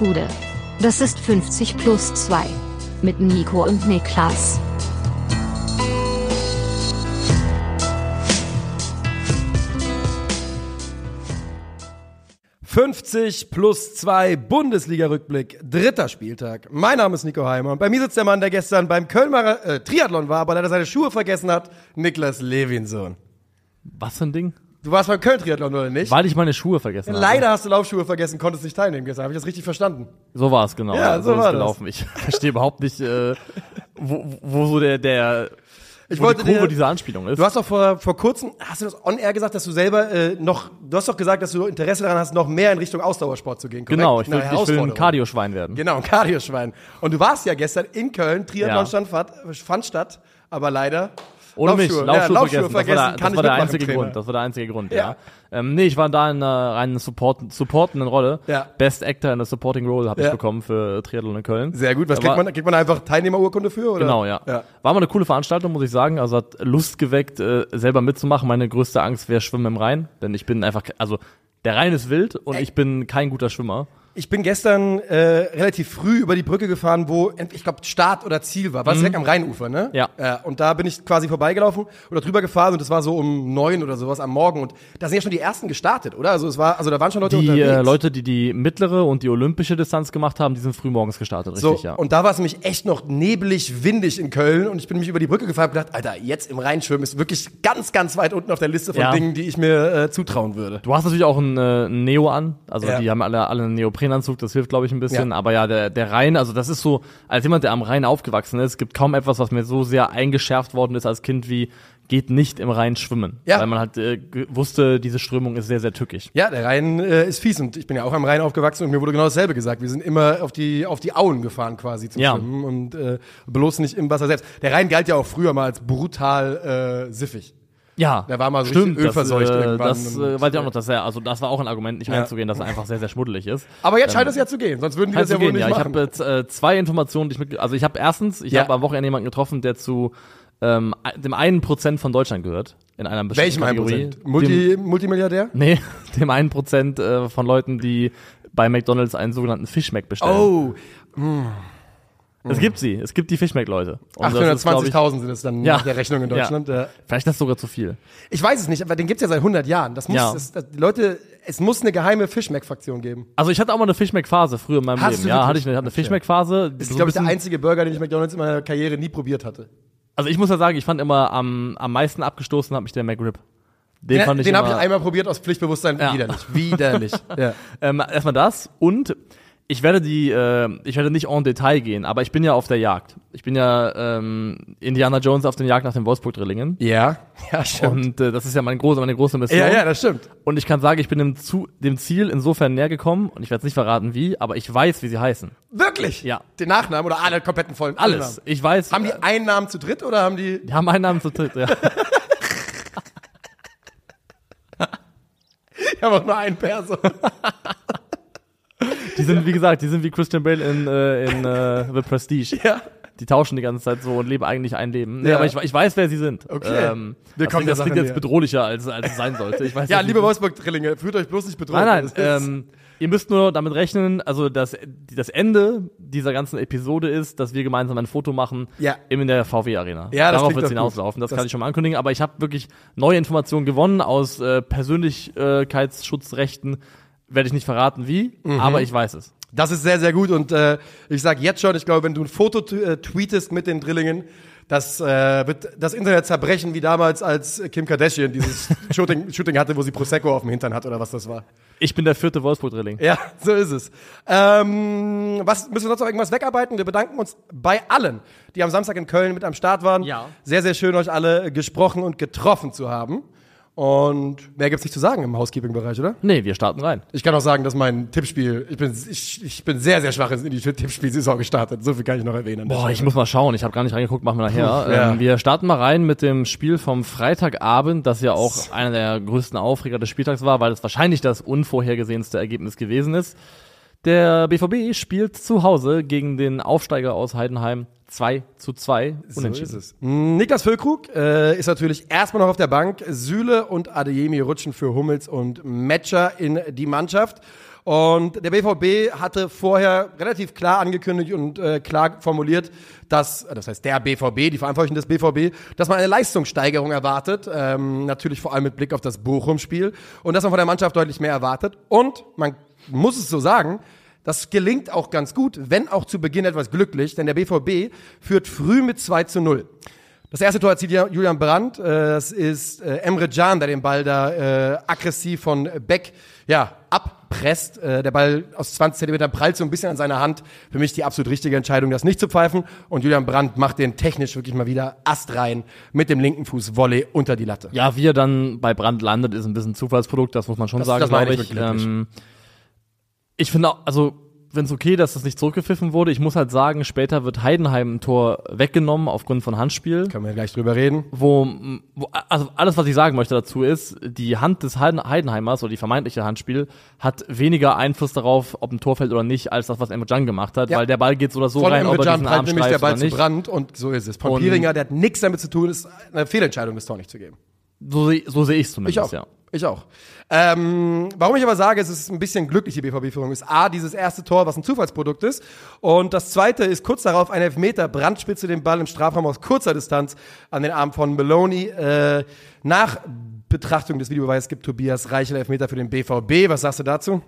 Gude. Das ist 50 plus 2. Mit Nico und Niklas. »50 plus 2 Bundesliga-Rückblick, dritter Spieltag. Mein Name ist Nico Heimer und bei mir sitzt der Mann, der gestern beim Kölner äh, Triathlon war, aber leider seine Schuhe vergessen hat, Niklas Levinson. Was für ein Ding? Du warst beim Köln-Triathlon, oder nicht? Weil ich meine Schuhe vergessen habe. Leider hast du Laufschuhe vergessen, konntest nicht teilnehmen gestern. Habe ich das richtig verstanden? So war es, genau. Ja, so ist war das. gelaufen. Ich verstehe überhaupt nicht, äh, wo, wo so der, der Ich wo wollte die Kurve dir- dieser Anspielung ist. Du hast doch vor, vor kurzem, hast du das on-air gesagt, dass du selber äh, noch, du hast doch gesagt, dass du Interesse daran hast, noch mehr in Richtung Ausdauersport zu gehen, korrekt? genau, ich will, ich will ein. Kardioschwein werden. Genau, ein Kardioschwein. Und du warst ja gestern in Köln, Triathlon Ja. stand, fand statt, aber leider Ohne mich, Laufschuhe. Ja, Laufschuhe vergessen. vergessen, Das war, der, das war der einzige Trainer. Grund. Das war der einzige Grund, Ja. ja. Ähm, nee, ich war da in einer reinen Support, supportenden Rolle. Ja. Best Actor in der Supporting Role habe Ja. ich bekommen für Triathlon in Köln. Sehr gut. Was Da kriegt war- man, kriegt man einfach Teilnehmerurkunde für? Oder? Genau, ja. ja. War mal eine coole Veranstaltung, muss ich sagen. Also hat Lust geweckt, äh, selber mitzumachen. Meine größte Angst wäre Schwimmen im Rhein, denn ich bin einfach, also der Rhein ist wild und ich bin kein guter Schwimmer. Ich bin gestern äh, relativ früh über die Brücke gefahren, wo, ich glaube, Start oder Ziel war. War es direkt am Rheinufer, ne? Mhm. Ja. ja. Und da bin ich quasi vorbeigelaufen oder drüber gefahren und das war so um neun oder sowas am Morgen. Und da sind ja schon die ersten gestartet, oder? Also es war, also da waren schon Leute Die unterwegs. äh, Leute, die die mittlere und die olympische Distanz gemacht haben, die sind früh morgens gestartet, so, richtig, ja. und da war es nämlich echt noch nebelig, windig in Köln und ich bin mich über die Brücke gefahren und gedacht, Alter, jetzt im Rheinschwimmen ist wirklich ganz, ganz weit unten auf der Liste von Ja. Dingen, die ich mir äh, zutrauen würde. Du hast natürlich auch einen, äh, Neo an, also Ja. die haben alle, alle einen Neoprenanzug, das hilft, glaube ich, ein bisschen. Ja. Aber ja, der, der Rhein, also das ist so, als jemand, der am Rhein aufgewachsen ist, gibt kaum etwas, was mir so sehr eingeschärft worden ist als Kind wie geht nicht im Rhein schwimmen. Ja. Weil man halt äh, wusste, diese Strömung ist sehr, sehr tückig. Ja, der Rhein äh, ist fies und ich bin ja auch am Rhein aufgewachsen und mir wurde genau dasselbe gesagt. Wir sind immer auf die, auf die Auen gefahren quasi zum Ja. Schwimmen und äh, bloß nicht im Wasser selbst. Der Rhein galt ja auch früher mal als brutal äh, siffig. Ja, Der war mal so stimmt, richtig ölverseucht das, äh, irgendwann das äh, weiß ich auch noch, dass er, also das war auch ein Argument, nicht Ja. reinzugehen, dass er einfach sehr, sehr schmuddelig ist. Aber jetzt scheint es ja zu gehen, sonst würden die das ja wohl gehen, nicht ja. Ich machen. habe jetzt äh, zwei Informationen, die ich mit, also ich habe erstens, ich Ja. habe am Wochenende jemanden getroffen, der zu ähm, dem einen Prozent von Deutschland gehört in einer bestimmten Welchem Kategorie. 1%? Multi, Multimilliardär? Dem, nee, dem einen Prozent äh, von Leuten, die bei McDonald's einen sogenannten Fischmeck bestellen. Oh, Es gibt sie, es gibt die Fischmeck-Leute. Und das ist, glaub ich, 820.000 sind es dann Ja. nach der Rechnung in. Deutschland. Ja. Vielleicht das sogar zu viel. Ich weiß es nicht, aber den gibt's ja seit 100 Jahren. Das muss, Ja. das, das, die Leute, es muss eine geheime Fischmeck-Fraktion geben. Also ich hatte auch mal eine Fischmeck-Phase früher in meinem Hast Leben. du Ja, hatte ich eine, hatte eine Fischmeck-Phase. Das ist, So glaube ich, der einzige Burger, den ich McDonalds in meiner Karriere nie probiert hatte. Also ich muss ja sagen, ich fand immer am, am meisten abgestoßen hat mich der McRib. Den, Den, fand ich den habe ich einmal probiert aus Pflichtbewusstsein. Ja. Widerlich. Widerlich. ja. Ähm, erstmal das und ich werde die, äh, ich werde nicht en Detail gehen, aber ich bin ja auf der Jagd. Ich bin ja ähm, Indiana Jones auf der Jagd nach den Wolfsburg-Drillingen. Ja, ja, stimmt. Und äh, das ist ja meine große, meine große Mission. ja, ja, das stimmt. Und ich kann sagen, ich bin dem, zu, dem Ziel insofern näher gekommen und ich werde es nicht verraten wie, aber ich weiß, wie sie heißen. Wirklich? Ja. Den Nachnamen oder alle kompletten vollen alle Alles. Namen? Ich weiß. Haben die äh, einen Namen zu dritt oder haben die. die haben einen Namen zu dritt, ja. Die haben auch nur einen Perso. Die sind, wie gesagt, die sind wie Christian Bale in, äh, in äh, The Prestige. ja. Die tauschen die ganze Zeit so und leben eigentlich ein Leben. Nee, Ja. aber ich, ich weiß, wer sie sind. Okay. Ähm, Wir das kommen klingt, das klingt jetzt bedrohlicher, als, als es sein sollte. Ich weiß, Ja, liebe. Wolfsburg-Drillinge, fühlt euch bloß nicht bedroht. Nein, Das nein, ähm, ihr müsst nur damit rechnen, also das, das Ende dieser ganzen Episode ist, dass wir gemeinsam ein Foto machen Ja. in der VW Arena. Ja, das Darauf wird es hinauslaufen, das, gut. kann Das- ich schon mal ankündigen, aber ich habe wirklich neue Informationen gewonnen aus äh, Persönlichkeitsschutzrechten. Werde ich nicht verraten wie, Mhm. aber ich weiß es. Das ist sehr, sehr gut und äh, ich sag jetzt schon, ich glaube, wenn du ein Foto äh, tweetest mit den Drillingen, das äh, wird das Internet zerbrechen, wie damals, als Kim Kardashian dieses Shooting, Shooting hatte, wo sie Prosecco auf dem Hintern hat oder was das war. Ich bin der vierte Wolfsburg-Drilling. Ja, so ist es. Ähm, was müssen wir sonst noch irgendwas wegarbeiten? Wir bedanken uns bei allen, die am Samstag in Köln mit am Start waren. Ja. Sehr, sehr schön, euch alle gesprochen und getroffen zu haben. Und mehr gibt's nicht zu sagen im Housekeeping-Bereich, oder? Nee, wir starten rein. Ich kann auch sagen, dass mein Tippspiel, ich bin, ich, ich bin sehr, sehr schwach in die Tippspielsaison gestartet. So viel kann ich noch erwähnen. Boah, ich muss mal schauen. Ich habe gar nicht reingeguckt, machen wir nachher. Puh, ja. ähm, wir starten mal rein mit dem Spiel vom Freitagabend, das ja auch einer der größten Aufreger des Spieltags war, weil es wahrscheinlich das unvorhergesehenste Ergebnis gewesen ist. Der BVB spielt zu Hause gegen den Aufsteiger aus Heidenheim 2 zu 2 So unentschieden. ist es. Niklas Füllkrug äh, ist natürlich erstmal noch auf der Bank. Süle und Adeyemi rutschen für Hummels und Matcher in die Mannschaft. Und der BVB hatte vorher relativ klar angekündigt und äh, klar formuliert, dass, das heißt der BVB, die Verantwortlichen des BVB, dass man eine Leistungssteigerung erwartet, ähm, natürlich vor allem mit Blick auf das Bochum-Spiel und dass man von der Mannschaft deutlich mehr erwartet. Und man muss es so sagen, das gelingt auch ganz gut, wenn auch zu Beginn etwas glücklich, denn der BVB führt früh mit 2 zu 0. Das erste Tor erzielt Julian Brandt. Äh, das ist äh, Emre Can, der den Ball da äh, aggressiv von Beck ja, abpresst. Äh, der Ball aus 20 Zentimetern prallt so ein bisschen an seiner Hand. Für mich die absolut richtige Entscheidung, das nicht zu pfeifen. Und Julian Brandt macht den technisch wirklich mal wieder astrein mit dem linken Fuß Volley unter die Latte. Ja, wie er dann bei Brandt landet, ist ein bisschen Zufallsprodukt, das muss man schon Das- sagen, glaube ich. Ähm, ich finde, auch- also wenn es okay, dass das nicht zurückgepfiffen wurde. Ich muss halt sagen, später wird Heidenheim ein Tor weggenommen aufgrund von Handspiel. Können wir gleich drüber reden. wo, wo, also alles, was ich sagen möchte dazu ist, die Hand des Heiden- Heidenheimers oder die vermeintliche Handspiel hat weniger Einfluss darauf, ob ein Tor fällt oder nicht, als das, was Emre Can gemacht hat, Ja. weil der Ball geht so oder so Von rein, ob er diesen Arm nämlich der Ball zu nicht. Brandt und so ist es. Von Pieringer, der hat nichts damit zu tun, ist eine Fehlentscheidung, das Tor nicht zu geben. So, so sehe ich es Ich zumindest, auch. ja. Ich auch. Ähm, warum ich aber sage, es ist ein bisschen glücklich, die BVB-Führung, ist A, dieses erste Tor, was ein Zufallsprodukt ist. Und das zweite ist kurz darauf ein Elfmeter, Brandspitze den Ball im Strafraum aus kurzer Distanz an den Arm von Maloney. Äh, nach Betrachtung des Videobeweises gibt Tobias Reichel Elfmeter für den BVB. Was sagst du dazu?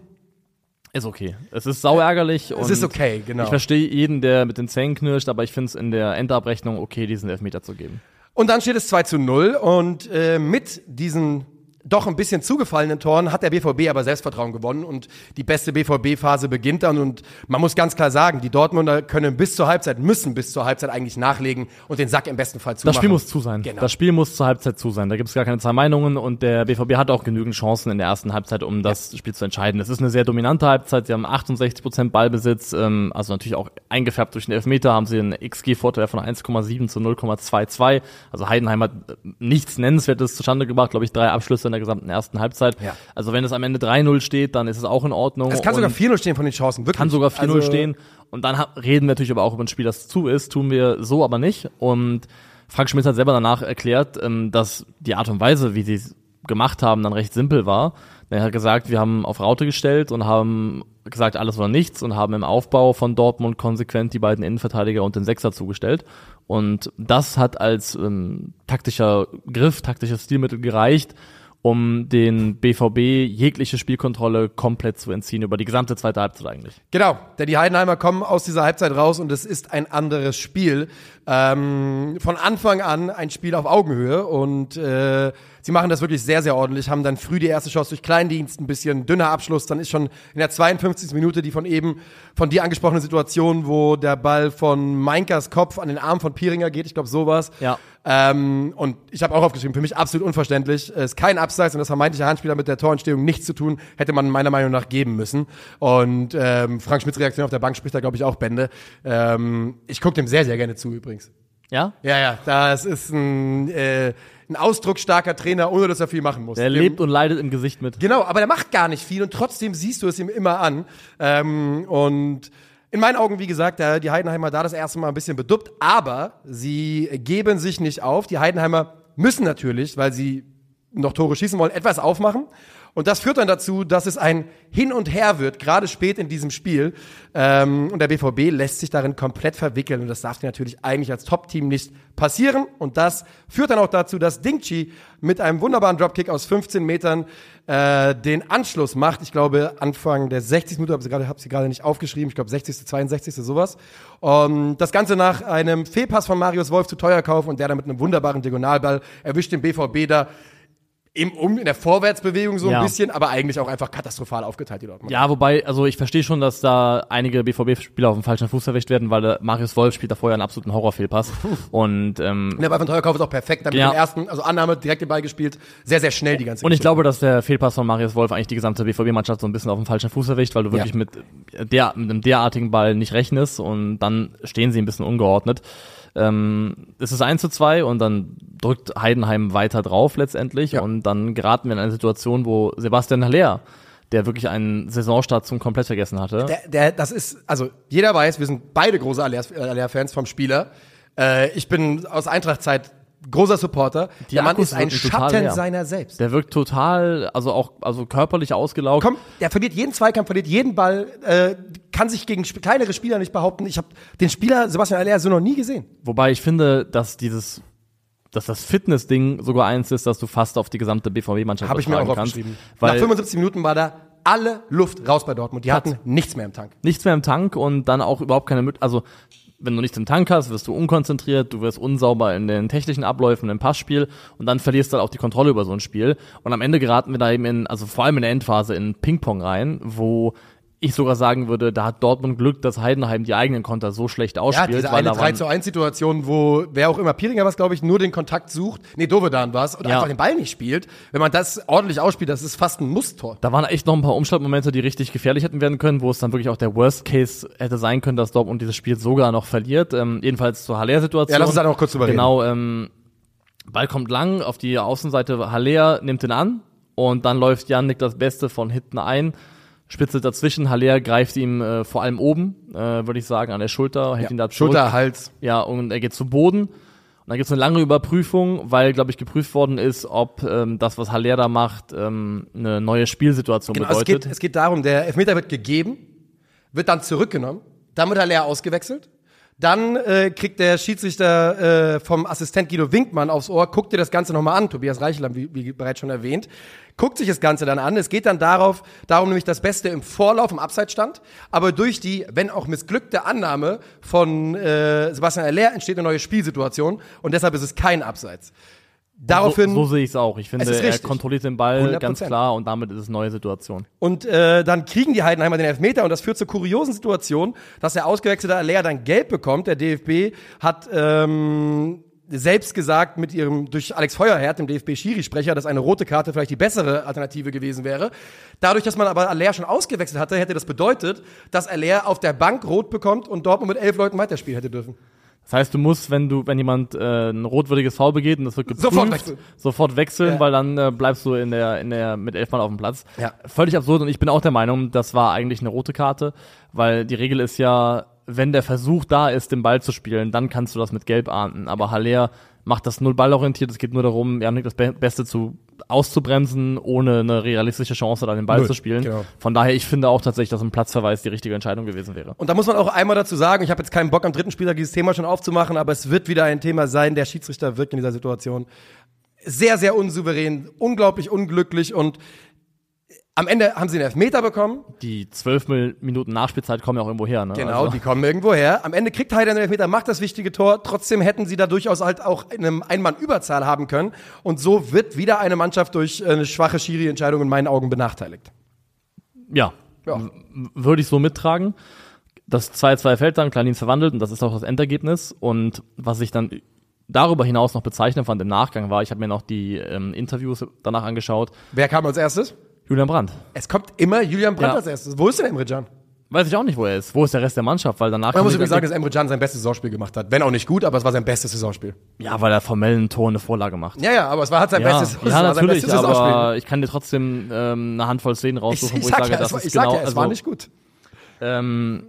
Ist okay. Es ist sauärgerlich. Es ist okay, genau. Ich verstehe jeden, der mit den Zähnen knirscht, aber ich finde es in der Endabrechnung okay, diesen Elfmeter zu geben. Und dann steht es 2 zu 0 und äh, mit diesen doch ein bisschen zugefallenen Toren hat der BVB aber Selbstvertrauen gewonnen und die beste BVB-Phase beginnt dann und man muss ganz klar sagen, die Dortmunder können bis zur Halbzeit, müssen bis zur Halbzeit eigentlich nachlegen und den Sack im besten Fall zumachen. Das Spiel muss zu sein. Genau. Das Spiel muss zur Halbzeit zu sein. Da gibt es gar keine zwei Meinungen und der BVB hat auch genügend Chancen in der ersten Halbzeit, um das Spiel zu entscheiden. Es ist eine sehr dominante Halbzeit. Sie haben 68 Prozent Ballbesitz, ähm, also natürlich auch eingefärbt durch den Elfmeter, haben sie einen XG-Vorteil von 1,7 zu 0,22. Also Heidenheim hat nichts Nennenswertes zustande gebracht, glaube ich, drei Abschlüsse in der gesamten ersten Halbzeit. Ja. Also wenn es am Ende 3-0 steht, dann ist es auch in Ordnung. es kann sogar Und- 4-0 stehen von den Chancen, wirklich. kann sogar 4-0 Also, stehen. Und dann reden wir natürlich aber auch über ein Spiel, das zu ist. Tun wir so aber nicht. Und Frank Schmidt hat selber danach erklärt, ähm, dass die Art und Weise, wie sie es gemacht haben, dann recht simpel war. Er hat gesagt, wir haben auf Raute gestellt und haben gesagt, alles oder nichts und haben im Aufbau von Dortmund konsequent die beiden Innenverteidiger und den Sechser zugestellt. Und das hat als ähm, taktischer Griff, taktisches Stilmittel gereicht, um den BVB jegliche Spielkontrolle komplett zu entziehen, über die gesamte zweite Halbzeit eigentlich. Genau, denn die Heidenheimer kommen aus dieser Halbzeit raus und es ist ein anderes Spiel. Ähm, von Anfang an ein Spiel auf Augenhöhe und äh, sie machen das wirklich sehr, sehr ordentlich, haben dann früh die erste Chance durch Kleindienst, ein bisschen dünner Abschluss, dann ist schon in der 52. Minute die von eben von dir angesprochene Situation, wo der Ball von Meinkers Kopf an den Arm von Pieringer geht, ich glaube sowas. Ja. Ähm, und ich habe auch aufgeschrieben, für mich absolut unverständlich. Es ist kein Abseits und das vermeintliche Handspieler mit der Torentstehung nichts zu tun, hätte man meiner Meinung nach geben müssen. Und ähm, Frank Schmidts Reaktion auf der Bank spricht da, glaube ich, auch Bände. Ähm, ich gucke dem sehr, sehr gerne zu übrigens. Ja? Ja, ja, das ist ein, äh, ein ausdrucksstarker Trainer, ohne dass er viel machen muss. Dem- lebt und leidet im Gesicht mit. Genau, aber der macht gar nicht viel und trotzdem siehst du es ihm immer an. Ähm, und in meinen Augen, wie gesagt, die Heidenheimer da das erste Mal ein bisschen beduppt, aber sie geben sich nicht auf. Die Heidenheimer müssen natürlich, weil sie noch Tore schießen wollen, etwas aufmachen. Und das führt dann dazu, dass es ein Hin und Her wird, gerade spät in diesem Spiel. Ähm, und der BVB lässt sich darin komplett verwickeln. Und das darf natürlich eigentlich als Top-Team nicht passieren. Und das führt dann auch dazu, dass Dingchi mit einem wunderbaren Dropkick aus 15 Metern äh, den Anschluss macht. Ich glaube, Anfang der 60. Minute, habe gerade, hab sie gerade nicht aufgeschrieben. Ich glaube, 60., 62., sowas. Und das Ganze nach einem Fehlpass von Marius Wolf zu Teuerkauf und der dann mit einem wunderbaren Diagonalball erwischt den BVB da im, um, in der Vorwärtsbewegung so Ja. ein bisschen, aber eigentlich auch einfach katastrophal aufgeteilt, die Dortmund. Ja, wobei, also ich verstehe schon, dass da einige BVB-Spieler auf dem falschen Fuß erwischt werden, weil der Marius Wolf spielt da vorher einen absoluten Horrorfehlpass. und ähm, Der Ball von Teuerkauf ist auch perfekt. Dann mit Ja. dem ersten, also Annahme, direkt den Ball gespielt. Sehr, sehr schnell die ganze und ich Geschichte. glaube, dass der Fehlpass von Marius Wolf eigentlich die gesamte BVB-Mannschaft so ein bisschen auf dem falschen Fuß erwischt, weil du wirklich Ja. mit, der, mit einem derartigen Ball nicht rechnest und dann stehen sie ein bisschen ungeordnet. Ähm, es ist 1 zu 2 und dann drückt Heidenheim weiter drauf letztendlich Ja. und dann geraten wir in eine Situation, wo Sebastian Haller, der wirklich einen Saisonstart zum komplett vergessen hatte, Der, der, das ist, also jeder weiß, wir sind beide große Aller- Aller-Fans vom Spieler. Äh, ich bin aus Eintracht-Zeit großer Supporter. Die der Mann Akkus ist ein Schatten seiner selbst. Der wirkt total, also auch, also körperlich ausgelaugt. Komm, der verliert jeden Zweikampf, verliert jeden Ball, äh, kann sich gegen sp kleinere Spieler nicht behaupten. Ich habe den Spieler Sebastian Aller so noch nie gesehen. Wobei ich finde, dass dieses, dass das Fitness-Ding sogar eins ist, dass du fast auf die gesamte BVB-Mannschaft Habe ich mir auch aufgeschrieben. Nach Weil 75 Minuten war da alle Luft raus bei Dortmund. Die hatten nichts mehr im Tank. nichts mehr im Tank und dann auch überhaupt keine Möglichkeit, also wenn du nichts im Tank hast, wirst du unkonzentriert, du wirst unsauber in den technischen Abläufen im Passspiel und dann verlierst du halt auch die Kontrolle über so ein Spiel. Und am Ende geraten wir da eben in, also vor allem in der Endphase in Ping-Pong rein, wo ich sogar sagen würde, da hat Dortmund Glück, dass Heidenheim die eigenen Konter so schlecht Ja, ausspielt, diese weil eine da 3 waren, zu 1 Situation, wo wer auch immer, Piringer was, glaube ich, nur den Kontakt sucht. Nee, Dovedan war es und Ja. einfach den Ball nicht spielt. Wenn man das ordentlich ausspielt, das ist fast ein Musstor. da waren echt noch ein paar Umschaltmomente, die richtig gefährlich hätten werden können, wo es dann wirklich auch der Worst Case hätte sein können, dass Dortmund dieses Spiel sogar noch verliert. Ähm, jedenfalls zur Haller-Situation. Ja, lass uns da noch kurz drüber Genau, ähm, Ball kommt lang auf die Außenseite, Haller nimmt ihn an und dann läuft Jan das Beste von hinten ein, spitzelt dazwischen, Haller greift ihm äh, vor allem oben, äh, würde ich sagen, an der Schulter, hält ihn da zurück. Schulter, Hals. Ja, und er geht zu Boden. Und dann gibt's eine lange Überprüfung, weil, glaube ich, geprüft worden ist, ob ähm, das, was Haller da macht, ähm, eine neue Spielsituation Genau, es, bedeutet. geht, es geht darum, der Elfmeter wird gegeben, wird dann zurückgenommen, dann wird er leer ausgewechselt. Dann äh, kriegt der Schiedsrichter äh, vom Assistent Guido Winkmann aufs Ohr, guckt dir das Ganze nochmal an, Tobias Reichel, wie, wie bereits schon erwähnt, guckt sich das Ganze dann an. Es geht dann darauf, darum nämlich das Beste im Vorlauf, im Abseitsstand, aber durch die, wenn auch missglückte Annahme von äh, Sebastian Aller entsteht eine neue Spielsituation und deshalb ist es kein Abseits. Daraufhin so, so sehe ich es auch. Ich finde, er kontrolliert den Ball 100%. ganz klar und damit ist es eine neue Situation. Und äh, dann kriegen die Heidenheimer den Elfmeter und das führt zur kuriosen Situation, dass der ausgewechselte Aller dann gelb bekommt. Der DFB hat ähm, selbst gesagt mit ihrem durch Alex Feuerherd, dem DFB-Schiri-Sprecher, dass eine rote Karte vielleicht die bessere Alternative gewesen wäre. Dadurch, dass man aber Aller schon ausgewechselt hatte, hätte das bedeutet, dass Aller auf der Bank rot bekommt und Dortmund mit elf Leuten weiterspielen hätte dürfen. Das heißt, du musst, wenn du, wenn jemand äh, ein rotwürdiges Foul begeht und das wird geprüft, Sofort wechseln. sofort wechseln, Ja. weil dann äh, bleibst du in der, in der mit elf Mann auf dem Platz. Ja. Völlig absurd und ich bin auch der Meinung, das war eigentlich eine rote Karte, weil die Regel ist ja, wenn der Versuch da ist, den Ball zu spielen, dann kannst du das mit Gelb ahnden. Aber Haller macht das null ballorientiert. Es geht nur darum, Janik das Be Beste zu auszubremsen, ohne eine realistische Chance, da den Ball Null, zu spielen. genau. Von daher, ich finde auch tatsächlich, dass ein Platzverweis die richtige Entscheidung gewesen wäre. Und da muss man auch einmal dazu sagen, ich habe jetzt keinen Bock am dritten Spieltag dieses Thema schon aufzumachen, aber es wird wieder ein Thema sein, der Schiedsrichter wirkt in dieser Situation sehr, sehr unsouverän, unglaublich unglücklich und am Ende haben sie einen Elfmeter bekommen. Die zwölf Minuten Nachspielzeit kommen ja auch irgendwo her. Ne? Genau, Also- die kommen irgendwo her. Am Ende kriegt Heider einen Elfmeter, macht das wichtige Tor. Trotzdem hätten sie da durchaus halt auch eine Ein-Mann-Überzahl haben können. Und so wird wieder eine Mannschaft durch eine schwache Schiri-Entscheidung in meinen Augen benachteiligt. Ja, Ja. würde ich so mittragen. Das 2-2 fällt dann, Klein verwandelt und das ist auch das Endergebnis. Und was ich dann darüber hinaus noch bezeichnet fand im Nachgang war, ich habe mir noch die ähm, Interviews danach angeschaut. Wer kam als erstes? Julian Brandt. Es kommt immer Julian Brandt Ja. als erstes. Wo ist denn Emre Can? Weiß ich auch nicht, wo er ist. Wo ist der Rest der Mannschaft? Weil danach Man muss übrigens sagen, dass Emre Can sein bestes Saisonspiel gemacht hat. Wenn auch nicht gut, aber es war sein bestes Saisonspiel. ja, weil er formell ein Tor eine Vorlage macht. Ja, ja, aber es war halt sein Ja, bestes, es ja natürlich, bestes Saisonspiel. aber ich kann dir trotzdem ähm, eine Handvoll Szenen Ich, raussuchen, ich wo ich sag sage, ja, das es war, ist ich genau, ja, es also, war nicht gut. Ähm,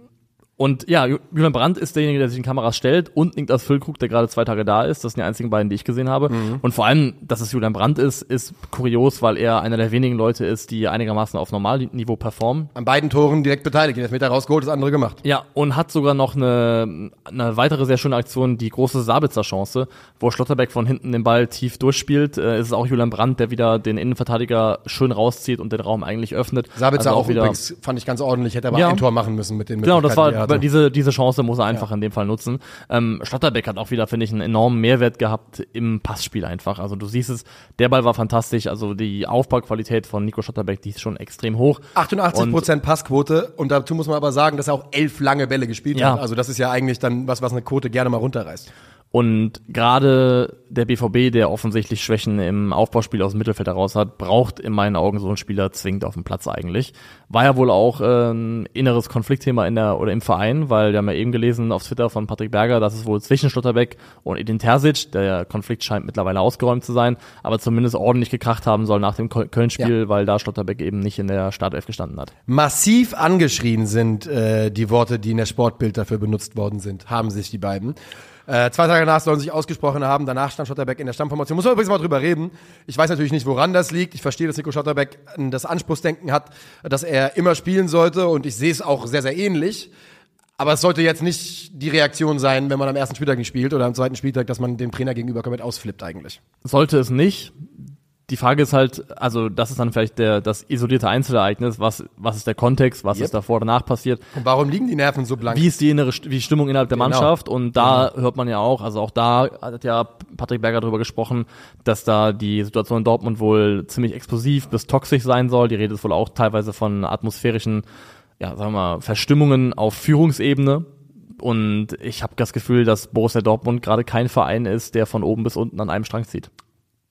und ja, Ju- Julian Brandt ist derjenige, der sich in Kameras stellt und Niklas Füllkrug, der gerade zwei Tage da ist. Das sind die einzigen beiden, die ich gesehen habe. Mhm. Und vor allem, dass es Julian Brandt ist, ist kurios, weil er einer der wenigen Leute ist, die einigermaßen auf Normalniveau performen. An beiden Toren direkt beteiligt. Den Elfmeter rausgeholt, das andere gemacht. Ja, und hat sogar noch eine, eine weitere sehr schöne Aktion, die große Sabitzer Chance, wo Schlotterbeck von hinten den Ball tief durchspielt. Äh, es ist auch Julian Brandt, der wieder den Innenverteidiger schön rauszieht und den Raum eigentlich öffnet. Sabitzer Also auch, übrigens, fand ich ganz ordentlich, hätte aber Ja. ein Tor machen müssen mit Genau, das Möglichkeiten, die er war hatte. diese diese Chance muss er einfach in dem Fall nutzen. Ähm, Schlotterbeck hat auch wieder finde ich einen enormen Mehrwert gehabt im Passspiel einfach. Also du siehst es, der Ball war fantastisch. Also die Aufbauqualität von Nico Schlotterbeck, die ist schon extrem hoch. 88 Und- Prozent Passquote und dazu muss man aber sagen, dass er auch elf lange Bälle gespielt Ja. hat. Also das ist ja eigentlich dann was, was eine Quote gerne mal runterreißt. Und gerade der BVB, der offensichtlich Schwächen im Aufbauspiel aus dem Mittelfeld heraus hat, braucht in meinen Augen so einen Spieler zwingend auf dem Platz eigentlich. War ja wohl auch ein inneres Konfliktthema in der oder im Verein, weil wir haben ja eben gelesen auf Twitter von Patrick Berger, dass es wohl zwischen Schlotterbeck und Edin Terzic, der Konflikt scheint mittlerweile ausgeräumt zu sein, aber zumindest ordentlich gekracht haben soll nach dem Köln- Köln-Spiel, weil da Schlotterbeck eben nicht in der Startelf gestanden hat. Massiv angeschrien sind äh, die Worte, die in der Sportbild dafür benutzt worden sind, haben sich die beiden. Äh, zwei Tage danach sollen sie sich ausgesprochen haben. Danach stand Schotterbeck in der Stammformation. Muss man übrigens mal drüber reden. Ich weiß natürlich nicht, woran das liegt. Ich verstehe, dass Nico Schotterbeck das Anspruchsdenken hat, dass er immer spielen sollte. Und ich sehe es auch sehr, sehr ähnlich. Aber es sollte jetzt nicht die Reaktion sein, wenn man am ersten Spieltag nicht spielt oder am zweiten Spieltag, dass man dem Trainer gegenüber komplett ausflippt eigentlich. Sollte es nicht. Die Frage ist halt, also das ist dann vielleicht der, das isolierte Einzelereignis, was, was ist der Kontext, was Yep. ist davor, danach passiert, Und warum liegen die Nerven so blank? wie ist die innere wie Stimmung innerhalb der Genau. Mannschaft und da hört man ja auch, also auch da hat ja Patrick Berger darüber gesprochen, dass da die Situation in Dortmund wohl ziemlich explosiv bis toxisch sein soll. Die Rede ist wohl auch teilweise von atmosphärischen, ja, sagen wir mal, Verstimmungen auf Führungsebene. Und ich habe das Gefühl, dass Borussia Dortmund gerade kein Verein ist, der von oben bis unten an einem Strang zieht.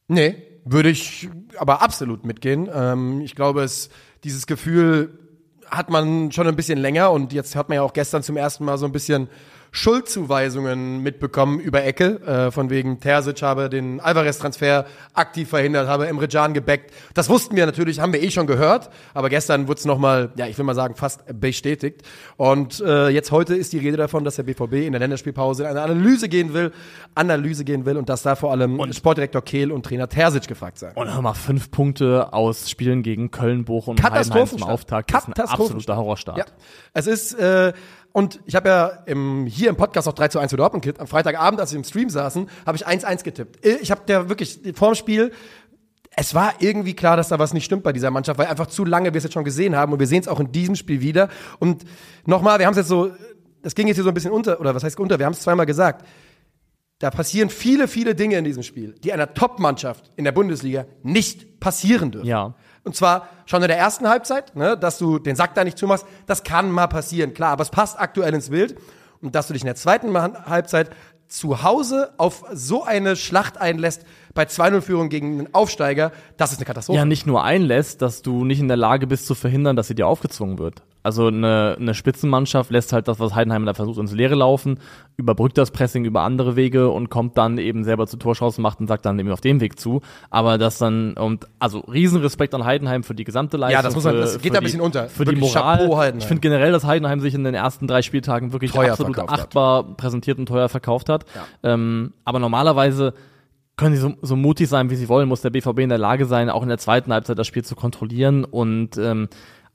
Nee, würde ich aber absolut mitgehen. Ähm, ich glaube, es, dieses Gefühl hat man schon ein bisschen länger und jetzt hat man ja auch gestern zum ersten Mal so ein bisschen Schuldzuweisungen mitbekommen über Ecke, äh, von wegen Terzic habe den Alvarez-Transfer aktiv verhindert, habe Emre Can gebackt. Das wussten wir natürlich, haben wir eh schon gehört, aber gestern wurde es nochmal, ja, ich will mal sagen, fast bestätigt. Und äh, jetzt heute ist die Rede davon, dass der BVB in der Länderspielpause in eine Analyse gehen will, Analyse gehen will und dass da vor allem Sportdirektor Kehl und Trainer Terzic gefragt sein. Und hör mal, fünf Punkte aus Spielen gegen Köln, Bochum und Heidenheim zum. Auftakt. Das ist ein absoluter Horrorstart. Ja, es ist, äh, und ich habe ja im, hier im Podcast auch 3 zu 1 für Dortmund getippt. Am Freitagabend, als wir im Stream saßen, habe ich 1-1 getippt. Äh, Ich habe der wirklich vorm Spiel, es war irgendwie klar, dass da was nicht stimmt bei dieser Mannschaft, weil einfach zu lange wir es jetzt schon gesehen haben und wir sehen es auch in diesem Spiel wieder. Und nochmal, wir haben es jetzt so, das ging jetzt hier so ein bisschen unter, oder was heißt unter, wir haben es zweimal gesagt. Da passieren viele, viele Dinge in diesem Spiel, die einer Top-Mannschaft in der Bundesliga nicht passieren dürfen. Ja. Und zwar schon in der ersten Halbzeit, ne, dass du den Sack da nicht zumachst, das kann mal passieren, klar, aber es passt aktuell ins Bild. Und dass du dich in der zweiten Halbzeit zu Hause auf so eine Schlacht einlässt bei 2-0-Führung gegen einen Aufsteiger, das ist eine Katastrophe. ja nicht nur einlässt, dass du nicht in der Lage bist zu verhindern, dass sie dir aufgezwungen wird. Also eine, eine Spitzenmannschaft lässt halt das, was Heidenheim da versucht, ins Leere laufen, überbrückt das Pressing über andere Wege und kommt dann eben selber zu Torschancen, macht und sagt dann eben auf dem Weg zu. Aber das dann, und also Riesenrespekt an Heidenheim für die gesamte Leistung. das muss man- für, das geht für da ein die- bisschen unter. Für die Wirklich Moral. Chapeau, Heidenheim. Ich finde generell, dass Heidenheim sich in den ersten drei Spieltagen wirklich Teuer absolut verkauft hat. achtbar präsentiert und teuer verkauft hat. Ähm, aber normalerweise können sie so, so mutig sein, wie sie wollen, muss der BVB in der Lage sein, auch in der zweiten Halbzeit das Spiel zu kontrollieren und ähm,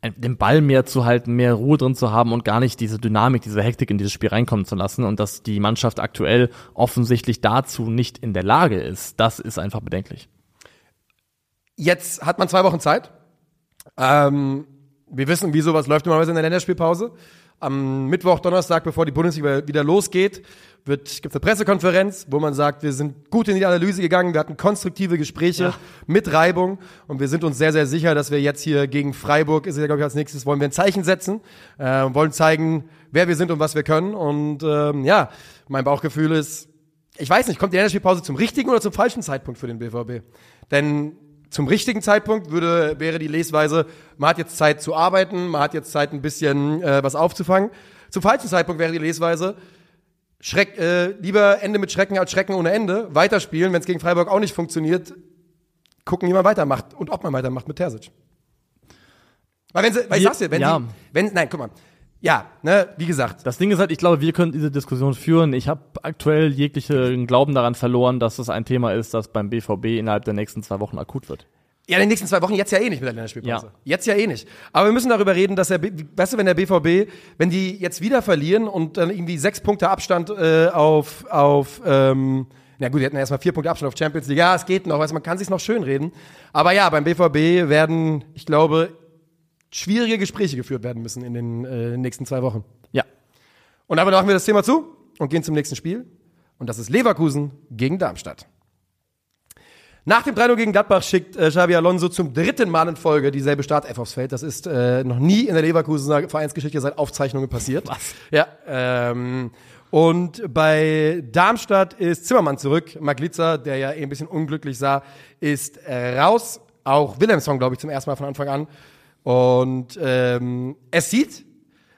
den Ball mehr zu halten, mehr Ruhe drin zu haben und gar nicht diese Dynamik, diese Hektik in dieses Spiel reinkommen zu lassen und dass die Mannschaft aktuell offensichtlich dazu nicht in der Lage ist, das ist einfach bedenklich. Jetzt hat man zwei Wochen Zeit. Ähm, wir wissen, wie sowas läuft normalerweise in der Länderspielpause. Am Mittwoch, Donnerstag, bevor die Bundesliga wieder losgeht, wird gibt's eine Pressekonferenz, wo man sagt, wir sind gut in die Analyse gegangen, wir hatten konstruktive Gespräche mit Reibung und wir sind uns sehr, sehr sicher, dass wir jetzt hier gegen Freiburg, ist ja glaube ich als nächstes, wollen wir ein Zeichen setzen, äh, wollen zeigen, wer wir sind und was wir können. Und ähm, ja, mein Bauchgefühl ist, ich weiß nicht, kommt die Länderspielpause zum richtigen oder zum falschen Zeitpunkt für den BVB? Denn zum richtigen Zeitpunkt würde, wäre die Lesweise, man hat jetzt Zeit zu arbeiten, man hat jetzt Zeit, ein bisschen äh, was aufzufangen. Zum falschen Zeitpunkt wäre die Lesweise, Schreck, äh, lieber Ende mit Schrecken als Schrecken ohne Ende, weiterspielen, wenn es gegen Freiburg auch nicht funktioniert, gucken, wie man weitermacht und ob man weitermacht mit Terzic. Weil wenn sie, weil ich sag's dir, wenn ja. sie, wenn, nein, guck mal, ja, ne, wie gesagt, Das Ding ist halt, ich glaube, wir können diese Diskussion führen. Ich habe aktuell jeglichen Glauben daran verloren, dass es ein Thema ist, das beim BVB innerhalb der nächsten zwei Wochen akut wird. Ja, in den nächsten zwei Wochen jetzt ja eh nicht mit der Länderspielpause. Ja. Jetzt ja eh nicht. Aber wir müssen darüber reden, dass der, weißt du, wenn der BVB, wenn die jetzt wieder verlieren und dann irgendwie sechs Punkte Abstand äh, auf, auf, ähm, na gut, die hätten ja erstmal vier Punkte Abstand auf Champions League. Ja, es geht noch, weißt du, man kann sich noch schön reden. Aber ja, beim BVB werden, ich glaube, schwierige Gespräche geführt werden müssen in den äh, nächsten zwei Wochen. Ja. Und damit machen wir das Thema zu und gehen zum nächsten Spiel. Und das ist Leverkusen gegen Darmstadt. Nach dem 3-0 gegen Gladbach schickt äh, Xabi Alonso zum dritten Mal in Folge dieselbe Startelf aufs Feld. Das ist äh, noch nie in der Leverkusener Vereinsgeschichte seit Aufzeichnungen passiert. Was? Ja. Ähm, und bei Darmstadt ist Zimmermann zurück. Maglitzer, der ja eh ein bisschen unglücklich sah, ist äh, raus. Auch Wilhelmsson, glaube ich, zum ersten Mal von Anfang an. Und ähm, es sieht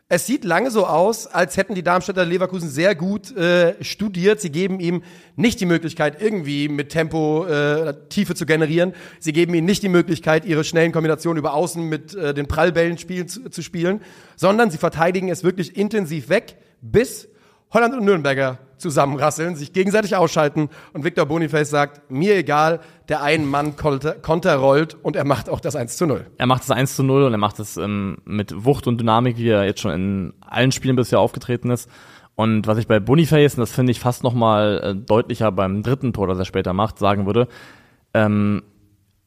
es sieht lange so aus, als hätten die Darmstädter Leverkusen sehr gut äh, studiert. Sie geben ihm nicht die Möglichkeit, irgendwie mit Tempo äh, Tiefe zu generieren. Sie geben ihm nicht die Möglichkeit, ihre schnellen Kombinationen über Außen mit äh, den Prallbällen spielen, zu, zu spielen, sondern sie verteidigen es wirklich intensiv weg, bis Holland und Nürnberger zusammenrasseln, sich gegenseitig ausschalten und Victor Boniface sagt, mir egal, der Ein-Mann-Konter rollt und er macht auch das 1 zu 0. Er macht das 1 zu 0 und er macht es ähm, mit Wucht und Dynamik, wie er jetzt schon in allen Spielen bisher aufgetreten ist. Und was ich bei Boniface, und das finde ich fast noch mal äh, deutlicher beim dritten Tor, das er später macht, sagen würde, ähm,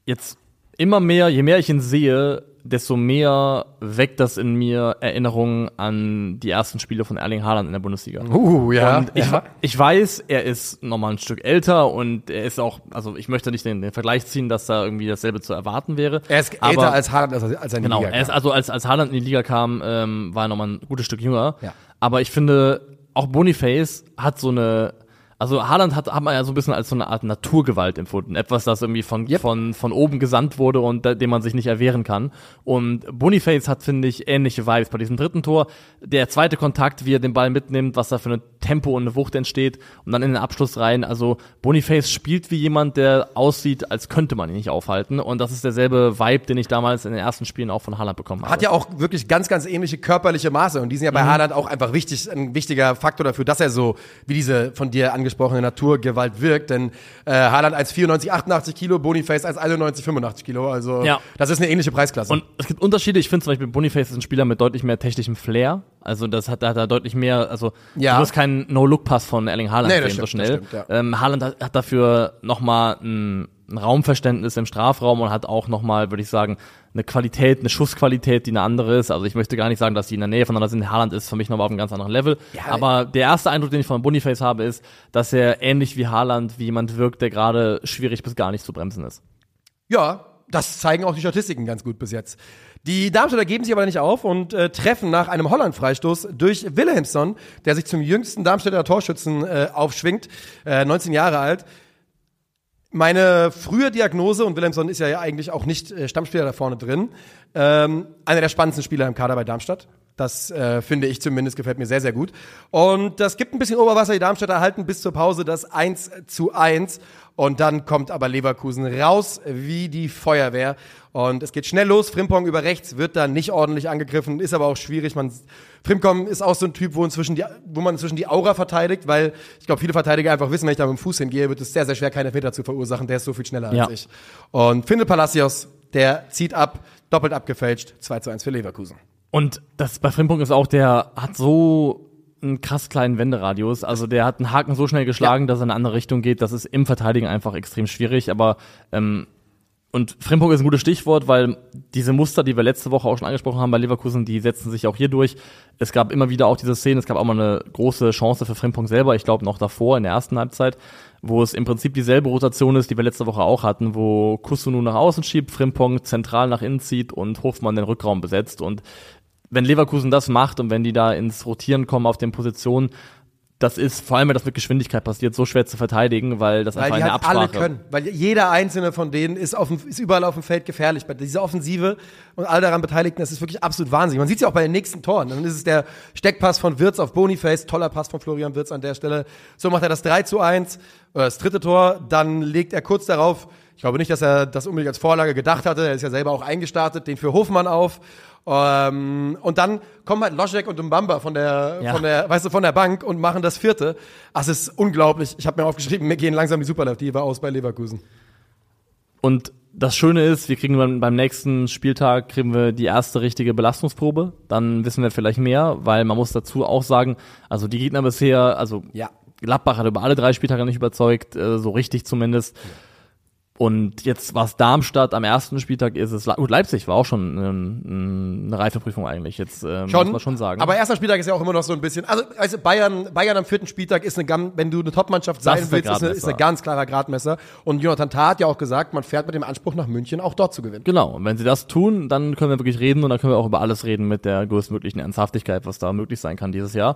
jetzt immer mehr, je mehr ich ihn sehe, desto mehr weckt das in mir Erinnerungen an die ersten Spiele von Erling Haaland in der Bundesliga. Uh, ja. Und ich, ja. ich weiß, er ist nochmal ein Stück älter und er ist auch, also ich möchte nicht den, den Vergleich ziehen, dass da irgendwie dasselbe zu erwarten wäre. Er ist aber, älter als Haaland, als, als er in die Genau, Liga er ist kam. also als, als Haaland in die Liga kam, ähm, war er nochmal ein gutes Stück jünger. Ja. Aber ich finde, auch Boniface hat so eine, also Haaland hat, hat man ja so ein bisschen als so eine Art Naturgewalt empfunden. Etwas, das irgendwie von, von, von oben gesandt wurde und da, dem man sich nicht erwehren kann. Und Boniface hat, finde ich, ähnliche Vibes bei diesem dritten Tor. Der zweite Kontakt, wie er den Ball mitnimmt, was da für eine Tempo und eine Wucht entsteht und dann in den Abschluss rein. Also Boniface spielt wie jemand, der aussieht, als könnte man ihn nicht aufhalten. Und das ist derselbe Vibe, den ich damals in den ersten Spielen auch von Haaland bekommen habe. Hat ja auch wirklich ganz, ganz ähnliche körperliche Maße. Und die sind ja bei Haaland auch einfach wichtig, ein wichtiger Faktor dafür, dass er so wie diese von dir angesprochene Naturgewalt wirkt. Denn äh, Haaland 1,94, 88 Kilo, Boniface 1,91, 85 Kilo. Also Ja. das ist eine ähnliche Preisklasse. Und es gibt Unterschiede. Ich finde zum Beispiel Boniface ist ein Spieler mit deutlich mehr technischem Flair. Also das hat, da hat er deutlich mehr, also Ja. du wirst keinen No-Look-Pass von Erling Haaland Nee, sehen so stimmt, schnell. das stimmt, ja. ähm, Haaland hat, hat dafür nochmal ein, ein Raumverständnis im Strafraum und hat auch nochmal, würde ich sagen, eine Qualität, eine Schussqualität, die eine andere ist. Also ich möchte gar nicht sagen, dass die in der Nähe voneinander sind. Haaland ist für mich nochmal auf einem ganz anderen Level. Aber der erste Eindruck, den ich von Boniface habe, ist, dass er ähnlich wie Haaland wie jemand wirkt, der gerade schwierig bis gar nicht zu bremsen ist. Ja, das zeigen auch die Statistiken ganz gut bis jetzt. Die Darmstädter geben sich aber nicht auf und äh, treffen nach einem Holland-Freistoß durch Wilhelmsson, der sich zum jüngsten Darmstädter Torschützen äh, aufschwingt, äh, 19 Jahre alt. Meine frühe Diagnose, und Wilhelmsson ist ja eigentlich auch nicht äh, Stammspieler da vorne drin, ähm, einer der spannendsten Spieler im Kader bei Darmstadt. Das äh, finde ich zumindest, gefällt mir sehr, sehr gut. Und das gibt ein bisschen Oberwasser. Die Darmstädter halten bis zur Pause das 1 zu 1. Und dann kommt aber Leverkusen raus wie die Feuerwehr. Und es geht schnell los. Frimpong über rechts wird dann nicht ordentlich angegriffen, ist aber auch schwierig. Man, Frimpong ist auch so ein Typ, wo, inzwischen die, wo man inzwischen die Aura verteidigt, weil ich glaube, viele Verteidiger einfach wissen, wenn ich da mit dem Fuß hingehe, wird es sehr, sehr schwer, keine Meter zu verursachen. Der ist so viel schneller Ja. als ich. Und Findel Palacios, der zieht ab, doppelt abgefälscht, 2 zu 1 für Leverkusen. Und das bei Frimpong ist auch, der hat so einen krass kleinen Wenderadius. Also der hat einen Haken so schnell geschlagen, dass er in eine andere Richtung geht. Das ist im Verteidigen einfach extrem schwierig. Aber ähm, und Frimpong ist ein gutes Stichwort, weil diese Muster, die wir letzte Woche auch schon angesprochen haben bei Leverkusen, die setzen sich auch hier durch. Es gab immer wieder auch diese Szenen, es gab auch mal eine große Chance für Frimpong selber, ich glaube noch davor in der ersten Halbzeit, wo es im Prinzip dieselbe Rotation ist, die wir letzte Woche auch hatten, wo Kusunu nach außen schiebt, Frimpong zentral nach innen zieht und Hofmann den Rückraum besetzt. Und wenn Leverkusen das macht und wenn die da ins Rotieren kommen auf den Positionen, das ist, vor allem wenn das mit Geschwindigkeit passiert, so schwer zu verteidigen, weil das Weil einfach die eine halt Absprache alle können. Weil jeder einzelne von denen ist, auf dem, ist überall auf dem Feld gefährlich. Bei dieser Offensive und all daran Beteiligten, das ist wirklich absolut wahnsinnig. Man sieht es ja auch bei den nächsten Toren. Dann ist es der Steckpass von Wirtz auf Boniface, toller Pass von Florian Wirtz an der Stelle. So macht er das 3 zu 1, oder das dritte Tor. Dann legt er kurz darauf, ich glaube nicht, dass er das unbedingt als Vorlage gedacht hatte, er ist ja selber auch eingestartet, den für Hofmann auf. Ähm, und dann kommen halt Loschek und Mbamba von der, Ja. von der, weißt du, von der Bank und machen das vierte. Ach, es ist unglaublich. Ich habe mir aufgeschrieben, mir gehen langsam die Superlative aus bei Leverkusen. Und das Schöne ist, wir kriegen beim, beim nächsten Spieltag kriegen wir die erste richtige Belastungsprobe. Dann wissen wir vielleicht mehr, weil man muss dazu auch sagen, also die Gegner bisher, also Ja. Gladbach hat über alle drei Spieltage nicht überzeugt, äh, so richtig zumindest. Und jetzt war es Darmstadt, am ersten Spieltag ist es, Le gut, Leipzig war auch schon ähm, eine Reifeprüfung eigentlich, jetzt äh, muss man schon sagen. Aber erster Spieltag ist ja auch immer noch so ein bisschen. Also, also Bayern, Bayern am vierten Spieltag ist eine, wenn du eine Topmannschaft sein ist willst, ist eine, ist eine ganz klarer Gradmesser. Und Jonathan Tah hat ja auch gesagt, man fährt mit dem Anspruch nach München auch dort zu gewinnen. Genau, und wenn sie das tun, dann können wir wirklich reden und dann können wir auch über alles reden mit der größtmöglichen Ernsthaftigkeit, was da möglich sein kann dieses Jahr.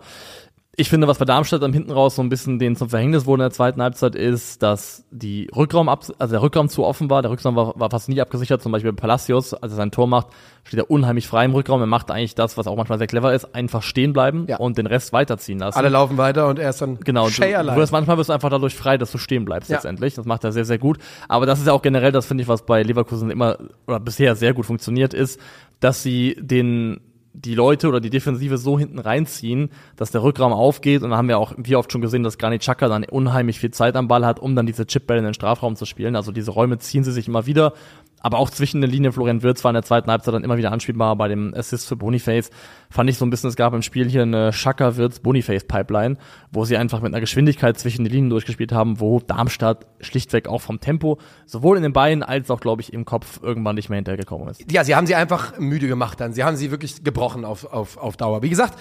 Ich finde, was bei Darmstadt am hinten raus so ein bisschen denen zum Verhängnis wurde in der zweiten Halbzeit ist, dass die Rückraum ab, also der Rückraum zu offen war, der Rückraum war, war fast nie abgesichert, zum Beispiel Palacios, als er sein Tor macht, steht er unheimlich frei im Rückraum, er macht eigentlich das, was auch manchmal sehr clever ist, einfach stehen bleiben Ja. und den Rest weiterziehen lassen. Alle laufen weiter und er ist dann Genau, du, du wirst, manchmal wirst du einfach dadurch frei, dass du stehen bleibst Ja. letztendlich. Das macht er sehr, sehr gut. Aber das ist ja auch generell, das finde ich, was bei Leverkusen immer oder bisher sehr gut funktioniert ist, dass sie den die Leute oder die Defensive so hinten reinziehen, dass der Rückraum aufgeht. Und da haben wir auch wie oft schon gesehen, dass Granit Xhaka dann unheimlich viel Zeit am Ball hat, um dann diese Chipbälle in den Strafraum zu spielen. Also diese Räume ziehen sie sich immer wieder. Aber auch zwischen den Linien Florian Wirtz war in der zweiten Halbzeit dann immer wieder anspielbar bei dem Assist für Boniface. Fand ich so ein bisschen, es gab im Spiel hier eine Schaka-Wirtz-Boniface-Pipeline, wo sie einfach mit einer Geschwindigkeit zwischen den Linien durchgespielt haben, wo Darmstadt schlichtweg auch vom Tempo sowohl in den Beinen als auch, glaube ich, im Kopf irgendwann nicht mehr hinterhergekommen ist. Ja, sie haben sie einfach müde gemacht dann. Sie haben sie wirklich gebrochen auf, auf, auf Dauer. Wie gesagt,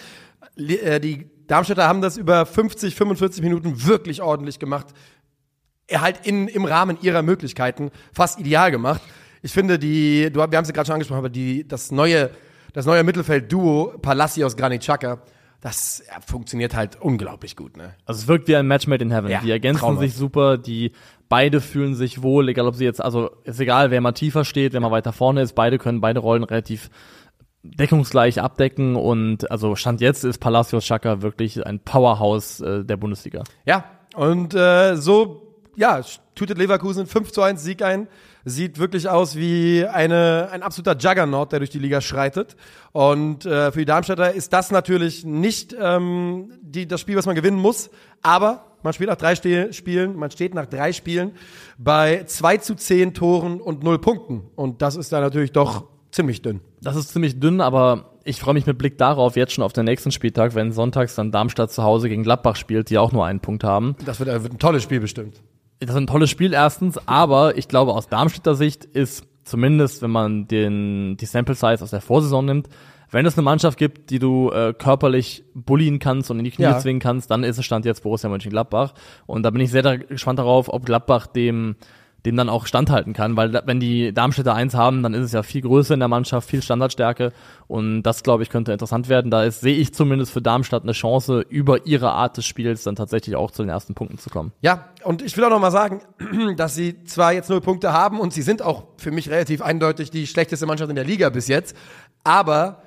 äh, die Darmstädter haben das über 50, 45 Minuten wirklich ordentlich gemacht. Er halt in, im Rahmen ihrer Möglichkeiten fast ideal gemacht. Ich finde, die, du, wir haben es ja gerade schon angesprochen, aber die, das neue, das neue Mittelfeld-Duo Palacios Granit Xhaka, das ja, funktioniert halt unglaublich gut, ne? Also es wirkt wie ein Match made in heaven. Ja, die ergänzen traumhaft. sich super, die beide fühlen sich wohl, egal ob sie jetzt, also ist egal, wer mal tiefer steht, wer mal weiter vorne ist, beide können beide Rollen relativ deckungsgleich abdecken und also Stand jetzt ist Palacios Chaka wirklich ein Powerhouse äh, der Bundesliga. Ja, und äh, so, ja, tütet Leverkusen 5 zu 1 Sieg ein. Sieht wirklich aus wie eine, ein absoluter Juggernaut, der durch die Liga schreitet. Und äh, für die Darmstädter ist das natürlich nicht ähm, die, das Spiel, was man gewinnen muss. Aber man spielt nach drei Ste Spielen, man steht nach drei Spielen bei 2 zu 10 Toren und 0 Punkten. Und das ist dann natürlich doch ziemlich dünn. Das ist ziemlich dünn, aber ich freue mich mit Blick darauf jetzt schon auf den nächsten Spieltag, wenn sonntags dann Darmstadt zu Hause gegen Gladbach spielt, die auch nur einen Punkt haben. Das wird, äh, wird ein tolles Spiel bestimmt. Das ist ein tolles Spiel erstens, aber ich glaube aus Darmstädter Sicht ist zumindest, wenn man den die Sample Size aus der Vorsaison nimmt, wenn es eine Mannschaft gibt, die du äh, körperlich bullien kannst und in die Knie Ja. zwingen kannst, dann ist es Stand jetzt Borussia Mönchengladbach und da bin ich sehr da- gespannt darauf, ob Gladbach dem dem dann auch standhalten kann, weil wenn die Darmstädter eins haben, dann ist es ja viel Größe in der Mannschaft, viel Standardstärke und das glaube ich könnte interessant werden. Da ist, sehe ich zumindest für Darmstadt eine Chance, über ihre Art des Spiels dann tatsächlich auch zu den ersten Punkten zu kommen. Ja, und ich will auch noch mal sagen, dass sie zwar jetzt null Punkte haben und sie sind auch für mich relativ eindeutig die schlechteste Mannschaft in der Liga bis jetzt, aber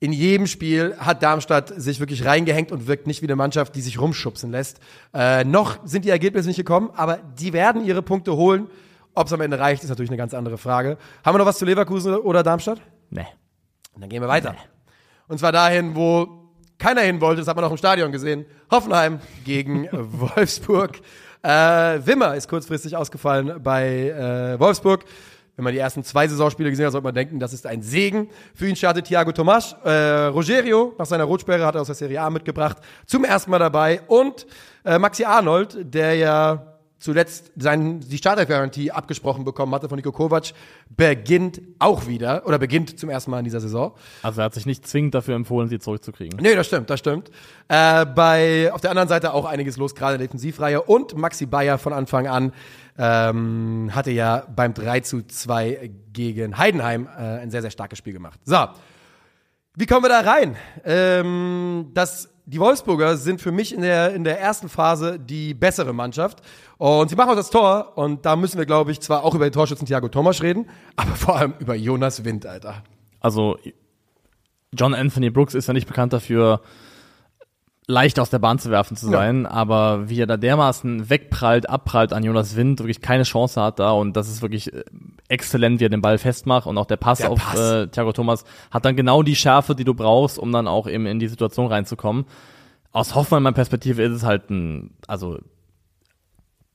in jedem Spiel hat Darmstadt sich wirklich reingehängt und wirkt nicht wie eine Mannschaft, die sich rumschubsen lässt. Äh, noch sind die Ergebnisse nicht gekommen, aber die werden ihre Punkte holen. Ob es am Ende reicht, ist natürlich eine ganz andere Frage. Haben wir noch was zu Leverkusen oder Darmstadt? Nee. Und dann gehen wir weiter. Und zwar dahin, wo keiner hin wollte, das hat man auch im Stadion gesehen. Hoffenheim gegen Wolfsburg. Äh, Wimmer ist kurzfristig ausgefallen bei äh, Wolfsburg. Wenn man die ersten zwei Saisonspiele gesehen hat, sollte man denken, das ist ein Segen. Für ihn startet Thiago Tomas. Äh, Rogerio, nach seiner Rotsperre, hat er aus der Serie A mitgebracht. Zum ersten Mal dabei. Und äh, Maxi Arnold, der ja zuletzt sein, die Startergarantie abgesprochen bekommen hatte von Niko Kovac, beginnt auch wieder oder beginnt zum ersten Mal in dieser Saison. Also er hat sich nicht zwingend dafür empfohlen, sie zurückzukriegen. Nee, das stimmt, das stimmt. Äh, bei auf der anderen Seite auch einiges los, gerade in der Defensivreihe. Und Maxi Bayer von Anfang an ähm, hatte ja beim 3 zu 2 gegen Heidenheim äh, ein sehr, sehr starkes Spiel gemacht. So, wie kommen wir da rein? Ähm, das, die Wolfsburger sind für mich in der, in der ersten Phase die bessere Mannschaft. Und sie machen auch das Tor. Und da müssen wir, glaube ich, zwar auch über den Torschützen Thiago Thomas reden, aber vor allem über Jonas Wind, Alter. Also John Anthony Brooks ist ja nicht bekannt dafür, leicht aus der Bahn zu werfen zu sein, aber wie er da dermaßen wegprallt, abprallt an Jonas Wind, wirklich keine Chance hat da und das ist wirklich äh, exzellent, wie er den Ball festmacht und auch der Pass Der auf Pass. Äh, Thiago Thomas hat dann genau die Schärfe, die du brauchst, um dann auch eben in die Situation reinzukommen. Aus Hoffenheim-Perspektive ist es halt ein, also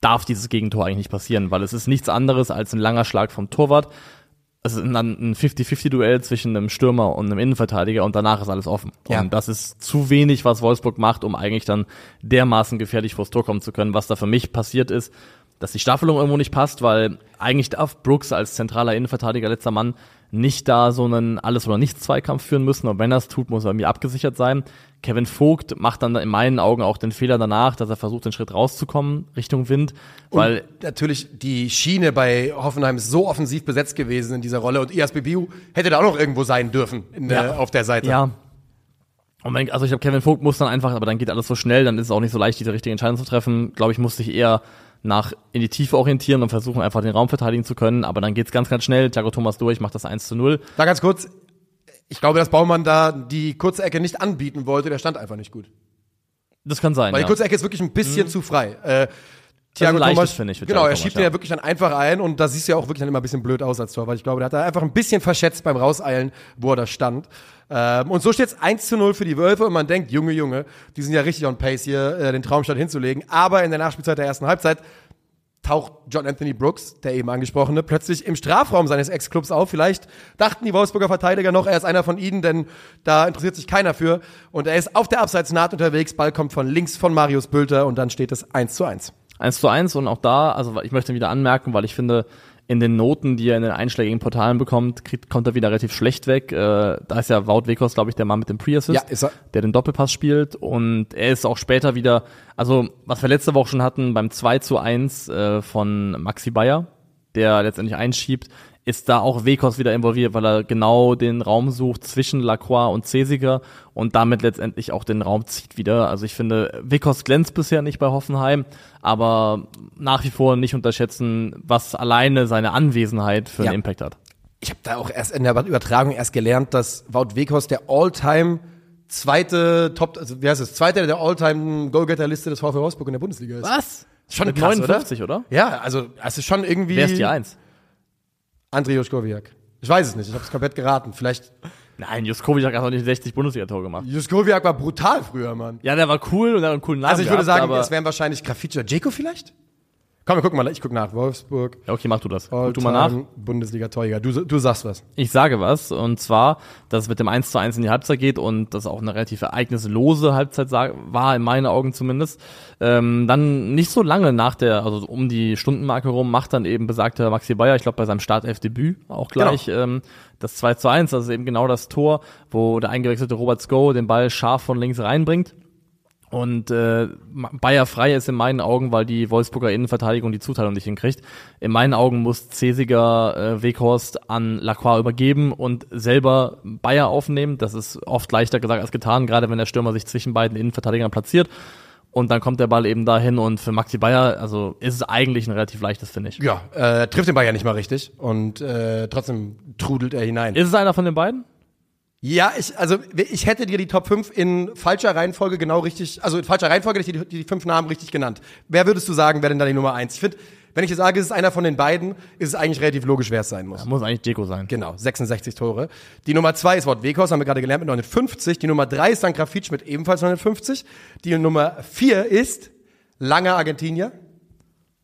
darf dieses Gegentor eigentlich nicht passieren, weil es ist nichts anderes als ein langer Schlag vom Torwart. Es ist dann ein 50-50-Duell zwischen einem Stürmer und einem Innenverteidiger und danach ist alles offen. Ja. Und das ist zu wenig, was Wolfsburg macht, um eigentlich dann dermaßen gefährlich vors Tor kommen zu können. Was da für mich passiert ist, dass die Staffelung irgendwo nicht passt, weil eigentlich darf Brooks als zentraler Innenverteidiger, letzter Mann, nicht da so einen Alles- oder Nichts-Zweikampf führen müssen. Und wenn er es tut, muss er irgendwie abgesichert sein. Kevin Vogt macht dann in meinen Augen auch den Fehler danach, dass er versucht, den Schritt rauszukommen Richtung Wind, weil und natürlich die Schiene bei Hoffenheim ist so offensiv besetzt gewesen in dieser Rolle und ISBBU hätte da auch noch irgendwo sein dürfen der, Ja. auf der Seite. Ja. Und wenn, also ich glaube, Kevin Vogt muss dann einfach, aber dann geht alles so schnell, dann ist es auch nicht so leicht, diese richtige Entscheidung zu treffen. Glaube ich, muss sich eher nach in die Tiefe orientieren und versuchen, einfach den Raum verteidigen zu können. Aber dann geht's ganz, ganz schnell. Thiago Thomas durch, macht das 1 zu 0. Da ganz kurz, ich glaube, dass Baumann da die kurze Ecke nicht anbieten wollte, der stand einfach nicht gut. Das kann sein. Weil ja. die kurze Ecke ist wirklich ein Mhm. bisschen zu frei. Äh, Thiago leichtes, Thomas, finde ich, genau, Thiago er Thomas, schiebt ja. den ja wirklich dann einfach ein und da siehst du ja auch wirklich dann immer ein bisschen blöd aus als Tor, weil ich glaube, der hat da einfach ein bisschen verschätzt beim Rauseilen, wo er da stand. Ähm, und so steht es 1 zu 0 für die Wölfe und man denkt, Junge, Junge, die sind ja richtig on pace hier, äh, den Traumstand hinzulegen. Aber in der Nachspielzeit der ersten Halbzeit taucht John Anthony Brooks, der eben angesprochene, plötzlich im Strafraum seines Ex-Clubs auf. Vielleicht dachten die Wolfsburger Verteidiger noch, er ist einer von ihnen, denn da interessiert sich keiner für. Und er ist auf der Abseitsnaht unterwegs, Ball kommt von links von Marius Bülter und dann steht es 1 zu 1. 1 zu 1 und auch da, also ich möchte wieder anmerken, weil ich finde, in den Noten, die er in den einschlägigen Portalen bekommt, kriegt, kommt er wieder relativ schlecht weg. Äh, da ist ja Wout Wekos, glaube ich, der Mann mit dem Pre-Assist, Ja, ist er. der den Doppelpass spielt und er ist auch später wieder, also was wir letzte Woche schon hatten, beim 2 zu 1 äh, von Maxi Bayer, der letztendlich einschiebt, ist da auch Wekos wieder involviert, weil er genau den Raum sucht zwischen Lacroix und Cesiger und damit letztendlich auch den Raum zieht wieder. Also ich finde, Wekos glänzt bisher nicht bei Hoffenheim, aber nach wie vor nicht unterschätzen, was alleine seine Anwesenheit für einen Ja. Impact hat. Ich habe da auch erst in der Übertragung erst gelernt, dass Wout Weghorst der All-Time zweite Top, also wie heißt es, zweite der All-Time Goalgetter-Liste des VfL Wolfsburg in der Bundesliga ist. Was? Schon Mit krass, 59, oder? Ja, also es ist schon irgendwie Wer ist die Eins? André Juskowiak. Ich weiß es nicht, ich habe es komplett geraten. Vielleicht Nein, Juskovic hat auch nicht 60 Bundesliga-Tore gemacht. Juskowiak war brutal früher, Mann. Ja, der war cool und hat einen coolen Namen Also ich würde gehabt, sagen, es wären wahrscheinlich Grafitschi oder Jeko vielleicht? Komm, wir gucken mal, ich gucke nach. Wolfsburg, ja, okay, mach du das. Guck du mal nach. All-Time Bundesliga-Torjäger. Du, du sagst was. Ich sage was, und zwar, dass es mit dem 1 zu 1 in die Halbzeit geht und das auch eine relativ ereignislose Halbzeit war, in meinen Augen zumindest. Ähm, dann nicht so lange nach der, also um die Stundenmarke rum, macht dann eben besagter Maxi Bayer, ich glaube bei seinem Startelf-Debüt auch gleich, ähm, das 2 zu 1, das ist eben genau das Tor, wo der eingewechselte Robert Sko den Ball scharf von links reinbringt. Und äh, Bayer frei ist in meinen Augen, weil die Wolfsburger Innenverteidigung die Zuteilung nicht hinkriegt. In meinen Augen muss Cesiger äh, Weghorst an Lacroix übergeben und selber Bayer aufnehmen. Das ist oft leichter gesagt als getan, gerade wenn der Stürmer sich zwischen beiden Innenverteidigern platziert. Und dann kommt der Ball eben dahin und für Maxi Bayer, also ist es eigentlich ein relativ leichtes, finde ich. Ja, äh, trifft den Ball ja nicht mal richtig und äh, trotzdem trudelt er hinein. Ist es einer von den beiden? Ja, ich, also ich hätte dir die Top 5 in falscher Reihenfolge genau richtig, also in falscher Reihenfolge hätte ich die, die fünf Namen richtig genannt. Wer würdest du sagen, wer denn da die Nummer eins? Ich finde, wenn ich jetzt sage, es ist einer von den beiden, ist es eigentlich relativ logisch, wer es sein muss. Muss eigentlich Deko sein. Genau, 66 Tore. Die Nummer zwei ist Wort Wekos, haben wir gerade gelernt, mit 59. Die Nummer drei ist dann Grafitsch mit ebenfalls 59. Die Nummer vier ist Langer Argentinier,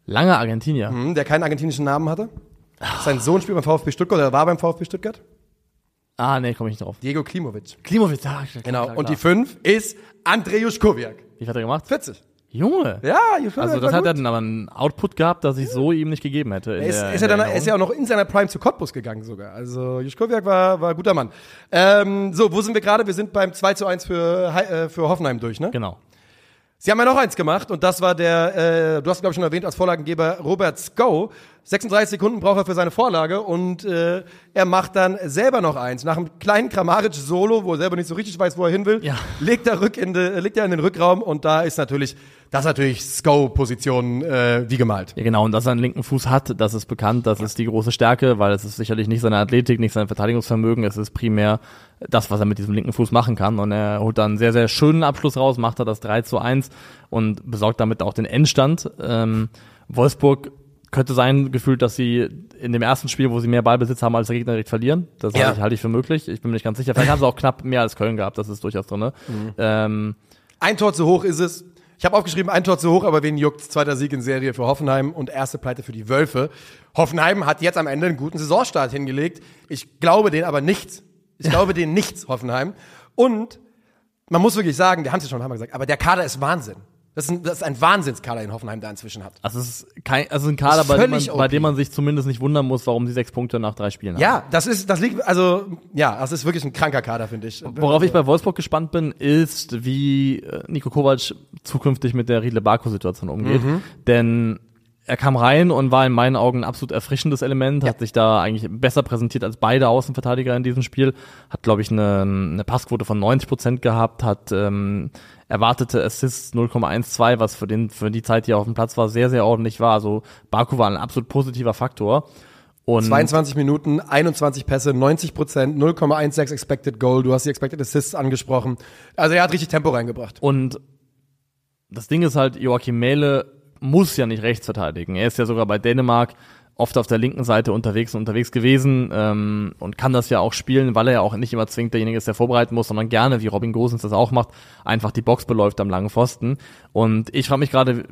Lange Argentinier. hm, der keinen argentinischen Namen hatte. Sein Sohn spielt beim VfB Stuttgart, oder war beim VfB Stuttgart. Ah, nee, komme ich nicht drauf. Diego Klimovic. Klimowitz, ja, klar, Genau. klar, Und die klar. fünf ist Andrej Juskowiak. Wie viel hat er gemacht? 40. Junge. Ja, Juskowiak Also das hat er dann aber einen Output gehabt, das ich so ihm nicht gegeben hätte. Er ist, der- ist, er dann, ist ja auch noch in seiner Prime zu Cottbus gegangen sogar. Also Juskowiak war, war ein guter Mann. Ähm, so, wo sind wir gerade? Wir sind beim 2 zu 1 für, äh, für Hoffenheim durch, ne? Genau. Sie haben ja noch eins gemacht und das war der, äh, du hast glaube ich schon erwähnt, als Vorlagengeber Robert Sko. 36 Sekunden braucht er für seine Vorlage und äh, er macht dann selber noch eins. Nach einem kleinen Kramaric-Solo, wo er selber nicht so richtig weiß, wo er hin will, Ja. legt, er rück in de, legt er in den Rückraum und da ist natürlich, das ist natürlich Sko-Position äh, wie gemalt. Ja, genau. Und dass er einen linken Fuß hat, das ist bekannt, das ist die große Stärke, weil es ist sicherlich nicht seine Athletik, nicht sein Verteidigungsvermögen, es ist primär das, was er mit diesem linken Fuß machen kann. Und er holt dann einen sehr, sehr schönen Abschluss raus, macht er das 3 zu 1 und besorgt damit auch den Endstand. Ähm, Wolfsburg könnte sein gefühlt, dass sie in dem ersten Spiel, wo sie mehr Ballbesitz haben als der Gegner, direkt verlieren. Das Ja. halte ich, halte ich für möglich. Ich bin mir nicht ganz sicher. Vielleicht haben sie auch knapp mehr als Köln gehabt, das ist durchaus drin. Ne? Ähm, Ein Tor zu hoch ist es. Ich habe aufgeschrieben, ein Tor zu hoch, aber wen juckt's? Zweiter Sieg in Serie für Hoffenheim und erste Pleite für die Wölfe. Hoffenheim hat jetzt am Ende einen guten Saisonstart hingelegt. Ich glaube denen aber nichts. Ich glaube denen nichts, Hoffenheim. Und man muss wirklich sagen, wir haben es ja schon ein paar Mal gesagt, aber der Kader ist Wahnsinn. Das ist ein, das ist ein Wahnsinnskader, den Hoffenheim da inzwischen hat. Also es ist kein, also ein Kader, bei dem, man, bei dem man sich zumindest nicht wundern muss, warum sie sechs Punkte nach drei Spielen haben. Ja, das ist, das liegt, also, ja, das ist wirklich ein kranker Kader, finde ich. Worauf ich bei Wolfsburg gespannt bin, ist, wie äh, Nico Kovac zukünftig mit der Riedle Barco-Situation umgeht. Mhm. Denn er kam rein und war in meinen Augen ein absolut erfrischendes Element, hat sich da eigentlich besser präsentiert als beide Außenverteidiger in diesem Spiel, hat, glaube ich, eine, eine Passquote von 90 Prozent gehabt, hat ähm, erwartete Assists 0,12, was für, den, für die Zeit, die er auf dem Platz war, sehr, sehr ordentlich war. Also Baku war ein absolut positiver Faktor. Und 22 Minuten, 21 Pässe, 90 Prozent, 0,16 Expected Goal. Du hast die Expected Assists angesprochen. Also er hat richtig Tempo reingebracht. Und das Ding ist halt, Joachim Mähle muss ja nicht rechts verteidigen. Er ist ja sogar bei Dänemark oft auf der linken Seite unterwegs und unterwegs gewesen ähm, und kann das ja auch spielen, weil er ja auch nicht immer zwingend derjenige ist, der vorbereiten muss, sondern gerne, wie Robin Gosens das auch macht, einfach die Box beläuft am langen Pfosten. Und ich frage mich gerade,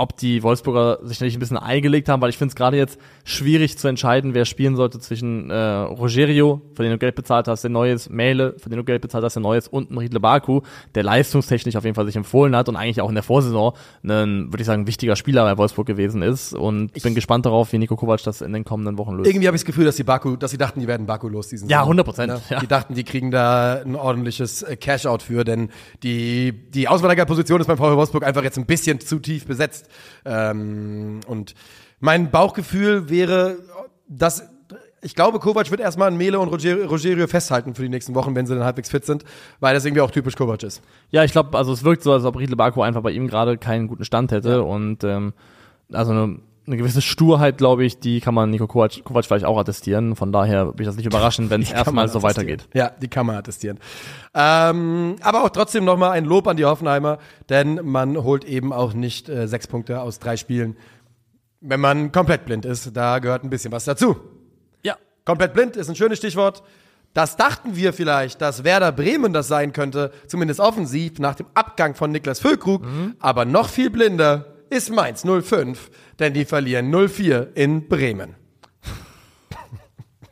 ob die Wolfsburger sich nicht ein bisschen eingelegt haben, weil ich finde es gerade jetzt schwierig zu entscheiden, wer spielen sollte zwischen äh, Rogerio, für den du Geld bezahlt hast, der Neues, Mele, für den du Geld bezahlt hast, der Neues und Riedle Baku, der leistungstechnisch auf jeden Fall sich empfohlen hat und eigentlich auch in der Vorsaison ein, würde ich sagen, wichtiger Spieler bei Wolfsburg gewesen ist und ich bin gespannt darauf, wie Nico Kovac das in den kommenden Wochen löst. Irgendwie habe ich das Gefühl, dass die Baku, dass sie dachten, die werden Baku los diesen Ja, 100 Prozent. Ne? Ja. Die dachten, die kriegen da ein ordentliches äh, Cash-Out für, denn die, die Außenverteidigerposition ist beim VfL Wolfsburg einfach jetzt ein bisschen zu tief besetzt. Ähm, und mein Bauchgefühl wäre, dass ich glaube, Kovac wird erstmal an Mele und Roger- Rogerio festhalten für die nächsten Wochen, wenn sie dann halbwegs fit sind, weil das irgendwie auch typisch Kovac ist. Ja, ich glaube, also es wirkt so, als ob Riedle Baku einfach bei ihm gerade keinen guten Stand hätte und ähm, also eine, eine gewisse Sturheit, glaube ich, die kann man Nico Kovac, Kovac vielleicht auch attestieren. Von daher bin ich das nicht überraschend, wenn es erstmal so weitergeht. Ja, die kann man attestieren. Ähm, aber auch trotzdem nochmal ein Lob an die Hoffenheimer, denn man holt eben auch nicht äh, sechs Punkte aus drei Spielen, wenn man komplett blind ist. Da gehört ein bisschen was dazu. Ja. Komplett blind ist ein schönes Stichwort. Das dachten wir vielleicht, dass Werder Bremen das sein könnte, zumindest offensiv, nach dem Abgang von Niklas Füllkrug. Aber noch viel blinder ist Mainz 05, denn die verlieren 0-4 in Bremen.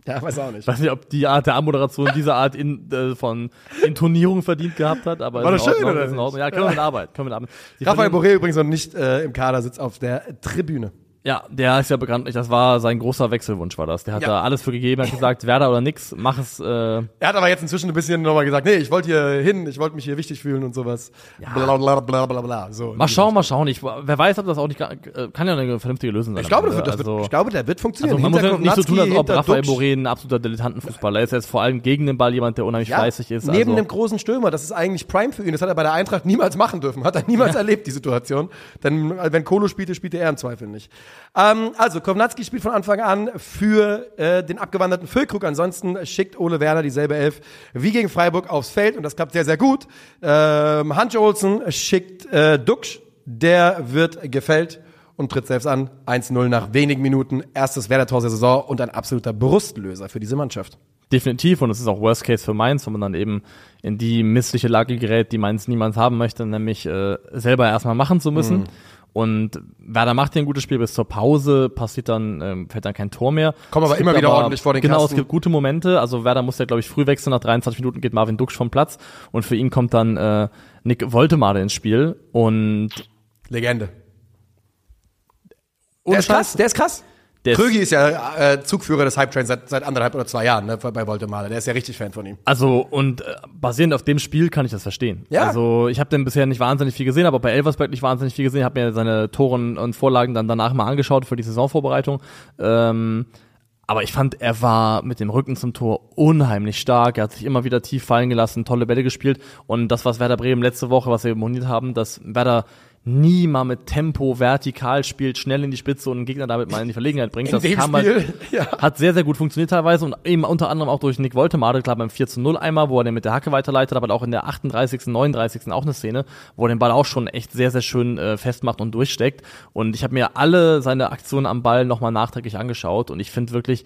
ja, weiß auch nicht. Ich weiß nicht, ob die Art der Anmoderation diese Art in, äh, von Intonierung verdient gehabt hat, aber War doch in schön, Ordnung, oder. Ja, können wir mit arbeiten. Können wir mit arbeiten. Sie Raphael Boré übrigens noch nicht äh, im Kader, sitzt auf der Tribüne. Ja, der ist ja bekanntlich, das war sein großer Wechselwunsch, war das. Der hat Ja. da alles für gegeben, hat gesagt, Werder oder nix, mach es, äh, Er hat aber jetzt inzwischen ein bisschen nochmal gesagt, nee, ich wollte hier hin, ich wollte mich hier wichtig fühlen und sowas. Bla bla bla bla bla. So, mal schauen, mal schauen. Ich, wer weiß, ob das auch nicht, äh, kann ja eine vernünftige Lösung sein. Ich glaube, das wird, das wird, Also- ich glaube, der wird funktionieren. Also man muss ja nicht so tun, als ob Raphael Boré ein absoluter Dilettantenfußballer ist. Er ist vor allem gegen den Ball jemand, der unheimlich Ja, fleißig ist. Neben also, dem großen Stürmer, das ist eigentlich Prime für ihn. Das hat er bei der Eintracht niemals machen dürfen. Hat er niemals erlebt, die Situation. Denn äh, wenn Kolo spielte, spielte er im Zweifel nicht. Ähm, also, Kovnatski spielt von Anfang an für äh, den abgewanderten Füllkrug. Ansonsten schickt Ole Werner dieselbe Elf wie gegen Freiburg aufs Feld. Und das klappt sehr, sehr gut. Ähm, Hans Olsen schickt äh, Duxch. Der wird gefällt und tritt selbst an. 1-0 nach wenigen Minuten. Erstes Werder-Tor der Saison und ein absoluter Brustlöser für diese Mannschaft. definitiv und es ist auch Worst Case für Mainz, wenn man dann eben in die missliche Lage gerät, die Mainz niemals haben möchte, nämlich äh, selber erstmal machen zu müssen. Und Werder macht hier ein gutes Spiel bis zur Pause, passiert dann, ähm, fällt dann kein Tor mehr. Kommen aber immer wieder ordentlich vor den Genau, Kasten. es gibt gute Momente. Also Werder muss ja, glaube ich, früh wechseln. Nach 23 Minuten geht Marvin Duksch vom Platz und für ihn kommt dann äh, Nick Woltemade ins Spiel. Und Legende. Der ist krass, der ist krass. Krögi ist ja äh, Zugführer des Hype Trains seit, seit anderthalb oder zwei Jahren ne, bei Voltemade. Der ist ja richtig Fan von ihm. Also und äh, basierend auf dem Spiel kann ich das verstehen. Ja. Also ich habe den bisher nicht wahnsinnig viel gesehen, aber bei Elversberg nicht wahnsinnig viel gesehen. Habe mir seine Toren und Vorlagen dann danach mal angeschaut für die Saisonvorbereitung. Ähm, aber ich fand, er war mit dem Rücken zum Tor unheimlich stark. Er hat sich immer wieder tief fallen gelassen, tolle Bälle gespielt. Und das, was Werder Bremen letzte Woche, was wir moniert haben, dass Werder nie mal mit Tempo vertikal spielt, schnell in die Spitze und einen Gegner damit mal in die Verlegenheit bringt. In das kam Spiel, halt, ja. hat sehr, sehr gut funktioniert teilweise und eben unter anderem auch durch Nick Woltemade, klar beim 4 zu 0 einmal, wo er den mit der Hacke weiterleitet, aber auch in der 38., 39. auch eine Szene, wo er den Ball auch schon echt sehr, sehr schön äh, festmacht und durchsteckt. Und ich habe mir alle seine Aktionen am Ball nochmal nachträglich angeschaut und ich finde wirklich,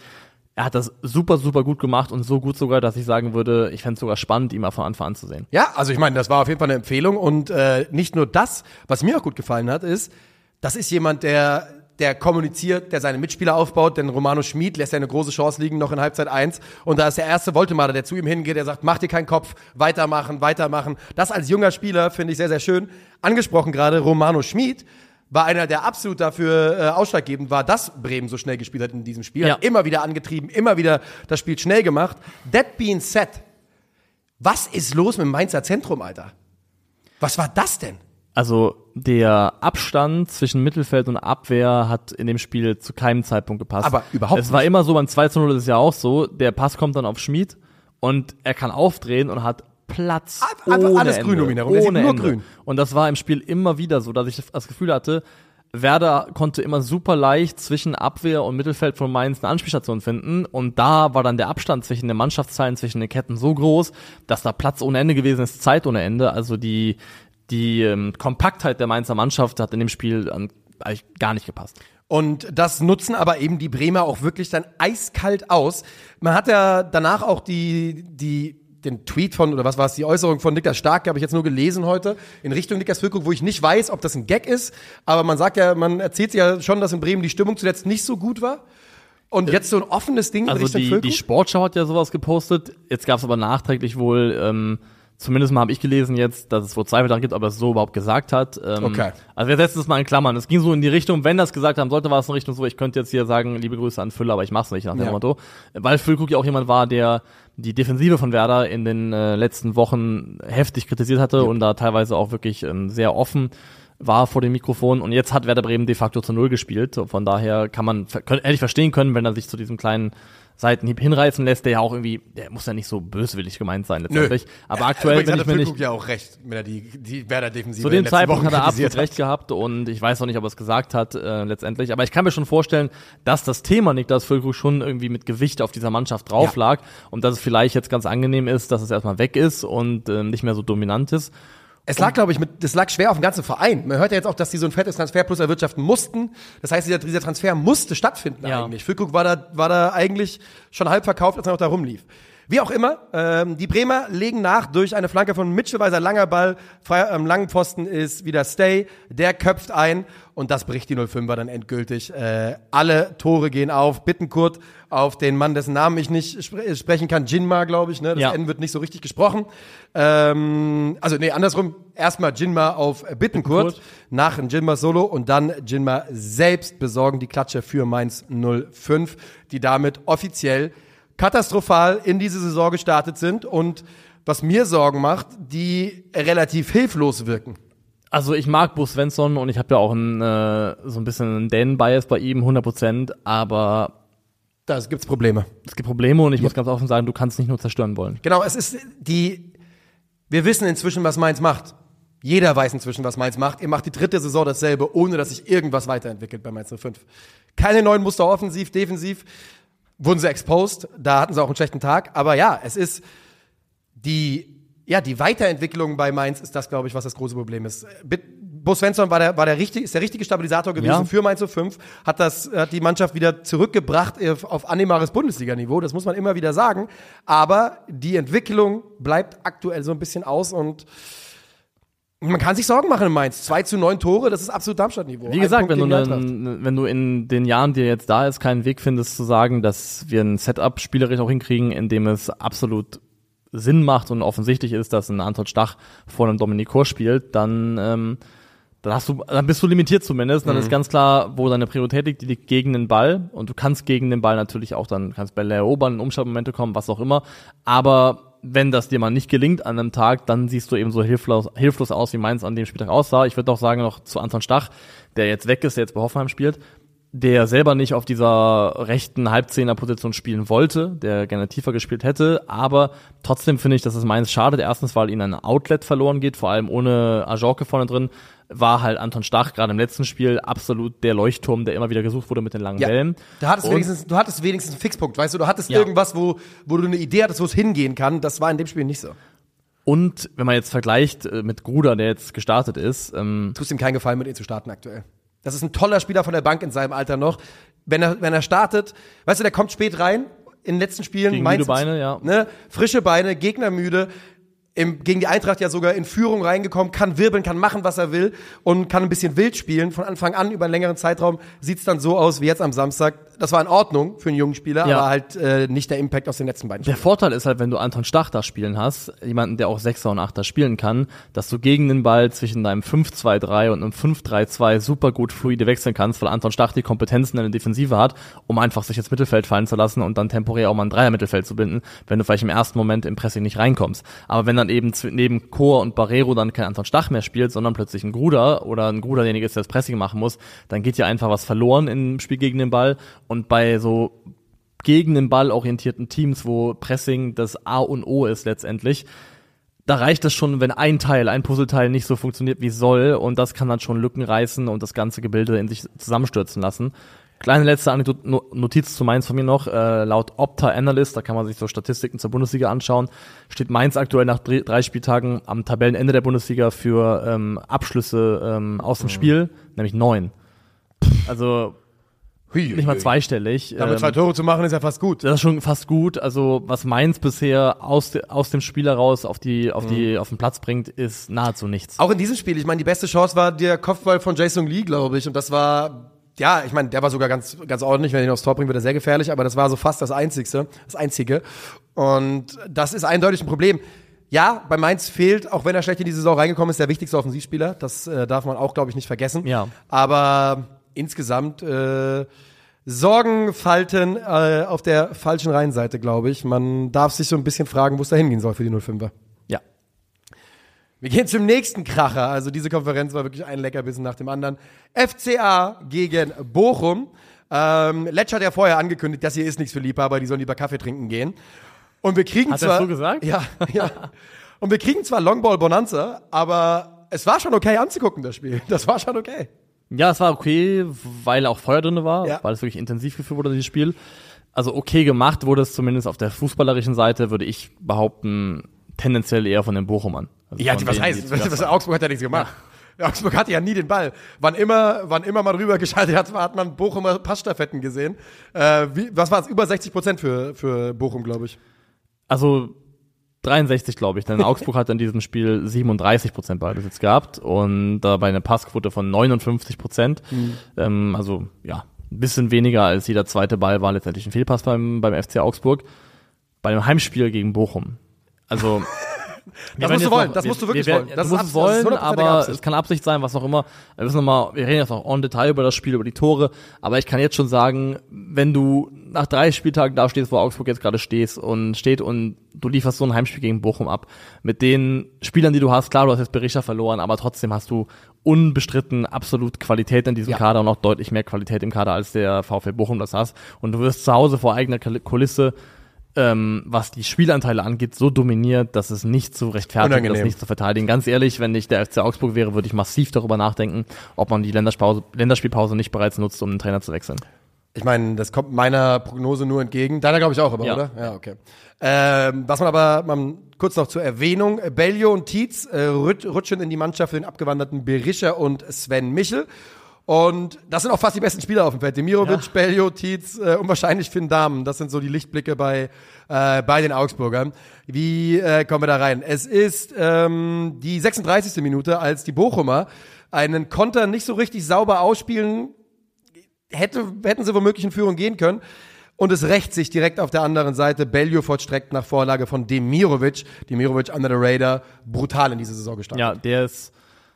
er hat das super, super gut gemacht und so gut sogar, dass ich sagen würde, ich fände es sogar spannend, ihn mal von Anfang an zu sehen. Ja, also ich meine, das war auf jeden Fall eine Empfehlung. Und äh, nicht nur das, was mir auch gut gefallen hat, ist, das ist jemand, der der kommuniziert, der seine Mitspieler aufbaut, denn Romano Schmid lässt ja eine große Chance liegen, noch in Halbzeit 1. Und da ist der erste Voltemade, der zu ihm hingeht, der sagt, mach dir keinen Kopf, weitermachen, weitermachen. Das als junger Spieler finde ich sehr, sehr schön. Angesprochen gerade Romano Schmid war einer, der absolut dafür äh, ausschlaggebend war, dass Bremen so schnell gespielt hat in diesem Spiel. Ja. Hat immer wieder angetrieben, immer wieder das Spiel schnell gemacht. That being said, was ist los mit dem Mainzer Zentrum, Alter? Was war das denn? Also der Abstand zwischen Mittelfeld und Abwehr hat in dem Spiel zu keinem Zeitpunkt gepasst. Aber überhaupt Es war immer so, beim 2 zu 0 ist es ja auch so, der Pass kommt dann auf Schmied und er kann aufdrehen und hat Platz Einfach ohne alles Ende. grün um ihn herum. Ohne nur Ende. grün. Und das war im Spiel immer wieder so, dass ich das Gefühl hatte, Werder konnte immer super leicht zwischen Abwehr und Mittelfeld von Mainz eine Anspielstation finden und da war dann der Abstand zwischen den Mannschaftsteilen, zwischen den Ketten so groß, dass da Platz ohne Ende gewesen ist, Zeit ohne Ende. Also die die ähm, Kompaktheit der Mainzer Mannschaft hat in dem Spiel an eigentlich gar nicht gepasst. Und das nutzen aber eben die Bremer auch wirklich dann eiskalt aus. Man hat ja danach auch die, die, den Tweet von, oder was war es, die Äußerung von Niklas Stark, habe ich jetzt nur gelesen heute, in Richtung Niklas Füllkrug, wo ich nicht weiß, ob das ein Gag ist, aber man sagt ja, man erzählt ja schon, dass in Bremen die Stimmung zuletzt nicht so gut war. Und jetzt so ein offenes Ding Also Richtung die, die Sportschau hat ja sowas gepostet. Jetzt gab es aber nachträglich wohl, ähm, zumindest mal habe ich gelesen jetzt, dass es wohl Zweifel daran gibt, ob er es so überhaupt gesagt hat. Ähm, Okay. Also wir setzen es mal in Klammern. Es ging so in die Richtung, wenn das gesagt haben sollte, war es in Richtung so, ich könnte jetzt hier sagen, liebe Grüße an Füller, aber ich mach's nicht nach dem Ja. Motto. Weil Füllkrug ja auch jemand war, der die Defensive von Werder in den äh, letzten Wochen heftig kritisiert hatte und da teilweise auch wirklich ähm, sehr offen war vor dem Mikrofon und jetzt hat Werder Bremen de facto zu Null gespielt. Von daher kann man, können, hätte ich verstehen können, wenn er sich zu diesem kleinen Seitenhieb hinreißen lässt, der ja auch irgendwie, der muss ja nicht so böswillig gemeint sein letztendlich. Aber aktuell Übrigens bin ich hatte mir nicht, ja auch recht, wenn er die, die Werder-Defensive zu in dem Zeitpunkt Wochen hat er absolut recht gehabt und ich weiß noch nicht, ob er es gesagt hat äh, letztendlich. Aber ich kann mir schon vorstellen, dass das Thema Niklas Füllkrug schon irgendwie mit Gewicht auf dieser Mannschaft drauf Ja. lag und dass es vielleicht jetzt ganz angenehm ist, dass es erstmal weg ist und äh, nicht mehr so dominant ist. Es lag, glaube ich, mit, das lag schwer auf dem ganzen Verein. Man hört ja jetzt auch, dass die so ein fettes Transfer plus erwirtschaften mussten. Das heißt, dieser, dieser Transfer musste stattfinden Ja. eigentlich. Füllkrug war da, war da eigentlich schon halb verkauft, als er noch da rumlief. Wie auch immer, ähm, die Bremer legen nach durch eine Flanke von Mitchellweiser, langer Ball, frei, am langen Pfosten ist wieder Stay, der köpft ein und das bricht die 05er dann endgültig. Äh, alle Tore gehen auf, Bittenkurt auf den Mann, dessen Namen ich nicht spre sprechen kann, Jinma, glaube ich, ne? das Ja. N wird nicht so richtig gesprochen. Ähm, also nee, andersrum, erstmal Jinma auf Bittenkurt, Bittenkurt. nach Jinma Solo und dann Jinma selbst besorgen die Klatsche für Mainz 05, die damit offiziell katastrophal in diese Saison gestartet sind und was mir Sorgen macht, die relativ hilflos wirken. Also ich mag Bo Svensson und ich habe ja auch ein, äh, so ein bisschen einen Dan-Bias bei ihm, 100%, aber Da gibt's Probleme. es gibt Probleme und ich muss ganz offen sagen, du kannst nicht nur zerstören wollen. Genau, es ist die, wir wissen inzwischen, was Mainz macht. Jeder weiß inzwischen, was Mainz macht. Ihr macht die dritte Saison dasselbe, ohne dass sich irgendwas weiterentwickelt bei Mainz 05. Keine neuen Muster offensiv, defensiv. Wurden sie exposed. Da hatten sie auch einen schlechten Tag. Aber ja, es ist die, ja, die Weiterentwicklung bei Mainz ist das, glaube ich, was das große Problem ist. Bo Svensson war der, war der richtig, ist der richtige Stabilisator gewesen Ja. für Mainz 05, hat das, hat die Mannschaft wieder zurückgebracht auf, auf annehmbares Bundesliga-Niveau. Das muss man immer wieder sagen. Aber die Entwicklung bleibt aktuell so ein bisschen aus und man kann sich Sorgen machen in Mainz. 2 zu 9 Tore, das ist absolut Darmstadt-Niveau. Wie gesagt, wenn du, ne, wenn du in den Jahren, die jetzt da ist, keinen Weg findest zu sagen, dass wir ein Setup spielerisch auch hinkriegen, in dem es absolut Sinn macht und offensichtlich ist, dass ein Anton Stach vor einem Dominik Kor spielt, dann, ähm, dann hast du, dann bist du limitiert zumindest. Dann ist ganz klar, wo deine Priorität liegt, die liegt gegen den Ball. Und du kannst gegen den Ball natürlich auch dann, kannst Bälle erobern, in Umschaltmomente kommen, was auch immer. Aber wenn das dir mal nicht gelingt an einem Tag, dann siehst du eben so hilflos, hilflos aus, wie Mainz an dem Spieltag aussah. Ich würde auch sagen, noch zu Anton Stach, der jetzt weg ist, der jetzt bei Hoffenheim spielt, der selber nicht auf dieser rechten Halbzehner-Position spielen wollte, der gerne tiefer gespielt hätte, aber trotzdem finde ich, dass es Mainz schadet. Erstens, weil ihnen ein Outlet verloren geht, vor allem ohne Ajorke vorne drin, war halt Anton Stach gerade im letzten Spiel absolut der Leuchtturm, der immer wieder gesucht wurde mit den langen Ja. Wellen. Du hattest, Und- wenigstens, du hattest wenigstens einen Fixpunkt, weißt du? Du hattest Ja. irgendwas, wo, wo du eine Idee hattest, wo es hingehen kann. Das war in dem Spiel nicht so. Und wenn man jetzt vergleicht äh, mit Gruder, der jetzt gestartet ist, ähm, tust ihm keinen Gefallen, mit ihm zu starten aktuell. Das ist ein toller Spieler von der Bank in seinem Alter noch. Wenn er, wenn er startet, weißt du, der kommt spät rein in den letzten Spielen. Gegen Mainz- müde Beine, ja. Ne, frische Beine, Gegner müde. Im, gegen die Eintracht ja sogar in Führung reingekommen, kann wirbeln, kann machen, was er will und kann ein bisschen wild spielen. Von Anfang an über einen längeren Zeitraum sieht's dann so aus wie jetzt am Samstag. Das war in Ordnung für einen jungen Spieler, Ja. aber halt äh, nicht der Impact aus den letzten beiden Der Spielen. Vorteil ist halt, wenn du Anton Stach da spielen hast, jemanden, der auch Sechser und Achter spielen kann, dass du gegen den Ball zwischen deinem 5-2-3 und einem 5-3-2 super gut fluide wechseln kannst, weil Anton Stach die Kompetenzen in der Defensive hat, um einfach sich ins Mittelfeld fallen zu lassen und dann temporär auch mal ein Dreier-Mittelfeld zu binden, wenn du vielleicht im ersten Moment im Pressing nicht reinkommst. Aber wenn dann eben neben Chor und Barrero dann kein Anton Stach mehr spielt, sondern plötzlich ein Gruder oder ein Gruder derjenige ist, der das Pressing machen muss, dann geht ja einfach was verloren im Spiel gegen den Ball und bei so gegen den Ball orientierten Teams, wo Pressing das A und O ist letztendlich, da reicht es schon, wenn ein Teil, ein Puzzleteil nicht so funktioniert wie es soll und das kann dann schon Lücken reißen und das ganze Gebilde in sich zusammenstürzen lassen. Kleine letzte Notiz zu Mainz von mir noch. Äh, laut Opta Analyst, da kann man sich so Statistiken zur Bundesliga anschauen, steht Mainz aktuell nach drei, drei Spieltagen am Tabellenende der Bundesliga für ähm, Abschlüsse ähm, aus dem Spiel, nämlich neun. Also Hui, nicht mal zweistellig. Damit Ähm, zwei Tore zu machen, ist ja fast gut. das ist schon fast gut. Also was Mainz bisher aus, aus dem Spiel heraus auf die auf Mhm. die auf den Platz bringt, ist nahezu nichts. Auch in diesem Spiel, ich meine, die beste Chance war der Kopfball von Jason Lee, glaube ich. Und das war, ja, ich meine, der war sogar ganz, ganz ordentlich. Wenn er ihn aufs Tor bringt, wird er sehr gefährlich. Aber das war so fast das Einzigste, das Einzige. Und das ist eindeutig ein Problem. Ja, bei Mainz fehlt, auch wenn er schlecht in die Saison reingekommen ist, der wichtigste Offensivspieler. Das äh, darf man auch, glaube ich, nicht vergessen. Ja. Aber insgesamt äh, Sorgenfalten äh, auf der falschen Reihenseite, glaube ich. Man darf sich so ein bisschen fragen, wo es da hingehen soll für die 05er. Wir gehen zum nächsten Kracher. Also diese Konferenz war wirklich ein Leckerbissen nach dem anderen. FCA gegen Bochum. Ähm, Letsch hat ja vorher angekündigt, das hier ist nichts für Liebhaber, die sollen lieber Kaffee trinken gehen. Und wir kriegen Hat zwar so gesagt? Ja, ja. Und wir kriegen zwar Longball Bonanza, aber es war schon okay anzugucken das Spiel. Das war schon okay. Ja, es war okay, weil auch Feuer drin war, Ja. weil es wirklich intensiv geführt wurde, dieses Spiel. Also okay gemacht wurde es zumindest auf der fußballerischen Seite, würde ich behaupten, tendenziell eher von den Bochumern. Also Ja, von was heißt, die was, was, Augsburg hat ja nichts gemacht. Augsburg hatte ja nie den Ball. Wann immer, wann immer man rübergeschaltet hat, hat man Bochumer Passstaffetten gesehen. Äh, wie, was war es? Über 60 Prozent für, für Bochum, glaube ich. Also 63, glaube ich, denn Augsburg hat in diesem Spiel 37 Prozent Ballbesitz gehabt und dabei eine Passquote von 59 Prozent. Mhm. Ähm, also ja, ein bisschen weniger als jeder zweite Ball war letztendlich ein Fehlpass beim, beim FC Augsburg. Bei einem Heimspiel gegen Bochum. Also Das werden musst du wollen, noch- das musst du wirklich wir, wollen. Wir, Das du musst es wollen, aber Absicht. es kann Absicht sein, was auch immer. Wir wissen noch mal, wir reden jetzt noch en Detail über das Spiel, über die Tore, aber ich kann jetzt schon sagen, wenn du nach drei Spieltagen da stehst, wo Augsburg jetzt gerade stehst und steht und du lieferst so ein Heimspiel gegen Bochum ab, mit den Spielern, die du hast, klar, du hast jetzt Berisha verloren, aber trotzdem hast du unbestritten absolut Qualität in diesem Ja. Kader und auch deutlich mehr Qualität im Kader, als der VfL Bochum das hast. Und du wirst zu Hause vor eigener Kulisse ähm, was die Spielanteile angeht, so dominiert, dass es nicht zu rechtfertigen, Unangenehm. das nicht zu verteidigen. Ganz ehrlich, wenn ich der FC Augsburg wäre, würde ich massiv darüber nachdenken, ob man die Länderspielpause, Länderspielpause nicht bereits nutzt, um den Trainer zu wechseln. Ich meine, das kommt meiner Prognose nur entgegen. Deiner glaube ich auch, aber, Ja. oder? Ja, okay. Ähm, was man aber man, kurz noch zur Erwähnung, Bellio und Tietz äh, rut- rutschen in die Mannschaft für den abgewanderten Berischer und Sven Michel. Und das sind auch fast die besten Spieler auf dem Feld. Demirovic, Ja. Bellio, Tietz äh, und wahrscheinlich Finn Dahmen. Das sind so die Lichtblicke bei, äh, bei den Augsburgern. Wie äh, kommen wir da rein? Es ist ähm, die 36. Minute, als die Bochumer einen Konter nicht so richtig sauber ausspielen hätte, hätten sie womöglich in Führung gehen können. Und es rächt sich direkt auf der anderen Seite. Bellio vollstreckt nach Vorlage von Demirovic. Demirovic under the radar. Brutal in diese Saison gestartet. Ja, der ist,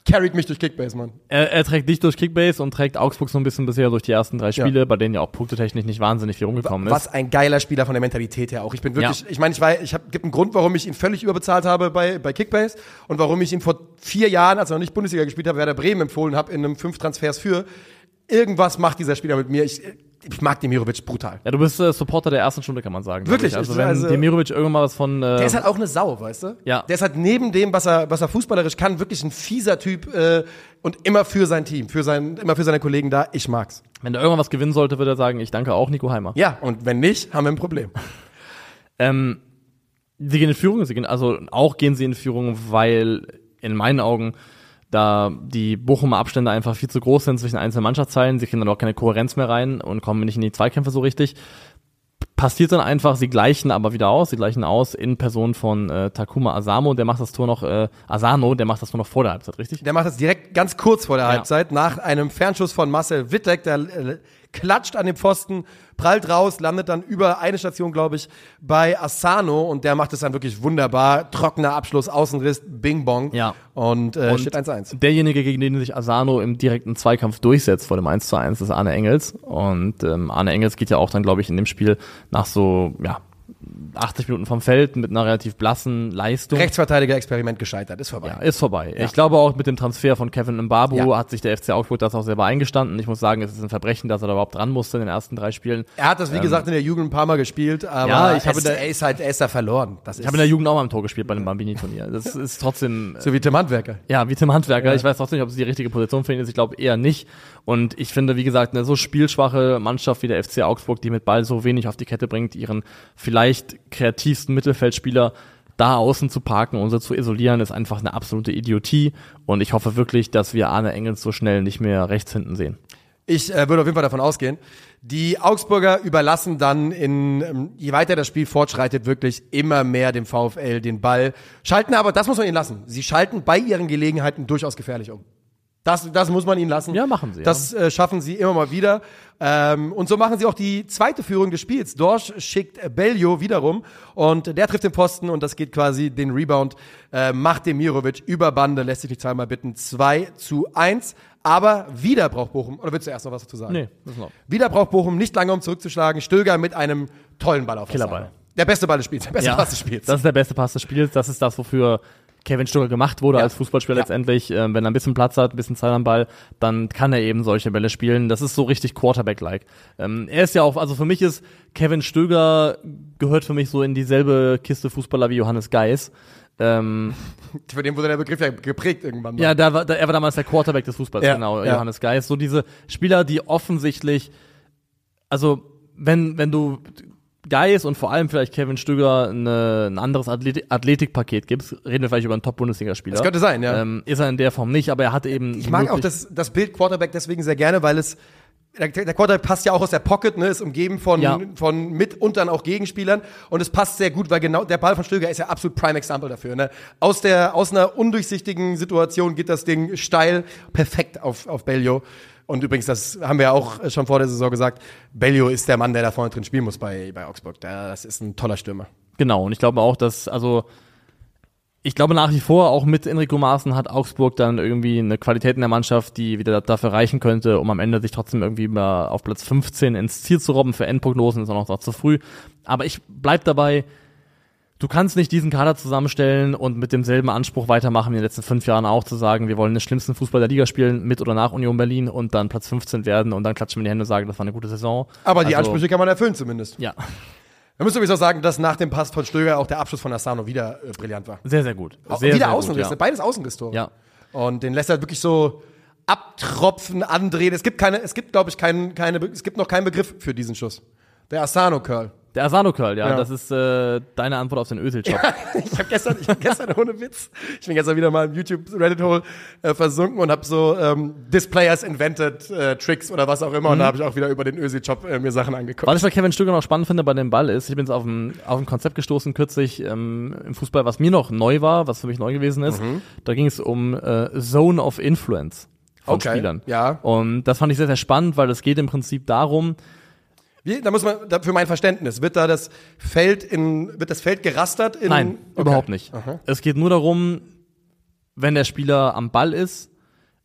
Carried mich durch Kickbase, Mann. er, er trägt dich durch Kickbase und trägt Augsburg so ein bisschen bisher durch die ersten drei Spiele, bei denen ja auch punktetechnisch nicht wahnsinnig viel rumgekommen ist. Was ein geiler Spieler von der Mentalität her auch. Ich bin wirklich, Ja. ich meine, ich weiß, ich habe gibt einen Grund, warum ich ihn völlig überbezahlt habe bei, bei Kickbase und warum ich ihn vor vier Jahren, als er noch nicht Bundesliga gespielt habe, Werder Bremen empfohlen habe in einem fünf Transfers für. Irgendwas macht dieser Spieler mit mir. Ich, ich mag Demirovic brutal. Ja, du bist äh, Supporter der ersten Stunde, kann man sagen. Wirklich, Ich. Also wenn also- Demirovic irgendwann was von äh, Der ist halt auch eine Sau, weißt du? Ja. Der ist halt neben dem, was er, was er fußballerisch kann, wirklich ein fieser Typ äh, und immer für sein Team, für sein, immer für seine Kollegen da. Ich mag's. wenn er irgendwann was gewinnen sollte, würde er sagen, ich danke auch Nico Heimer. Ja, und wenn nicht, haben wir ein Problem. Ähm, sie gehen in Führung, sie gehen, also auch gehen sie in Führung, weil in meinen Augen da die Bochumer Abstände einfach viel zu groß sind zwischen einzelnen Mannschaftsteilen. Sie kriegen dann auch keine Kohärenz mehr rein und kommen nicht in die Zweikämpfe so richtig. Passiert dann einfach, sie gleichen aber wieder aus, sie gleichen aus in Person von äh, Takuma Asamo, der macht das Tor noch, äh, Asano, der macht das Tor noch vor der Halbzeit, richtig? Der macht das direkt ganz kurz vor der Ja. Halbzeit, nach einem Fernschuss von Marcel Wittek, der äh, klatscht an den Pfosten, prallt raus, landet dann über eine Station, glaube ich, bei Asano und der macht es dann wirklich wunderbar. Trockener Abschluss, Außenriss, Bing Bong. Ja. Und, äh, Und steht 1-1. Derjenige, gegen den sich Asano im direkten Zweikampf durchsetzt vor dem 1 zu 1, ist Arne Engels. Und ähm, Arne Engels geht ja auch dann, glaube ich, in dem Spiel nach so, ja, 80 Minuten vom Feld mit einer relativ blassen Leistung. Rechtsverteidiger-Experiment gescheitert, ist vorbei. Ja, ist vorbei. Ich glaube auch mit dem Transfer von Kevin Mbabu Ja. hat sich der FC Augsburg das auch selber eingestanden. Ich muss sagen, es ist ein Verbrechen, dass er da überhaupt dran musste in den ersten drei Spielen. Er hat das, wie gesagt, in der Jugend ein paar Mal gespielt, aber Ähm, Ja, ich habe da- er ist halt, er ist da verloren. Das Ich habe in der Jugend auch mal im Tor gespielt bei dem Bambini-Turnier. Das ist trotzdem so wie Tim Handwerker. Ja, wie Tim Handwerker. Ich weiß trotzdem nicht, ob es die richtige Position für ihn ist. Ich glaube eher nicht. Und ich finde, wie gesagt, eine so spielschwache Mannschaft wie der FC Augsburg, die mit Ball so wenig auf die Kette bringt, ihren vielleicht kreativsten Mittelfeldspieler da außen zu parken und so zu isolieren, ist einfach eine absolute Idiotie. Und ich hoffe wirklich, dass wir Arne Engels so schnell nicht mehr rechts hinten sehen. Ich äh, würde auf jeden Fall davon ausgehen. Die Augsburger überlassen dann in, ähm, je weiter das Spiel fortschreitet, wirklich immer mehr dem VfL den Ball. Schalten aber, das muss man ihnen lassen. Sie schalten bei ihren Gelegenheiten durchaus gefährlich um. Das, das muss man ihnen lassen. Ja, machen sie, ja. Das äh, schaffen sie immer mal wieder. Ähm, und so machen sie auch die zweite Führung des Spiels. Dorsch schickt Bellio wiederum und der trifft den Posten und das geht quasi den Rebound, äh, macht Demirovic über Bande, lässt sich die zweimal bitten. 2 zu 1. Aber wieder braucht Bochum, oder willst du erst noch was dazu sagen? Nee, das noch. Wieder braucht Bochum nicht lange, um zurückzuschlagen. Stöger mit einem tollen Ball auf Killerball. Der beste Ball des Spiels, der beste Pass des Spiels. das ist der beste Pass des Spiels. Das ist das, wofür Kevin Stöger gemacht wurde Ja. als Fußballspieler Ja. letztendlich. Ähm, wenn er ein bisschen Platz hat, ein bisschen Zeit am Ball, dann kann er eben solche Bälle spielen. Das ist so richtig Quarterback-like. Ähm, er ist ja auch, also für mich ist Kevin Stöger gehört für mich so in dieselbe Kiste Fußballer wie Johannes Geis. Ähm, Für den wurde der Begriff ja geprägt irgendwann mal. ja, da war, da, er war damals der Quarterback des Fußballs, Ja, genau, ja. Johannes Geis. So diese Spieler, die offensichtlich, also wenn, wenn du Geis und vor allem vielleicht Kevin Stöger eine, ein anderes Athletik, Athletikpaket gibst, reden wir vielleicht über einen Top-Bundesligaspieler. Das könnte sein, ja. Ähm, ist er in der Form nicht, aber er hatte eben. Ich mag auch das, das Bild Quarterback deswegen sehr gerne, weil es der, der Quarterback passt ja auch aus der Pocket, ne, ist umgeben von, Ja. von mit und dann auch Gegenspielern und es passt sehr gut, weil genau der Ball von Stöger ist ja absolut Prime Example dafür. Ne? Aus der aus einer undurchsichtigen Situation geht das Ding steil, perfekt auf auf Bellio. Und übrigens, das haben wir auch schon vor der Saison gesagt, Bellio ist der Mann, der da vorne drin spielen muss bei, bei Augsburg. Das ist ein toller Stürmer. Genau, und ich glaube auch, dass, also, ich glaube nach wie vor, auch mit Enrico Maaßen hat Augsburg dann irgendwie eine Qualität in der Mannschaft, die wieder dafür reichen könnte, um am Ende sich trotzdem irgendwie mal auf Platz 15 ins Ziel zu robben. Für Endprognosen ist auch noch, zu früh. Aber ich bleib dabei, du kannst nicht diesen Kader zusammenstellen und mit demselben Anspruch weitermachen wie in den letzten fünf Jahren auch zu sagen, wir wollen den schlimmsten Fußball der Liga spielen, mit oder nach Union Berlin und dann Platz 15 werden und dann klatschen wir in die Hände und sagen, das war eine gute Saison. Aber die Also, Ansprüche kann man erfüllen zumindest. Ja, Man muss auch sagen, dass nach dem Pass von Stöger auch der Abschluss von Asano wieder äh, brillant war. sehr, sehr gut. Sehr, wieder sehr gut, Außenrisse, ja. beides Außenrisstore. Ja. Und den lässt er wirklich so abtropfen, andrehen. Es gibt keine, es gibt, glaube ich, keinen, keine, es gibt noch keinen Begriff für diesen Schuss. Der Asano Curl. Der Asano Curl, ja, Ja. das ist äh, deine Antwort auf den Özil-Job. Ich habe gestern, ich hab gestern ohne Witz, ich bin gestern wieder mal im YouTube Reddit Hole äh, versunken und habe so ähm, This Players Invented äh, Tricks oder was auch immer und da habe ich auch wieder über den Job äh, mir Sachen angeguckt. Was ich bei Kevin Stöger noch spannend finde bei dem Ball ist, ich bin jetzt auf ein, auf ein Konzept gestoßen kürzlich ähm, im Fußball, was mir noch neu war, was für mich neu gewesen ist. Mhm. Da ging es um äh, Zone of Influence von Okay, Spielern. ja. Und das fand ich sehr, sehr spannend, weil es geht im Prinzip darum, Wie, da muss man, da, für mein Verständnis, wird da das Feld in, wird das Feld gerastert in? Nein, Okay. überhaupt nicht. Es geht nur darum, wenn der Spieler am Ball ist,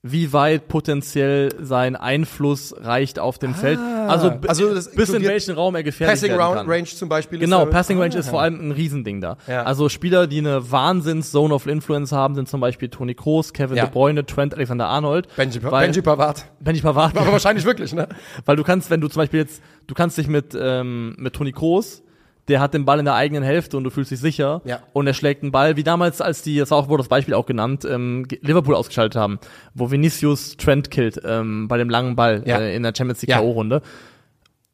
wie weit potenziell sein Einfluss reicht auf dem Feld. Also, also bis in welchen Raum er gefährlich Passing werden kann. Range zum Beispiel. Genau, Passing Range Ah. ist vor allem ein Riesending da. Ja. Also Spieler, die eine Wahnsinns-Zone of Influence haben, sind zum Beispiel Toni Kroos, Kevin Ja. De Bruyne, Trent Alexander-Arnold. Benji, weil, Benji Pavard. Benji Pavard. Aber wahrscheinlich wirklich, ne? Weil du kannst, wenn du zum Beispiel jetzt, du kannst dich mit, ähm, mit Toni Kroos, der hat den Ball in der eigenen Hälfte und du fühlst dich sicher. Ja. Und er schlägt einen Ball, wie damals, als die, das auch, wurde das Beispiel auch genannt, ähm, Liverpool ausgeschaltet haben, wo Vinicius Trent killt, ähm, bei dem langen Ball Ja. äh, in der Champions League Ja. K.O.-Runde.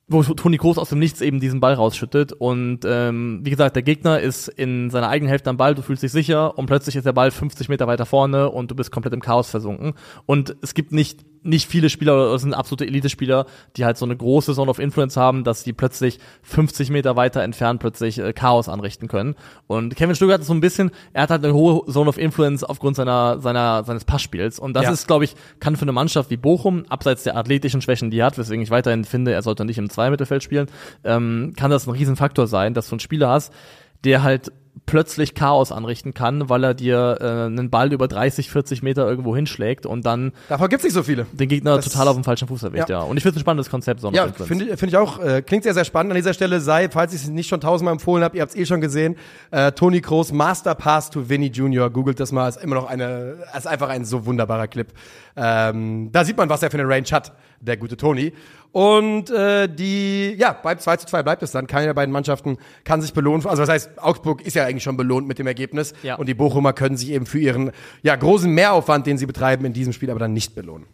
Wo Toni Kroos aus dem Nichts eben diesen Ball rausschüttet. Und ähm, wie gesagt, der Gegner ist in seiner eigenen Hälfte am Ball, du fühlst dich sicher und plötzlich ist der Ball 50 Meter weiter vorne und du bist komplett im Chaos versunken. Und es gibt nicht, nicht viele Spieler, oder es sind absolute Elite-Spieler, die halt so eine große Zone of Influence haben, dass die plötzlich 50 Meter weiter entfernt plötzlich äh, Chaos anrichten können. Und Kevin Stöger hat so ein bisschen, er hat halt eine hohe Zone of Influence aufgrund seiner, seiner, seines Passspiels. Und das Ja. ist, glaube ich, kann für eine Mannschaft wie Bochum, abseits der athletischen Schwächen, die er hat, weswegen ich weiterhin finde, er sollte nicht im Zweimittelfeld spielen, ähm, kann das ein Riesenfaktor sein, dass du einen Spieler hast, der halt plötzlich Chaos anrichten kann, weil er dir äh, einen Ball über 30, 40 Meter irgendwo hinschlägt und dann Davon gibt's nicht so viele. den Gegner Das- total auf dem falschen Fuß erwischt, ja. Ja. Und ich finde es ein spannendes Konzept, so Ja, finde ich, finde ich auch. Äh, klingt sehr, sehr spannend. An dieser Stelle sei, falls ich es nicht schon tausendmal empfohlen habe, ihr habt es eh schon gesehen, äh, Toni Kroos, Master Pass to Vinny Jr., googelt das mal, ist immer noch eine, ist einfach ein so wunderbarer Clip. Ähm, da sieht man, was er für eine Range hat, der gute Toni. Und äh, die, ja, bei 2 zu 2 bleibt es dann. Keine der beiden Mannschaften kann sich belohnen. Also was heißt, Augsburg ist ja eigentlich schon belohnt mit dem Ergebnis. Ja. Und die Bochumer können sich eben für ihren ja, großen Mehraufwand, den sie betreiben, in diesem Spiel aber dann nicht belohnen.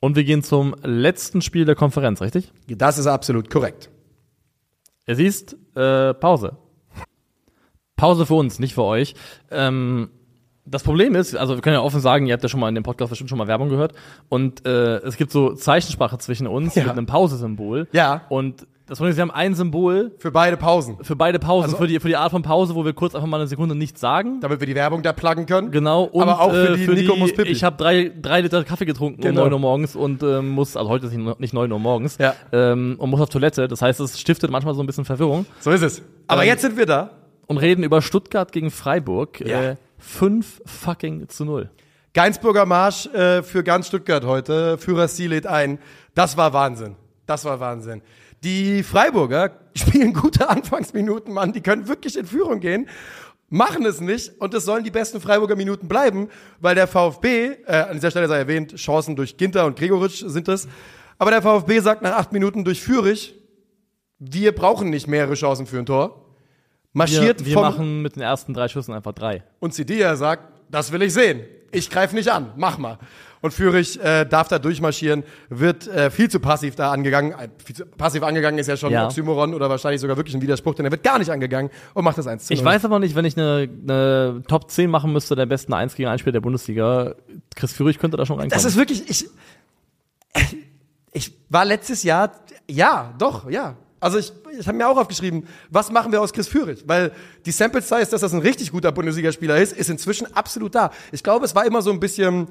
Und wir gehen zum letzten Spiel der Konferenz, richtig? Das ist absolut korrekt. Es ist äh, Pause. Pause für uns, nicht für euch. Ähm, Das Problem ist, also wir können ja offen sagen, ihr habt ja schon mal in dem Podcast bestimmt schon mal Werbung gehört und äh, es gibt so Zeichensprache zwischen uns Ja. mit einem Pausesymbol. Ja. Und das Problem ist, wir haben ein Symbol Für beide Pausen. für beide Pausen, Also- für, die, für die Art von Pause, wo wir kurz einfach mal eine Sekunde nichts sagen. Damit wir die Werbung da pluggen können. Genau, und Aber auch für äh, die für Nico die, muss Pipi. ich habe drei, drei Liter Kaffee getrunken Genau. um 9 Uhr morgens und ähm, muss, also heute ist nicht, nicht 9 Uhr morgens, Ja. ähm, und muss auf Toilette. Das heißt, es stiftet manchmal so ein bisschen Verwirrung. So ist es. Aber Ähm, jetzt sind wir da. Und reden über Stuttgart gegen Freiburg. Ja. Äh, 5 fucking zu 0. Geinsburger Marsch äh, für ganz Stuttgart heute. Führerstil lädt ein. Das war Wahnsinn. Das war Wahnsinn. Die Freiburger spielen gute Anfangsminuten, Mann. Die können wirklich in Führung gehen. Machen es nicht und es sollen die besten Freiburger Minuten bleiben, weil der VfB, äh, an dieser Stelle sei erwähnt, Chancen durch Ginter und Gregoritsch sind es. Aber der VfB sagt nach acht Minuten durch Fürich, wir brauchen nicht mehrere Chancen für ein Tor. Marschiert Wir, wir vom machen mit den ersten drei Schüssen einfach drei. und Sidia sagt, das will ich sehen. Ich greife nicht an, mach mal. Und Fürich äh, darf da durchmarschieren, wird äh, viel zu passiv da angegangen. Äh, zu passiv angegangen ist ja schon Ja. ein Oxymoron oder wahrscheinlich sogar wirklich ein Widerspruch, denn er wird gar nicht angegangen und macht das 1 zu 0. Ich weiß aber nicht, wenn ich eine, eine Top 10 machen müsste, der besten 1 gegen 1 Spieler der Bundesliga, Chris Führig könnte da schon reinkommen. Das ist wirklich, ich, ich war letztes Jahr, ja, doch, ja. Also ich, ich habe mir auch aufgeschrieben, was machen wir aus Chris Führig? Weil die Sample Size, dass das ein richtig guter Bundesligaspieler ist, ist inzwischen absolut da. Ich glaube, es war immer so ein bisschen,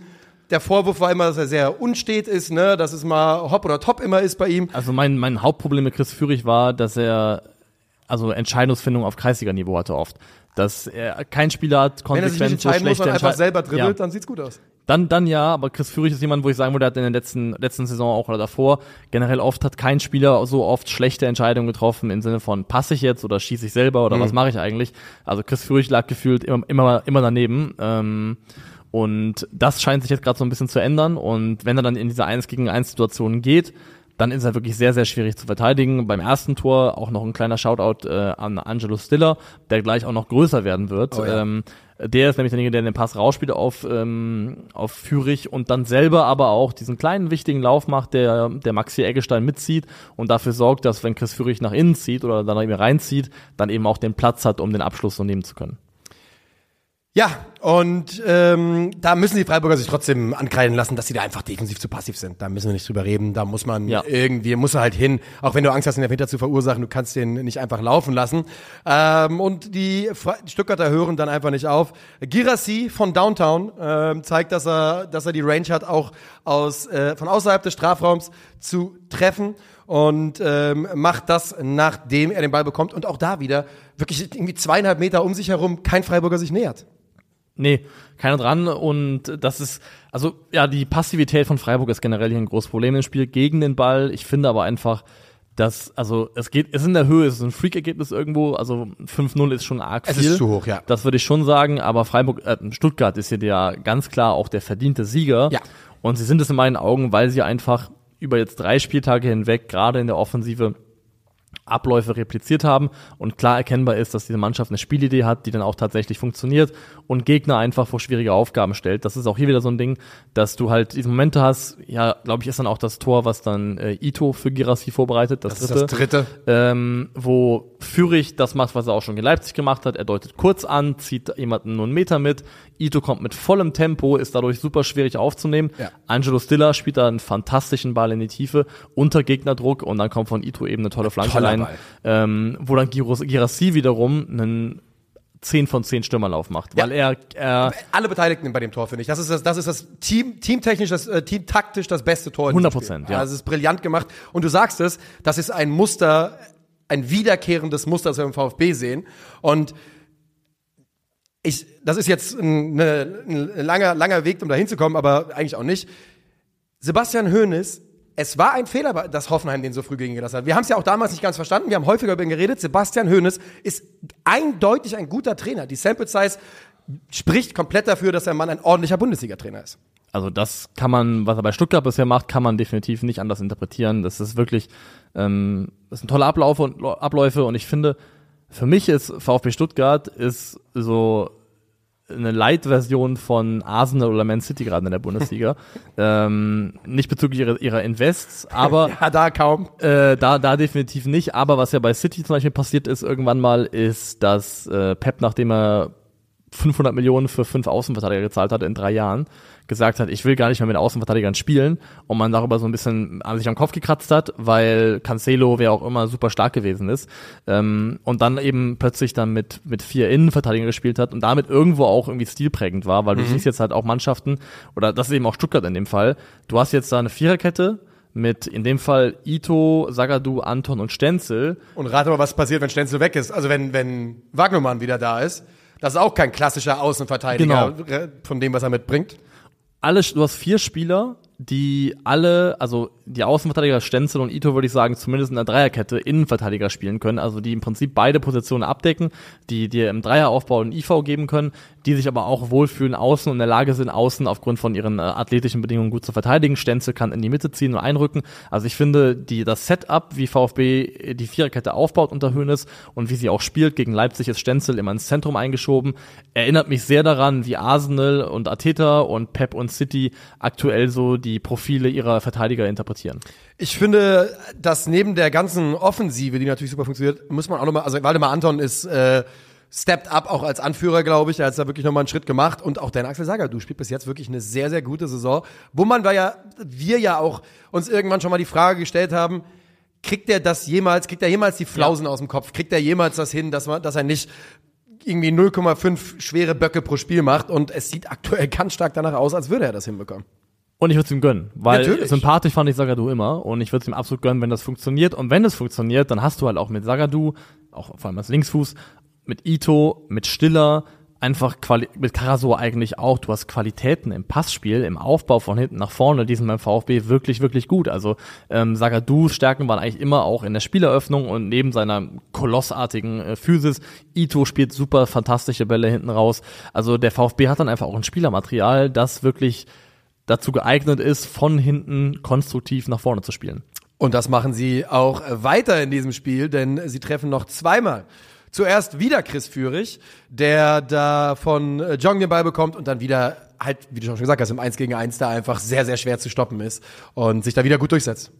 der Vorwurf war immer, dass er sehr unstet ist, ne, dass es mal hopp oder top immer ist bei ihm. Also mein, mein Hauptproblem mit Chris Führig war, dass er also Entscheidungsfindung auf Kreisliga-Niveau hatte oft. Dass er kein Spieler hat, Wenn er sich konsequent nicht so entscheiden muss, schlechte sondern einfach selber dribbelt, Ja. dann sieht's gut aus. Dann, dann ja, aber Chris Führig ist jemand, wo ich sagen würde, er hat in der letzten, letzten Saison auch oder davor generell oft hat kein Spieler so oft schlechte Entscheidungen getroffen im Sinne von passe ich jetzt oder schieße ich selber oder was mache ich eigentlich. Also Chris Führig lag gefühlt immer, immer, immer daneben. Ähm, und das scheint sich jetzt gerade so ein bisschen zu ändern. Und wenn er dann in diese 1 gegen 1 Situation geht, dann ist er wirklich sehr, sehr schwierig zu verteidigen. Beim ersten Tor auch noch ein kleiner Shoutout äh, an Angelo Stiller, der gleich auch noch größer werden wird. Oh ja. ähm, der ist nämlich derjenige, der den Pass rausspielt auf, ähm, auf Führig und dann selber aber auch diesen kleinen wichtigen Lauf macht, der, der Maxi Eggestein mitzieht und dafür sorgt, dass wenn Chris Führig nach innen zieht oder dann eben reinzieht, dann eben auch den Platz hat, um den Abschluss so nehmen zu können. Ja, und ähm, da müssen die Freiburger sich trotzdem ankreiden lassen, dass sie da einfach defensiv zu passiv sind. Da müssen wir nicht drüber reden. Da muss man Ja. irgendwie, muss er halt hin. Auch wenn du Angst hast, den Elfmeter zu verursachen, du kannst den nicht einfach laufen lassen. Ähm, und die Fre Stuttgarter hören dann einfach nicht auf. Girassi von Downtown ähm, zeigt, dass er, dass er die Range hat, auch aus äh, von außerhalb des Strafraums zu treffen und ähm, macht das, nachdem er den Ball bekommt. Und auch da wieder wirklich irgendwie zweieinhalb Meter um sich herum kein Freiburger sich nähert. Nee, keiner dran und das ist, also ja, die Passivität von Freiburg ist generell hier ein großes Problem im Spiel gegen den Ball. Ich finde aber einfach, dass, also es geht, es ist in der Höhe, es ist ein Freak-Ergebnis irgendwo, also 5-0 ist schon arg Es viel. ist zu hoch, ja. Das würde ich schon sagen, aber Freiburg, äh, Stuttgart ist hier der ganz klar auch der verdiente Sieger. Ja. Und sie sind es in meinen Augen, weil sie einfach über jetzt drei Spieltage hinweg, gerade in der Offensive, Abläufe repliziert haben und klar erkennbar ist, dass diese Mannschaft eine Spielidee hat, die dann auch tatsächlich funktioniert und Gegner einfach vor schwierige Aufgaben stellt. Das ist auch hier wieder so ein Ding, dass du halt diese Momente hast, ja, glaube ich, ist dann auch das Tor, was dann äh, Ito für Girassi vorbereitet, das, Das ist dritte das dritte. ähm, wo Fürich das macht, was er auch schon in Leipzig gemacht hat. Er deutet kurz an, zieht jemanden nur einen Meter mit. Ito kommt mit vollem Tempo, ist dadurch super schwierig aufzunehmen. Ja. Angelo Stiller spielt da einen fantastischen Ball in die Tiefe unter Gegnerdruck und dann kommt von Ito eben eine tolle Flanke Toller Ball. ähm, wo dann Giros- Girassi wiederum einen 10 von 10 Stürmerlauf macht, weil er, er Alle Beteiligten bei dem Tor, finde ich. Das ist das, das ist das Team, teamtechnisch, das äh, teamtaktisch das beste Tor. in diesem 100%, Spiel. ja. Also es ist brillant gemacht. Und du sagst es, das ist ein Muster, ein wiederkehrendes Muster, das wir im VfB sehen. Und ich, das ist jetzt ein, ein langer, langer Weg, um da hinzukommen, aber eigentlich auch nicht. Sebastian Hoeneß, es war ein Fehler, dass Hoffenheim den so früh gegen gelassen hat. Wir haben es ja auch damals nicht ganz verstanden. Wir haben häufiger über ihn geredet. Sebastian Hoeneß ist eindeutig ein guter Trainer. Die Sample Size spricht komplett dafür, dass der Mann ein ordentlicher Bundesliga-Trainer ist. Also das kann man, was er bei Stuttgart bisher macht, kann man definitiv nicht anders interpretieren. Das ist wirklich, ähm, das sind tolle Abläufe und Abläufe und ich finde, für mich ist VfB Stuttgart ist so eine Light-Version von Arsenal oder Man City gerade in der Bundesliga. ähm, nicht bezüglich ihrer, ihrer Invests, aber Ja, da kaum. äh, da, da definitiv nicht. Aber was ja bei City zum Beispiel passiert ist irgendwann mal, ist, dass äh, Pep, nachdem er 500 Millionen für fünf Außenverteidiger gezahlt hat in drei Jahren, gesagt hat, ich will gar nicht mehr mit Außenverteidigern spielen und man darüber so ein bisschen an sich am Kopf gekratzt hat, weil Cancelo, wer auch immer, super stark gewesen ist ähm, und dann eben plötzlich dann mit, mit vier Innenverteidigern gespielt hat und damit irgendwo auch irgendwie stilprägend war, weil du siehst jetzt halt auch Mannschaften, oder das ist eben auch Stuttgart in dem Fall, du hast jetzt da eine Viererkette, mit in dem Fall Ito, Sagadu, Anton und Stenzel. Und rate mal, was passiert, wenn Stenzel weg ist. Also wenn, wenn Wagnermann wieder da ist. Das ist auch kein klassischer Außenverteidiger äh, von dem, was er mitbringt. Alle, du hast vier Spieler, die alle, also die Außenverteidiger Stenzel und Ito, würde ich sagen, zumindest in der Dreierkette Innenverteidiger spielen können, also die im Prinzip beide Positionen abdecken, die dir im Dreieraufbau einen IV geben können, die sich aber auch wohlfühlen außen und in der Lage sind, außen aufgrund von ihren äh, athletischen Bedingungen gut zu verteidigen. Stenzel kann in die Mitte ziehen und einrücken. Also ich finde, die, das Setup, wie VfB die Viererkette aufbaut unter Hönes und wie sie auch spielt, gegen Leipzig ist Stenzel immer ins Zentrum eingeschoben, erinnert mich sehr daran, wie Arsenal und Ateta und Pep und City aktuell so die Profile ihrer Verteidiger interpretieren. Ich finde, dass neben der ganzen Offensive, die natürlich super funktioniert, muss man auch nochmal, also Waldemar Anton ist äh, stepped up auch als Anführer, glaube ich. Er hat da wirklich nochmal einen Schritt gemacht. Und auch dein Axel Sager, du spielst bis jetzt wirklich eine sehr, sehr gute Saison. Wo man war ja, wir ja auch uns irgendwann schon mal die Frage gestellt haben, kriegt er das jemals, kriegt er jemals die Flausen ja. aus dem Kopf? Kriegt er jemals das hin, dass man, dass er nicht irgendwie 0,5 schwere Böcke pro Spiel macht? Und es sieht aktuell ganz stark danach aus, als würde er das hinbekommen. Und ich würde es ihm gönnen, weil Natürlich. sympathisch fand ich Sagadu immer und ich würde es ihm absolut gönnen, wenn das funktioniert. Und wenn es funktioniert, dann hast du halt auch mit Sagadu, auch vor allem als Linksfuß, mit Ito, mit Stiller, einfach Quali mit Karasor eigentlich auch. Du hast Qualitäten im Passspiel, im Aufbau von hinten nach vorne, die sind beim VfB wirklich, wirklich gut. Also ähm, Sagadus Stärken waren eigentlich immer auch in der Spieleröffnung und neben seiner kolossartigen äh, Physis. Ito spielt super fantastische Bälle hinten raus. Also der VfB hat dann einfach auch ein Spielermaterial, das wirklich dazu geeignet ist, von hinten konstruktiv nach vorne zu spielen. Und das machen sie auch weiter in diesem Spiel, denn sie treffen noch zweimal. Zuerst wieder Chris Führig, der da von äh, Jong den Ball bekommt und dann wieder halt, wie du schon gesagt hast, im 1 gegen 1 da einfach sehr, sehr schwer zu stoppen ist und sich da wieder gut durchsetzt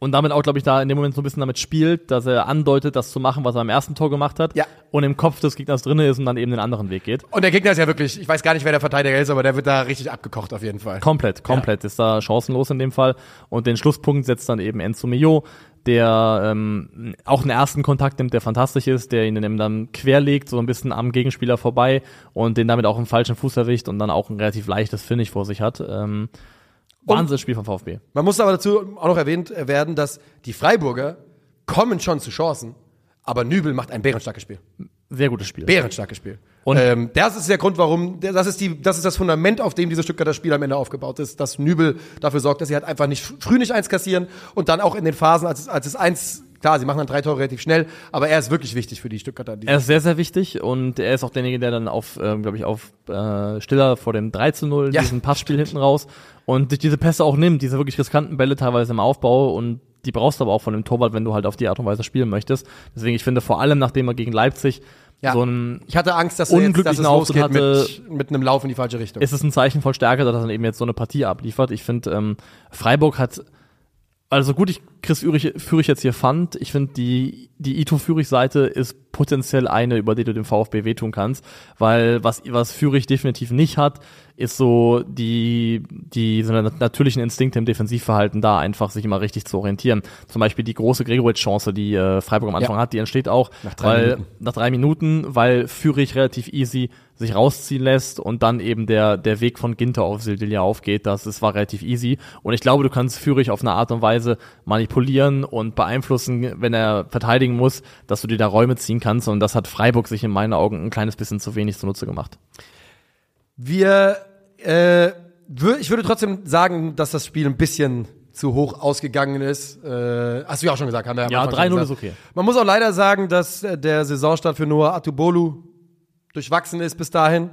und damit auch, glaube ich, da in dem Moment so ein bisschen damit spielt, dass er andeutet, das zu machen, was er am ersten Tor gemacht hat. Ja. Und im Kopf des Gegners drinne ist und dann eben den anderen Weg geht. Und der Gegner ist ja wirklich, ich weiß gar nicht, wer der Verteidiger ist, aber der wird da richtig abgekocht auf jeden Fall. Komplett, komplett. Ja. Ist da chancenlos in dem Fall. Und den Schlusspunkt setzt dann eben Enzo Mio, der ähm, auch einen ersten Kontakt nimmt, der fantastisch ist, der ihn dann querlegt, so ein bisschen am Gegenspieler vorbei und den damit auch im falschen Fuß erwischt und dann auch ein relativ leichtes Finish vor sich hat. Ähm, Wahnsinnsspiel vom VfB. Man muss aber dazu auch noch erwähnt werden, dass die Freiburger kommen schon zu Chancen, aber Nübel macht ein bärenstarkes Spiel. Sehr gutes Spiel. Bärenstarkes Spiel. Und ähm, das ist der Grund, warum, das ist, die, das ist das Fundament, auf dem dieses Stuttgarter Spiel am Ende aufgebaut ist, dass Nübel dafür sorgt, dass sie halt einfach nicht früh nicht eins kassieren und dann auch in den Phasen, als es, als es eins klar, sie machen dann drei Tore relativ schnell, aber er ist wirklich wichtig für die Stuttgarter. Die er ist sehr, sehr wichtig und er ist auch derjenige, der dann auf, ähm, glaube ich, auf äh, Stiller vor dem 3 zu 0 ja. diesen Passspiel hinten raus und sich diese Pässe auch nimmt, diese wirklich riskanten Bälle teilweise im Aufbau und die brauchst du aber auch von dem Torwart, wenn du halt auf die Art und Weise spielen möchtest. Deswegen, ich finde vor allem, nachdem er gegen Leipzig ja. so ein ich hatte Angst, dass, unglücklichen jetzt, dass es hatte, mit, mit einem Lauf in die falsche Richtung. Ist es ein Zeichen voll Stärke, dass er dann eben jetzt so eine Partie abliefert. Ich finde, ähm, Freiburg hat also gut, ich Chris Führig, Führig jetzt hier fand, ich finde die die Ito Führig Seite ist potenziell eine, über die du dem VfB wehtun kannst, weil was was Führig definitiv nicht hat, ist so die, die so natürlichen Instinkte im Defensivverhalten da, einfach sich immer richtig zu orientieren. Zum Beispiel die große Gregoritsch-Chance, die äh, Freiburg am Anfang ja. hat, die entsteht auch nach drei, weil, Minuten. nach drei Minuten, weil Führig relativ easy sich rausziehen lässt und dann eben der, der Weg von Ginter auf Sildilia aufgeht. Das, das war relativ easy. Und ich glaube, du kannst Führig auf eine Art und Weise manipulieren und beeinflussen, wenn er verteidigen muss, dass du dir da Räume ziehen kannst. Und das hat Freiburg sich in meinen Augen ein kleines bisschen zu wenig zunutze gemacht. Wir, äh, wür ich würde trotzdem sagen, dass das Spiel ein bisschen zu hoch ausgegangen ist. Äh, hast du ja auch schon gesagt, haben wir ja. Ja, 3-0 ist okay. Man muss auch leider sagen, dass äh, der Saisonstart für Noah Atubolu durchwachsen ist bis dahin.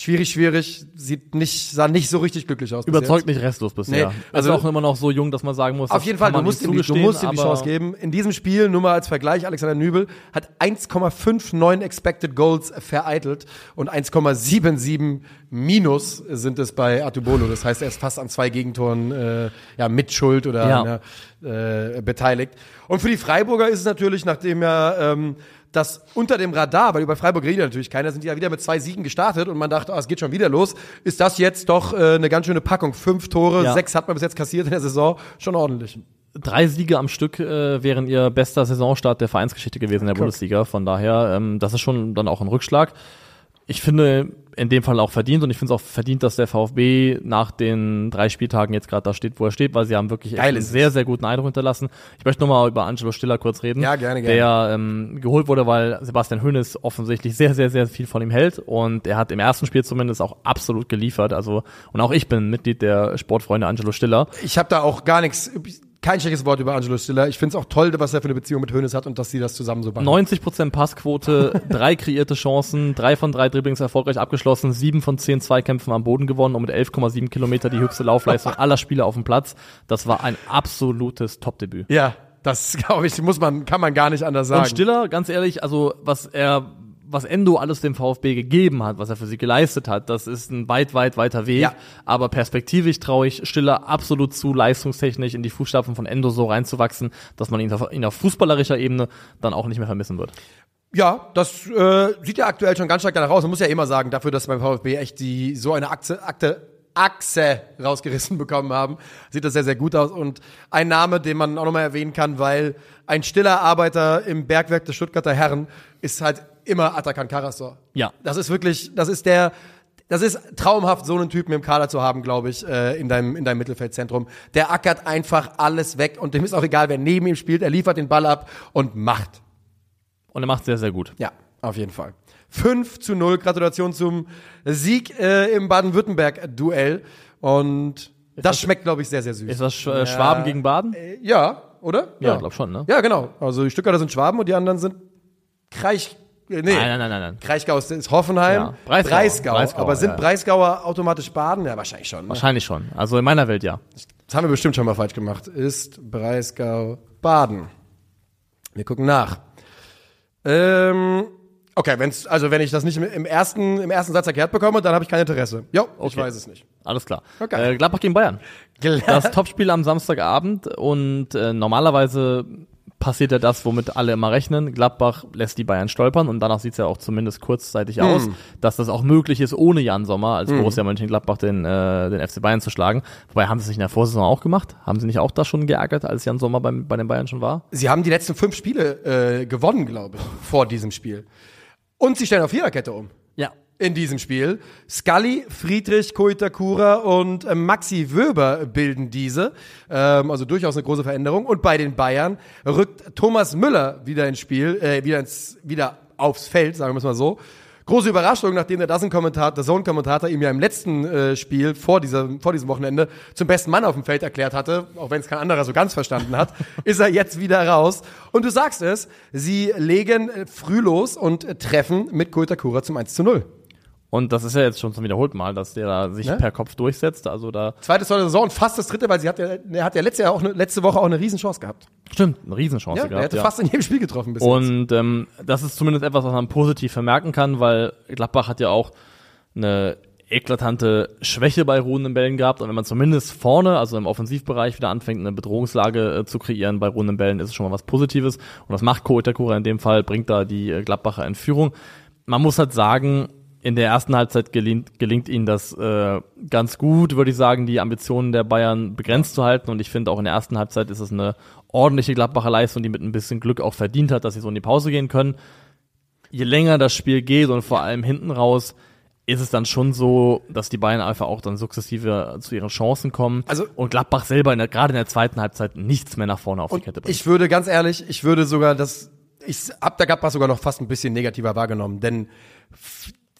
Schwierig, schwierig, sieht nicht, sah nicht so richtig glücklich aus. Überzeugt nicht restlos bisher. Nee, also ist auch immer noch so jung, dass man sagen muss, auf jeden Fall, du musst, ihm, du musst ihm die Chance geben. In diesem Spiel, nur mal als Vergleich, Alexander Nübel hat 1,59 Expected Goals vereitelt und 1,77 Minus sind es bei Atubolo. Das heißt, er ist fast an zwei Gegentoren äh, ja, mit Schuld oder ja. äh, beteiligt. Und für die Freiburger ist es natürlich, nachdem ja ähm, dass unter dem Radar, weil über Freiburg redet natürlich keiner, sind die ja wieder mit zwei Siegen gestartet und man dachte, oh, es geht schon wieder los. Ist das jetzt doch äh, eine ganz schöne Packung? Fünf Tore, Ja. sechs hat man bis jetzt kassiert in der Saison, schon ordentlich. Drei Siege am Stück äh, wären ihr bester Saisonstart der Vereinsgeschichte gewesen in der Bundesliga. Von daher, ähm, das ist schon dann auch ein Rückschlag. Ich finde in dem Fall auch verdient und ich finde es auch verdient, dass der VfB nach den drei Spieltagen jetzt gerade da steht, wo er steht, weil sie haben wirklich Geil einen sehr, sehr guten Eindruck hinterlassen. Ich möchte nochmal über Angelo Stiller kurz reden. Ja, gerne, gerne. Der ähm, geholt wurde, weil Sebastian Hoeneß offensichtlich sehr, sehr, sehr viel von ihm hält und er hat im ersten Spiel zumindest auch absolut geliefert. Also und auch ich bin Mitglied der Sportfreunde Angelo Stiller. Ich habe da auch gar nichts, kein schlechtes Wort über Angelo Stiller. Ich finde es auch toll, was er für eine Beziehung mit Hönes hat und dass sie das zusammen so machen. 90% Passquote, drei kreierte Chancen, drei von drei Dribblings erfolgreich abgeschlossen, sieben von zehn Zweikämpfen am Boden gewonnen und mit 11,7 Kilometer die höchste Laufleistung aller Spieler auf dem Platz. Das war ein absolutes Top-Debüt. Ja, das glaube ich, muss man, kann man gar nicht anders sagen. Und Stiller, ganz ehrlich, also was er, was Endo alles dem VfB gegeben hat, was er für sie geleistet hat, das ist ein weit, weit weiter Weg. Ja. Aber perspektivisch traue ich Stiller absolut zu, leistungstechnisch in die Fußstapfen von Endo so reinzuwachsen, dass man ihn auf, ihn auf fußballerischer Ebene dann auch nicht mehr vermissen wird. Ja, das äh, sieht ja aktuell schon ganz stark danach aus. Man muss ja immer sagen, dafür, dass beim VfB echt die so eine Achse, Akte, Achse rausgerissen bekommen haben, sieht das sehr, sehr gut aus. Und ein Name, den man auch nochmal erwähnen kann, weil ein stiller Arbeiter im Bergwerk des Stuttgarter Herren ist halt immer Atakan Karasor. Ja. Das ist wirklich, das ist der, das ist traumhaft, so einen Typen im Kader zu haben, glaube ich, äh, in deinem, in deinem Mittelfeldzentrum. Der ackert einfach alles weg und dem ist auch egal, wer neben ihm spielt. Er liefert den Ball ab und macht. Und er macht sehr, sehr gut. Ja, auf jeden Fall. 5 zu 0. Gratulation zum Sieg äh, im Baden-Württemberg-Duell. Und das schmeckt, glaube ich, sehr, sehr süß. Ist das Sch äh, Schwaben gegen Baden? Äh, ja, oder? Ja, glaub schon, ne? Ja, genau. Also die Stuttgarter sind Schwaben und die anderen sind Kreich. äh, Nee. Nein, nein, nein, nein, nein. Kraichgau ist- ist Hoffenheim. Ja, Breisgau. Breisgau. Breisgau, Aber sind ja. Breisgauer automatisch Baden? Ja, wahrscheinlich schon. Ne? Wahrscheinlich schon. Also in meiner Welt ja. Das haben wir bestimmt schon mal falsch gemacht. Ist Breisgau Baden? Wir gucken nach. Ähm, okay, wenn's, also wenn ich das nicht im- ersten, im ersten Satz erklärt bekomme, dann habe ich kein Interesse. Jo, ich Okay. weiß es nicht. Alles klar. Okay. Äh, Gladbach gegen Bayern. Das Topspiel am Samstagabend und äh, normalerweise passiert ja das, womit alle immer rechnen. Gladbach lässt die Bayern stolpern und danach sieht es ja auch zumindest kurzzeitig aus, dass das auch möglich ist, ohne Jan Sommer als Borussia Mönchengladbach den, äh, den FC Bayern zu schlagen. Wobei, haben sie es nicht in der Vorsaison auch gemacht? Haben sie nicht auch da schon geärgert, als Jan Sommer beim, bei den Bayern schon war? Sie haben die letzten fünf Spiele äh, gewonnen, glaube ich, vor diesem Spiel. Und sie stellen auf Viererkette um. Ja. in diesem Spiel. Scully, Friedrich, Koitakura und äh, Maxi Wöber bilden diese. Ähm, also durchaus eine große Veränderung. Und bei den Bayern rückt Thomas Müller wieder ins Spiel, äh, wieder, ins, wieder aufs Feld, sagen wir es mal so. Große Überraschung, nachdem der Dazen-Kommentator, der Zone-Kommentator ihm ja im letzten äh, Spiel vor, dieser, vor diesem Wochenende zum besten Mann auf dem Feld erklärt hatte, auch wenn es kein anderer so ganz verstanden hat, ist er jetzt wieder raus. Und du sagst es, sie legen äh, früh los und äh, treffen mit Koitakura zum 1 zu 0. Und das ist ja jetzt schon zum wiederholten Mal, dass der da sich Ne? per Kopf durchsetzt. Also da Zweite Tor der Saison fast das dritte, weil sie hat ja, er hat ja letzte, Jahr auch eine, letzte Woche auch eine Riesenchance gehabt. stimmt eine Riesenchance Ja, er gehabt. hätte ja. fast in jedem Spiel getroffen bis jetzt. Und ähm, das ist zumindest etwas, was man positiv vermerken kann, weil Gladbach hat ja auch eine eklatante Schwäche bei ruhenden Bällen gehabt. Und wenn man zumindest vorne, also im Offensivbereich, wieder anfängt, eine Bedrohungslage äh, zu kreieren bei ruhenden Bällen, ist es schon mal was Positives. Und das macht Ko Itakura in dem Fall, bringt da die äh, Gladbacher in Führung. Man muss halt sagen, in der ersten Halbzeit gelingt, gelingt ihnen das äh, ganz gut, würde ich sagen, die Ambitionen der Bayern begrenzt zu halten. Und ich finde auch in der ersten Halbzeit ist es eine ordentliche Gladbacher Leistung, die mit ein bisschen Glück auch verdient hat, dass sie so in die Pause gehen können. Je länger das Spiel geht und vor allem hinten raus, ist es dann schon so, dass die Bayern einfach auch dann sukzessive zu ihren Chancen kommen. Also- und Gladbach selber in der, gerade in der zweiten Halbzeit nichts mehr nach vorne auf die Kette bringt. Ich würde ganz ehrlich, ich würde sogar das, ich hab der Gladbach sogar noch fast ein bisschen negativer wahrgenommen, denn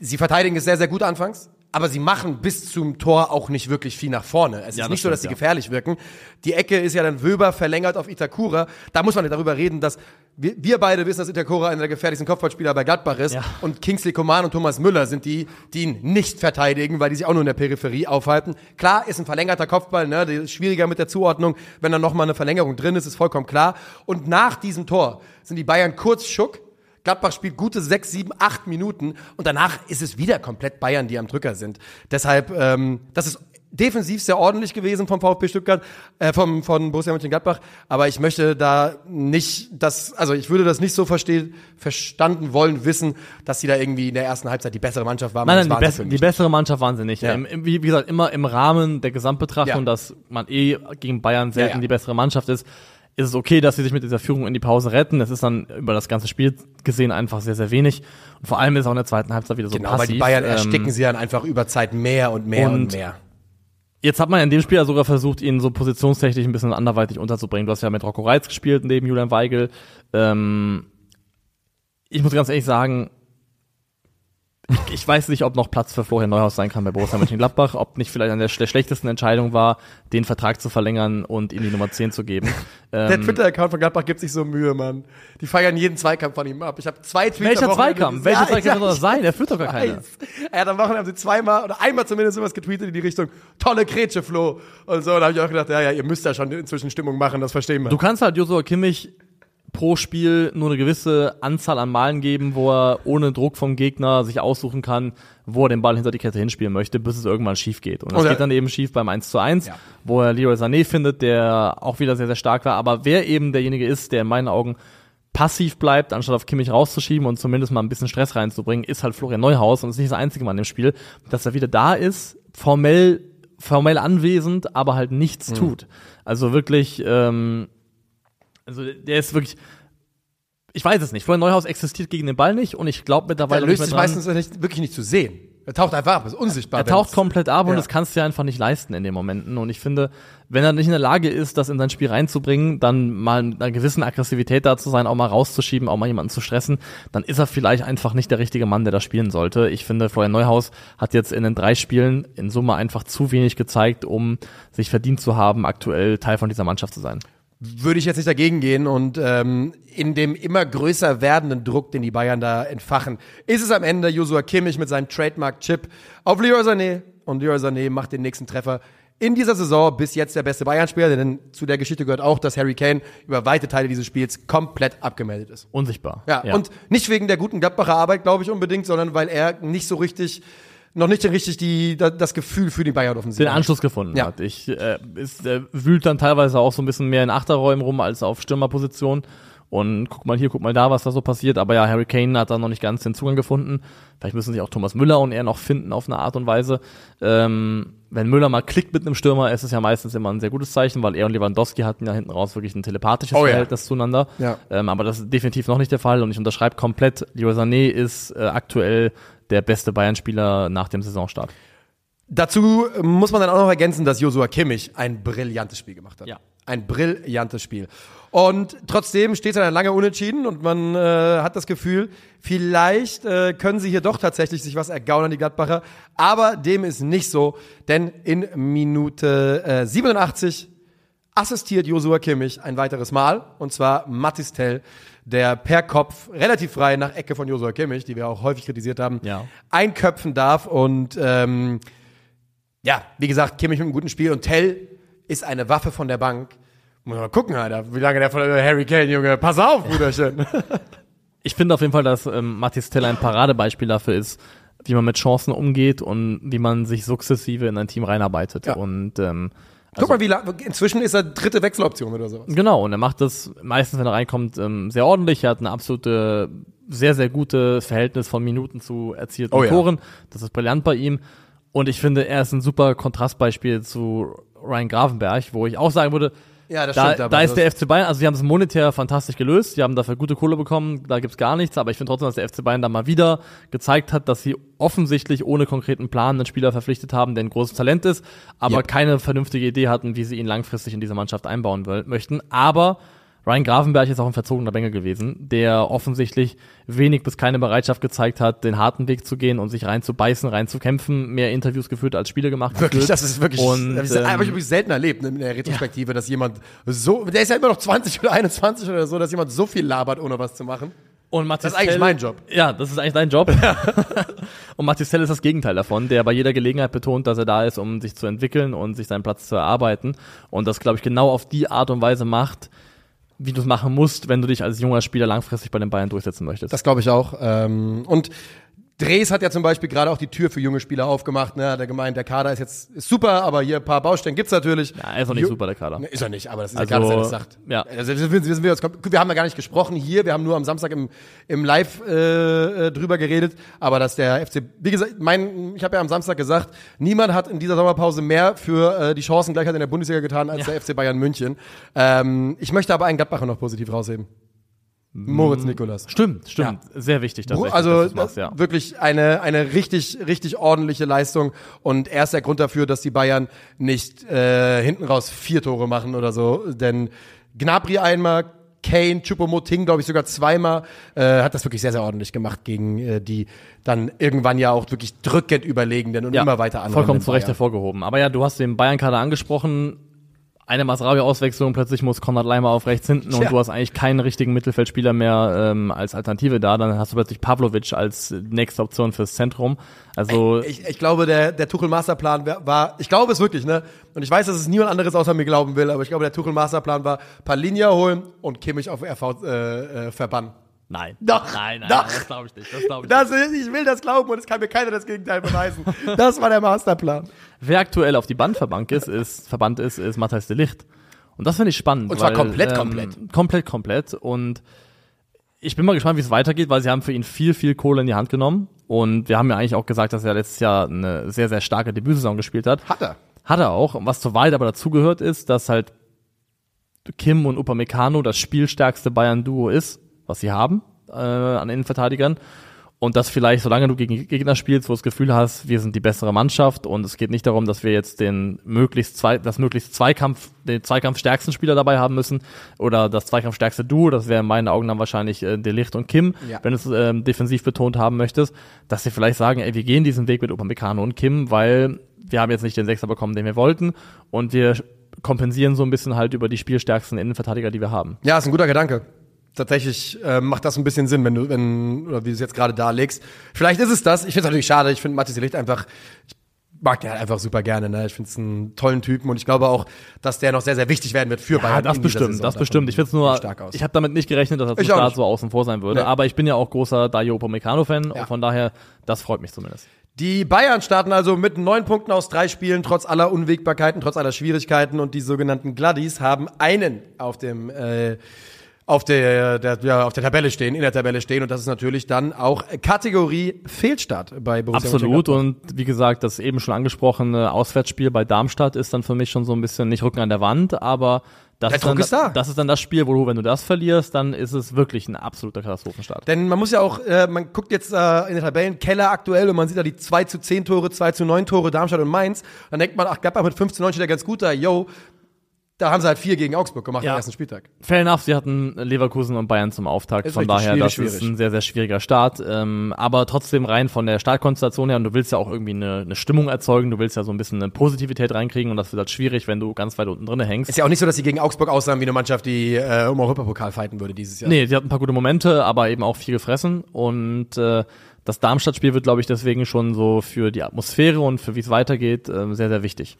sie verteidigen es sehr, sehr gut anfangs, aber sie machen bis zum Tor auch nicht wirklich viel nach vorne. Es Ja, ist das nicht so, dass sie stimmt, ja. gefährlich wirken. Die Ecke ist ja dann Wöber verlängert auf Itakura. Da muss man ja darüber reden, dass wir, wir beide wissen, dass Itakura einer der gefährlichsten Kopfballspieler bei Gladbach ist. Ja. Und Kingsley Coman und Thomas Müller sind die, die ihn nicht verteidigen, weil die sich auch nur in der Peripherie aufhalten. Klar, ist ein verlängerter Kopfball, ne, der ist schwieriger mit der Zuordnung. Wenn dann nochmal eine Verlängerung drin ist, ist vollkommen klar. Und nach diesem Tor sind die Bayern kurz schock. Gladbach spielt gute sechs, sieben, acht Minuten und danach ist es wieder komplett Bayern, die am Drücker sind. Deshalb, ähm, das ist defensiv sehr ordentlich gewesen vom VfB Stuttgart, äh, vom, von Borussia Mönchengladbach. Aber ich möchte da nicht das, also ich würde das nicht so verstehen, verstanden wollen, wissen, dass sie da irgendwie in der ersten Halbzeit die bessere Mannschaft waren. Nein, nein, die, bess die bessere Mannschaft waren sie nicht. Ja. Ähm, wie, wie gesagt, immer im Rahmen der Gesamtbetrachtung, Ja. dass man eh gegen Bayern selten ja. die bessere Mannschaft ist, ist es okay, dass sie sich mit dieser Führung in die Pause retten. Es ist dann über das ganze Spiel gesehen einfach sehr, sehr wenig. Und vor allem ist auch in der zweiten Halbzeit wieder so Genau, passiv. weil die Bayern Ähm, ersticken sie dann einfach über Zeit mehr und mehr und, und- mehr. Jetzt hat man in dem Spiel ja sogar versucht, ihn so positionstechnisch ein bisschen anderweitig unterzubringen. Du hast ja mit Rocco Reitz gespielt neben Julian Weigel. Ähm, ich muss ganz ehrlich sagen, ich, weiß nicht, ob noch Platz für Florian Neuhaus sein kann bei Borussia Mönchengladbach, ob nicht vielleicht eine der, schlechtesten Entscheidungen war, den Vertrag zu verlängern und ihm die Nummer 10 zu geben. Der Ähm, Twitter-Account von Gladbach gibt sich so Mühe, Mann. Die feiern jeden Zweikampf von ihm ab. Ich habe zwei Tweets welcher Zweikampf? Welcher Ja, Zweikampf soll das sein? Er führt doch gar keine. weiß. Er hat am Wochenende haben sie zweimal oder einmal zumindest sowas getweetet in die Richtung, tolle Kretsche, Flo. Und so, da habe ich auch gedacht, ja, ja, ihr müsst ja schon inzwischen Stimmung machen, das verstehen wir. Du kannst halt Joshua Kimmich pro Spiel nur eine gewisse Anzahl an Malen geben, wo er ohne Druck vom Gegner sich aussuchen kann, wo er den Ball hinter die Kette hinspielen möchte, bis es irgendwann schief geht. Und das Oder- geht dann eben schief beim 1 zu 1, Ja. wo er Leroy Sané findet, der auch wieder sehr, sehr stark war. Aber wer eben derjenige ist, der in meinen Augen passiv bleibt, anstatt auf Kimmich rauszuschieben und zumindest mal ein bisschen Stress reinzubringen, ist halt Florian Neuhaus und ist nicht das einzige Mal in dem Spiel, dass er wieder da ist, formell, formell anwesend, aber halt nichts tut. Also wirklich, ähm, also der ist wirklich, ich weiß es nicht. Florian Neuhaus existiert gegen den Ball nicht und ich glaube der mittlerweile löst nicht sich meistens nicht, wirklich nicht zu sehen. Er taucht einfach ab, ist unsichtbar. Er taucht komplett ab und Ja. das kannst du ja einfach nicht leisten in den Momenten. Und ich finde, wenn er nicht in der Lage ist, das in sein Spiel reinzubringen, dann mal mit einer gewissen Aggressivität da zu sein, auch mal rauszuschieben, auch mal jemanden zu stressen, dann ist er vielleicht einfach nicht der richtige Mann, der da spielen sollte. Ich finde, Florian Neuhaus hat jetzt in den drei Spielen in Summe einfach zu wenig gezeigt, um sich verdient zu haben, aktuell Teil von dieser Mannschaft zu sein. Würde ich jetzt nicht dagegen gehen und ähm, in dem immer größer werdenden Druck, den die Bayern da entfachen, ist es am Ende Joshua Kimmich mit seinem Trademark-Chip auf Leroy Sané und Leroy Sané macht den nächsten Treffer in dieser Saison bis jetzt der beste Bayern-Spieler, denn zu der Geschichte gehört auch, dass Harry Kane über weite Teile dieses Spiels komplett abgemeldet ist. Unsichtbar. Ja, und nicht wegen der guten Gladbacher Arbeit, glaube ich, unbedingt, sondern weil er nicht so richtig, noch nicht richtig die, da- das Gefühl für die Bayern-Offensive den hat. Anschluss gefunden Ja. hat. Ich äh, ist, äh, wühlt dann teilweise auch so ein bisschen mehr in Achterräumen rum als auf Stürmerposition. Und guck mal hier, guck mal da, was da so passiert. Aber ja, Harry Kane hat da noch nicht ganz den Zugang gefunden. Vielleicht müssen sich auch Thomas Müller und er noch finden auf eine Art und Weise. Ähm, wenn Müller mal klickt mit einem Stürmer, ist es ja meistens immer ein sehr gutes Zeichen, weil er und Lewandowski hatten ja hinten raus wirklich ein telepathisches Oh ja. Verhältnis zueinander. Ja. Ähm, aber das ist definitiv noch nicht der Fall und ich unterschreibe komplett, Leroy Sané ist äh, aktuell der beste Bayern-Spieler nach dem Saisonstart. Dazu muss man dann auch noch ergänzen, dass Joshua Kimmich ein brillantes Spiel gemacht hat. Ja. Ein brillantes Spiel. Und trotzdem steht es dann lange unentschieden und man äh, hat das Gefühl, vielleicht äh, können sie hier doch tatsächlich sich was ergaunern, die Gladbacher. Aber dem ist nicht so, denn in Minute äh, 87 assistiert Joshua Kimmich ein weiteres Mal und zwar Matis Tell, der per Kopf relativ frei nach Ecke von Joshua Kimmich, die wir auch häufig kritisiert haben, Ja. einköpfen darf und ähm, ja, wie gesagt, Kimmich mit einem guten Spiel und Tell ist eine Waffe von der Bank. Muss man mal gucken, Alter, wie lange der von äh, Harry Kane, Junge. Pass auf, Bruderchen. Ich finde auf jeden Fall, dass ähm, Mathis Teller ein Paradebeispiel dafür ist, wie man mit Chancen umgeht und wie man sich sukzessive in ein Team reinarbeitet. Ja. Und ähm, Guck mal, wie lang, inzwischen ist er dritte Wechseloption oder sowas. genau, und er macht das meistens, wenn er reinkommt, ähm, sehr ordentlich. Er hat eine absolute, sehr, sehr gute Verhältnis von Minuten zu erzielten Oh ja. Toren. Das ist brillant bei ihm. Und ich finde, er ist ein super Kontrastbeispiel zu Ryan Gravenberg, wo ich auch sagen würde, Ja, das da, stimmt. aber da ist der FC Bayern, also sie haben es monetär fantastisch gelöst, sie haben dafür gute Kohle bekommen, da gibt's gar nichts, aber ich finde trotzdem, dass der FC Bayern da mal wieder gezeigt hat, dass sie offensichtlich ohne konkreten Plan einen Spieler verpflichtet haben, der ein großes Talent ist, aber Yep. keine vernünftige Idee hatten, wie sie ihn langfristig in diese Mannschaft einbauen möchten. Aber Ryan Gravenberg ist auch ein verzogener Bengel gewesen, der offensichtlich wenig bis keine Bereitschaft gezeigt hat, den harten Weg zu gehen und sich reinzubeißen, reinzukämpfen, mehr Interviews geführt als Spiele gemacht. Wirklich, geführt. das ist wirklich, Und, das habe ich ähm, wirklich selten erlebt in der Retrospektive, dass jemand so, der ist ja immer noch 20 oder 21 oder so, dass jemand so viel labert, ohne was zu machen. Und Mathis Das ist eigentlich Tell- mein Job. Ja, das ist eigentlich dein Job. und Mathis Tell ist das Gegenteil davon, der bei jeder Gelegenheit betont, dass er da ist, um sich zu entwickeln und sich seinen Platz zu erarbeiten. Und das, glaube ich, genau auf die Art und Weise macht, wie du es machen musst, wenn du dich als junger Spieler langfristig bei den Bayern durchsetzen möchtest. Das glaube ich auch. Ähm, und Drees hat ja zum Beispiel gerade auch die Tür für junge Spieler aufgemacht. Ne? Hat er gemeint, der Kader ist jetzt ist super, aber hier ein paar Baustellen gibt's natürlich. Ja, er ist auch nicht Ju- super, der Kader. Ne, Ist er nicht, aber das ist Also, ja klar, dass er das sagt. ja. Also, das wissen, wir, wir haben ja gar nicht gesprochen hier, wir haben nur am Samstag im, im Live äh, äh, drüber geredet, aber dass der FC, wie gesagt, mein, ich habe ja am Samstag gesagt, niemand hat in dieser Sommerpause mehr für äh, die Chancengleichheit in der Bundesliga getan als der FC Bayern München. Ähm, ich möchte aber einen Gladbacher noch positiv rausheben. Moritz Nikolas. Stimmt, stimmt. Sehr wichtig, tatsächlich, Also dass du's machst, ja. wirklich eine, eine richtig, richtig ordentliche Leistung. Und er ist der Grund dafür, dass die Bayern nicht äh, hinten raus vier Tore machen oder so. Denn Gnabry einmal, Kane, Choupo-Moting, glaube ich, sogar zweimal, äh, hat das wirklich sehr, sehr ordentlich gemacht gegen äh, die dann irgendwann ja auch wirklich drückend überlegenen und immer weiter an. Vollkommen zu Recht hervorgehoben. Aber ja, du hast den Bayern-Kader angesprochen. Eine Masraoui-Auswechslung, plötzlich muss Konrad Leimer auf rechts hinten und Tja. du hast eigentlich keinen richtigen Mittelfeldspieler mehr ähm, als Alternative da. Dann hast du plötzlich Pavlovic als nächste Option fürs Zentrum. Also Ich, ich glaube, der, der Tuchel-Masterplan war, ich glaube es wirklich, ne? Und ich weiß, dass es niemand anderes außer mir glauben will, aber ich glaube, der Tuchel-Masterplan war Palinja holen und Kimmich auf RV äh, äh, verbannen. Nein. Doch, nein, nein, doch. das glaube ich nicht. Das glaube ich Das ist, ich will das glauben und es kann mir keiner das Gegenteil beweisen. Das war der Masterplan. nicht. Wer aktuell auf die Bandverbank ist, ist verbannt ist, ist Matthijs de Licht. Und das finde ich spannend. Und zwar weil, komplett, ähm, komplett. Komplett, komplett. Und ich bin mal gespannt, wie es weitergeht, weil sie haben für ihn viel, viel Kohle in die Hand genommen. Und wir haben ja eigentlich auch gesagt, dass er letztes Jahr eine sehr, sehr starke Debütsaison gespielt hat. Hat er. Hat er auch. Und was zur Wahrheit aber dazugehört ist, dass halt Kim und Upamecano das spielstärkste Bayern-Duo ist, was sie haben äh, an Innenverteidigern. Und dass vielleicht, solange du gegen Gegner spielst, wo du das Gefühl hast, wir sind die bessere Mannschaft und es geht nicht darum, dass wir jetzt den möglichst zwei, das möglichst Zweikampf, den Zweikampfstärksten Spieler dabei haben müssen oder das Zweikampfstärkste Duo, das wäre in meinen Augen dann wahrscheinlich äh, Delicht und Kim, Ja. wenn du es ähm, defensiv betont haben möchtest, dass sie vielleicht sagen, ey, wir gehen diesen Weg mit Upamecano und Kim, weil wir haben jetzt nicht den Sechser bekommen, den wir wollten und wir kompensieren so ein bisschen halt über die spielstärksten Innenverteidiger, die wir haben. Ja, ist ein guter Gedanke. Tatsächlich äh, macht das ein bisschen Sinn, wenn du, wenn, oder wie du es jetzt gerade darlegst. Vielleicht ist es das. Ich finde es natürlich schade. Ich finde Matthias Licht einfach, ich mag den halt einfach super gerne. Ne? Ich finde es einen tollen Typen und ich glaube auch, dass der noch sehr, sehr wichtig werden wird für Ja, Bayern. das bestimmt, das bestimmt. Ich finde es nur, ich habe damit nicht gerechnet, dass er zum Start so außen vor sein würde. Nee. Aber ich bin ja auch großer Dayo Upamecano-Fan Ja. und von daher, das freut mich zumindest. Die Bayern starten also mit neun Punkten aus drei Spielen, trotz aller Unwägbarkeiten, trotz aller Schwierigkeiten und die sogenannten Gladdies haben einen auf dem äh, auf der, der ja, auf der Tabelle stehen, in der Tabelle stehen und das ist natürlich dann auch Kategorie Fehlstart bei Borussia Absolut und wie gesagt, das eben schon angesprochene Auswärtsspiel bei Darmstadt ist dann für mich schon so ein bisschen nicht Rücken an der Wand, aber das, ist dann, ist da. das ist dann das Spiel, wo du, wenn du das verlierst, dann ist es wirklich ein absoluter Katastrophenstart. Denn man muss ja auch, äh, man guckt jetzt äh, in den Tabellenkeller aktuell und man sieht da die 2 zu 10 Tore, 2 zu 9 Tore, Darmstadt und Mainz. Dann denkt man, ach, Gladbach mit 15 zu 9 steht ja ganz gut da. Yo, da haben sie halt vier gegen Augsburg gemacht Ja. am ersten Spieltag. Fair enough, sie hatten Leverkusen und Bayern zum Auftakt. Ist von daher, das schwierig. ist ein sehr, sehr schwieriger Start. Ähm, aber trotzdem rein von der Startkonstellation her, und du willst ja auch irgendwie eine, eine Stimmung erzeugen, du willst ja so ein bisschen eine Positivität reinkriegen und das wird halt schwierig, wenn du ganz weit unten drinne hängst. Ist ja auch nicht so, dass sie gegen Augsburg aussahen wie eine Mannschaft, die äh, um Europapokal fighten würde dieses Jahr. Nee, die hatten ein paar gute Momente, aber eben auch viel gefressen. Und äh, das Darmstadt-Spiel wird, glaube ich, deswegen schon so für die Atmosphäre und für wie es weitergeht äh, sehr, sehr wichtig.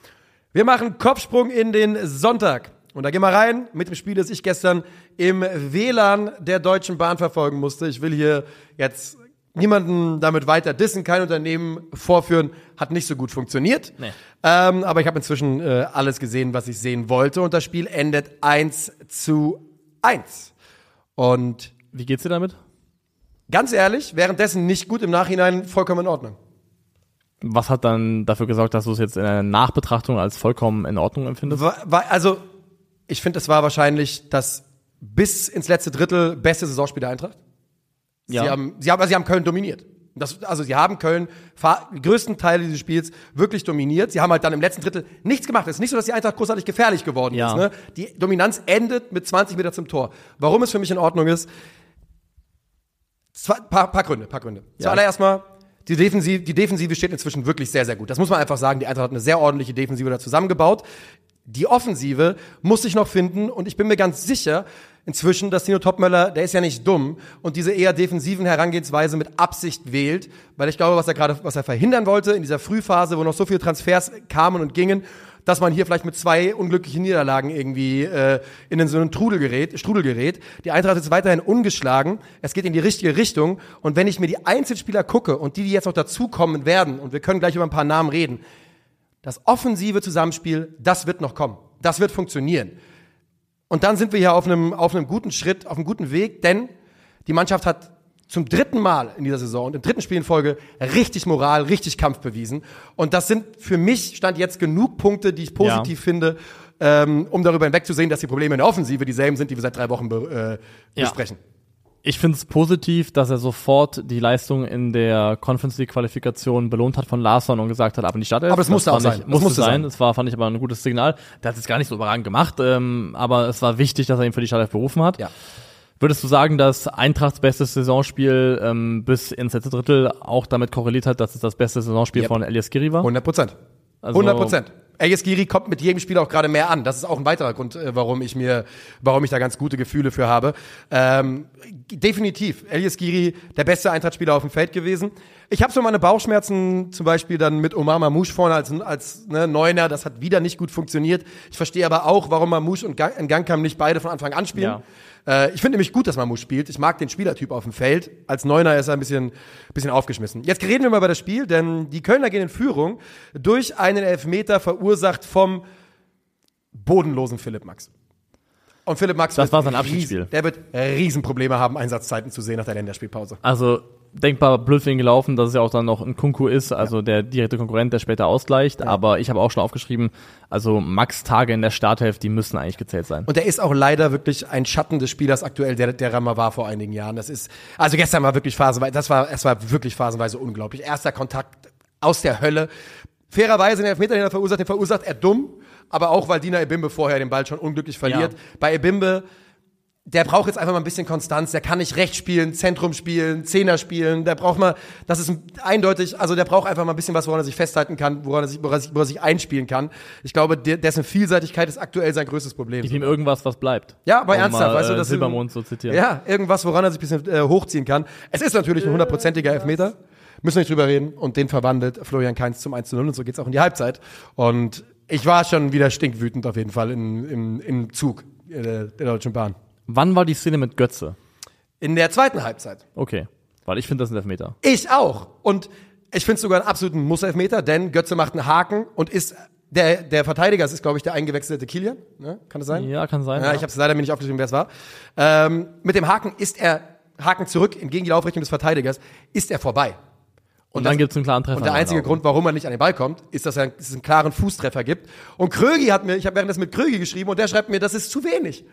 Wir machen Kopfsprung in den Sonntag. Und da gehen wir rein mit dem Spiel, das ich gestern im WLAN der Deutschen Bahn verfolgen musste. Ich will hier jetzt niemanden damit weiter dissen, kein Unternehmen vorführen, hat nicht so gut funktioniert. Nee. Ähm, aber ich habe inzwischen äh, alles gesehen, was ich sehen wollte. Und das Spiel endet 1 zu 1. Und Wie geht's dir damit? ganz ehrlich, währenddessen nicht gut, im Nachhinein vollkommen in Ordnung. Was hat dann dafür gesorgt, dass du es jetzt in der Nachbetrachtung als vollkommen in Ordnung empfindest? War, war, also, ich finde, es war wahrscheinlich das bis ins letzte Drittel beste Saisonspiel der Eintracht. Ja. Sie haben, sie haben, also sie haben Köln dominiert. Das, also sie haben Köln größten Teile dieses Spiels wirklich dominiert. Sie haben halt dann im letzten Drittel nichts gemacht. Es ist nicht so, dass die Eintracht großartig gefährlich geworden Ja. ist. Ne? Die Dominanz endet mit 20 Meter zum Tor. Warum es für mich in Ordnung ist, zwei, paar, paar Gründe, paar Gründe. Ja. Zuallererst mal, die Defensive, die Defensive steht inzwischen wirklich sehr, sehr gut. Das muss man einfach sagen. Die Eintracht hat eine sehr ordentliche Defensive da zusammengebaut. Die Offensive muss sich noch finden und ich bin mir ganz sicher inzwischen, dass Tino Topmöller, der ist ja nicht dumm und diese eher defensiven Herangehensweise mit Absicht wählt, weil ich glaube, was er gerade, was er verhindern wollte in dieser Frühphase, wo noch so viele Transfers kamen und gingen, dass man hier vielleicht mit zwei unglücklichen Niederlagen irgendwie äh, in so einen Trudel gerät, Strudel gerät. Die Eintracht ist weiterhin ungeschlagen. Es geht in die richtige Richtung. Und wenn ich mir die Einzelspieler gucke und die, die jetzt noch dazukommen werden, und wir können gleich über ein paar Namen reden, das offensive Zusammenspiel, das wird noch kommen. Das wird funktionieren. Und dann sind wir hier auf einem, auf einem guten Schritt, auf einem guten Weg, denn die Mannschaft hat zum dritten Mal in dieser Saison und im dritten Spiel in Folge richtig Moral, richtig Kampf bewiesen. Und das sind für mich stand jetzt genug Punkte, die ich positiv ja. finde, ähm, um darüber hinwegzusehen, dass die Probleme in der Offensive dieselben sind, die wir seit drei Wochen be äh, ja. besprechen. Ich finde es positiv, dass er sofort die Leistung in der Conference League Qualifikation belohnt hat von Larsson und gesagt hat, ab in die Stadt. Aber das musste auch sein. Ich, musste, musste sein. Es war, fand ich aber ein gutes Signal. Der hat es gar nicht so überragend gemacht, ähm, aber es war wichtig, dass er ihn für die Stadt berufen hat. Ja. Würdest du sagen, dass Eintrachts bestes Saisonspiel ähm, bis ins letzte Drittel auch damit korreliert hat, dass es das beste Saisonspiel yep. von Elias Giri war? 100 Prozent. 100 also Prozent. Elias Giri kommt mit jedem Spiel auch gerade mehr an. Das ist auch ein weiterer Grund, äh, warum ich mir, warum ich da ganz gute Gefühle für habe. Ähm, definitiv. Elias Giri, der beste Eintrachtspieler auf dem Feld gewesen. Ich habe so meine Bauchschmerzen zum Beispiel dann mit Omar Mamouche vorne als, als ne, Neuner. Das hat wieder nicht gut funktioniert. Ich verstehe aber auch, warum Mamouche und Gangkam nicht beide von Anfang an spielen. Ja. Äh, ich finde nämlich gut, dass Mamouche spielt. Ich mag den Spielertyp auf dem Feld. Als Neuner ist er ein bisschen, bisschen aufgeschmissen. Jetzt reden wir mal über das Spiel, denn die Kölner gehen in Führung durch einen Elfmeter verursacht vom bodenlosen Philipp Max. Und Philipp Max das war sein Abschiedsspiel. der wird Riesenprobleme haben, Einsatzzeiten zu sehen nach der Länderspielpause. Also denkbar blöd für ihn gelaufen, dass es ja auch dann noch ein Kunku ist, also ja. der direkte Konkurrent, der später ausgleicht. Ja. Aber ich habe auch schon aufgeschrieben, also Max Tage in der Starthälfte, die müssen eigentlich gezählt sein. Und er ist auch leider wirklich ein Schatten des Spielers aktuell, der, der er mal war vor einigen Jahren. Das ist, also gestern war wirklich phasenweise, das war, es war wirklich phasenweise unglaublich. Erster Kontakt aus der Hölle. Fairerweise den Elfmeter, den er verursacht, den verursacht er dumm, aber auch weil Dina Ebimbe vorher den Ball schon unglücklich verliert. Ja. Bei Ebimbe der braucht jetzt einfach mal ein bisschen Konstanz. Der kann nicht rechts spielen, Zentrum spielen, Zehner spielen. Der braucht mal, das ist eindeutig, also der braucht einfach mal ein bisschen was, woran er sich festhalten kann, woran er sich, woran er sich, woran er sich einspielen kann. Ich glaube, dessen Vielseitigkeit ist aktuell sein größtes Problem. Ich nehme irgendwas, was bleibt. Ja, aber um ernsthaft, mal, weißt du, äh, das Silbermond so zitieren. Ja, irgendwas, woran er sich ein bisschen äh, hochziehen kann. Es ist natürlich ein hundertprozentiger Elfmeter. Müssen wir nicht drüber reden. Und den verwandelt Florian Kainz zum 1 zu 0 und so geht's auch in die Halbzeit. Und ich war schon wieder stinkwütend auf jeden Fall in, im, im Zug äh, der Deutschen Bahn. Wann war die Szene mit Götze? In der zweiten Halbzeit. Okay, weil ich finde das ein Elfmeter. Ich auch. Und ich finde es sogar einen absoluten Muss-Elfmeter, denn Götze macht einen Haken und ist der, der Verteidiger, das ist, glaube ich, der eingewechselte Kilian. Ne? Kann das sein? Ja, kann sein. Ja, ja. Ich habe es leider mir nicht aufgeschrieben, wer es war. Ähm, mit dem Haken ist er, Haken zurück, entgegen die Laufrichtung des Verteidigers, ist er vorbei. Und, und dann gibt es einen klaren Treffer. Und der einzige Grund, warum er nicht an den Ball kommt, ist, dass, er, dass es einen klaren Fußtreffer gibt. Und Krögi hat mir, ich habe währenddessen mit Krögi geschrieben und der schreibt mir, das ist zu wenig.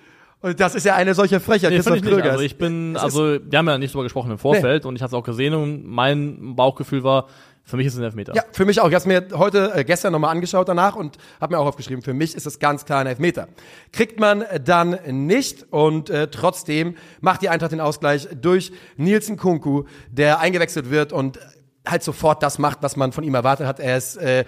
Und das ist ja eine solche Frechheit. Nee, ich Kröger. Also ich bin, das also wir haben ja nicht drüber gesprochen im Vorfeld nee. und ich habe es auch gesehen und mein Bauchgefühl war, für mich ist es ein Elfmeter. Ja, für mich auch. Ich habe es mir heute, äh, gestern nochmal angeschaut danach und habe mir auch aufgeschrieben, für mich ist es ganz klar ein Elfmeter. Kriegt man dann nicht und äh, trotzdem macht die Eintracht den Ausgleich durch Nielsen Kunku, der eingewechselt wird und halt sofort das macht, was man von ihm erwartet hat. Er ist äh,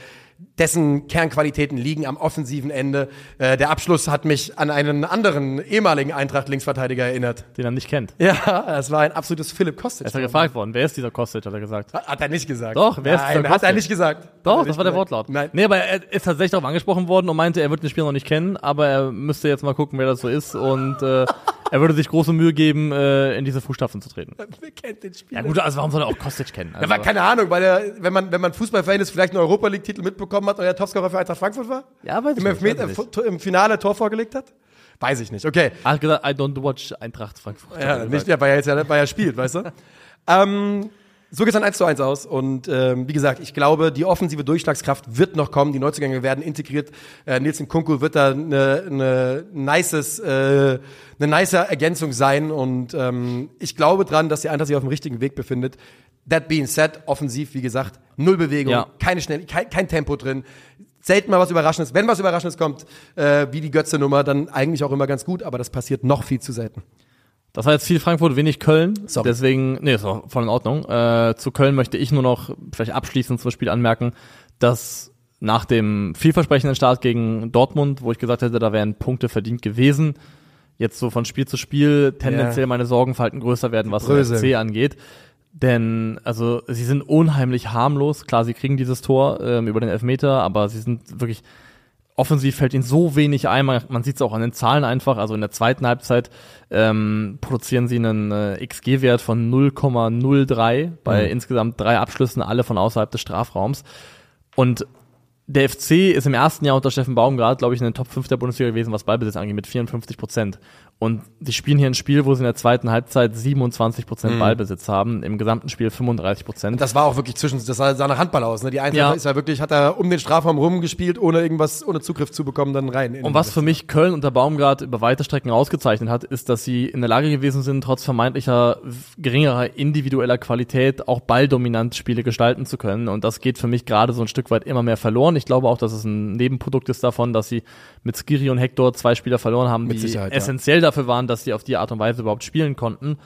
dessen Kernqualitäten liegen am offensiven Ende. Äh, der Abschluss hat mich an einen anderen ehemaligen Eintracht-Linksverteidiger erinnert. Den er nicht kennt. Ja, es war ein absolutes Philipp Kostic. Er ist ja gefragt worden, wer ist dieser Kostic, hat er gesagt. Hat, hat er nicht gesagt. Doch, wer Nein, ist dieser Kostic? hat er nicht gesagt. Doch, das war der Wortlaut. Nein. Nee, aber er ist tatsächlich darauf angesprochen worden und meinte, er wird den Spieler noch nicht kennen, aber er müsste jetzt mal gucken, wer das so ist und äh, er würde sich große Mühe geben, äh, in diese Fußstapfen zu treten. Wer kennt den Spieler? Ja gut, also warum soll er auch Kostic kennen? Also, ja, keine Ahnung, weil er, wenn man, wenn man Fußballfan ist, vielleicht einen Europa League-Titel mitbekommen hat und er Topscorer für Eintracht Frankfurt war? Ja, weiß Im, ich nicht, Elfmeter, im Finale Tor vorgelegt hat? Weiß ich nicht, okay. Er hat gesagt, I don't watch Eintracht Frankfurt. Ja, nicht, ja, weil er jetzt ja, weil er spielt, weißt du? ähm, so geht es dann 1 zu 1 aus. Und ähm, wie gesagt, ich glaube, die offensive Durchschlagskraft wird noch kommen. Die Neuzugänge werden integriert. Äh, Nils Kunku wird da eine, eine, nices, äh, eine nice Ergänzung sein. Und ähm, ich glaube dran, dass die Eintracht sich auf dem richtigen Weg befindet. That being said, offensiv, wie gesagt, null Bewegung, ja. keine schnell, kein, kein Tempo drin selten mal was Überraschendes. Wenn was Überraschendes kommt, äh, wie die Götze-Nummer, dann eigentlich auch immer ganz gut, aber das passiert noch viel zu selten. Das war jetzt viel Frankfurt, wenig Köln. Sorry. Deswegen, nee, ist auch voll in Ordnung. Äh, zu Köln möchte ich nur noch vielleicht abschließend zum Spiel anmerken, dass nach dem vielversprechenden Start gegen Dortmund, wo ich gesagt hätte, da wären Punkte verdient gewesen, jetzt so von Spiel zu Spiel tendenziell yeah. meine Sorgenfalten größer werden, was Brösel. FC angeht. Denn, also, sie sind unheimlich harmlos. Klar, sie kriegen dieses Tor ähm, über den Elfmeter, aber sie sind wirklich offensiv fällt ihnen so wenig ein, man, man sieht es auch an den Zahlen einfach, also in der zweiten Halbzeit ähm, produzieren sie einen äh, XG-Wert von 0,03 bei Mhm. insgesamt drei Abschlüssen, alle von außerhalb des Strafraums. Und der FC ist im ersten Jahr unter Steffen Baumgart, glaube ich, in den Top 5 der Bundesliga gewesen, was Ballbesitz angeht, mit 54 Prozent. Und die spielen hier ein Spiel, wo sie in der zweiten Halbzeit 27 Prozent Ballbesitz haben, im gesamten Spiel 35 Prozent. Das war auch wirklich zwischen, das sah, nach Handball aus. Ne? Die Eintracht Ja. ist ja wirklich, hat er um den Strafraum rumgespielt, ohne irgendwas, ohne Zugriff zu bekommen, dann rein. in Und was für mich Köln unter Baumgart über weite Strecken ausgezeichnet hat, ist, dass sie in der Lage gewesen sind, trotz vermeintlicher geringerer individueller Qualität auch balldominant Spiele gestalten zu können. Und das geht für mich gerade so ein Stück weit immer mehr verloren. Ich glaube auch, dass es ein Nebenprodukt ist davon, dass sie mit Skiri und Hector zwei Spieler verloren haben, Mit die Sicherheit, ja. Dafür waren, dass sie auf die Art und Weise überhaupt spielen konnten.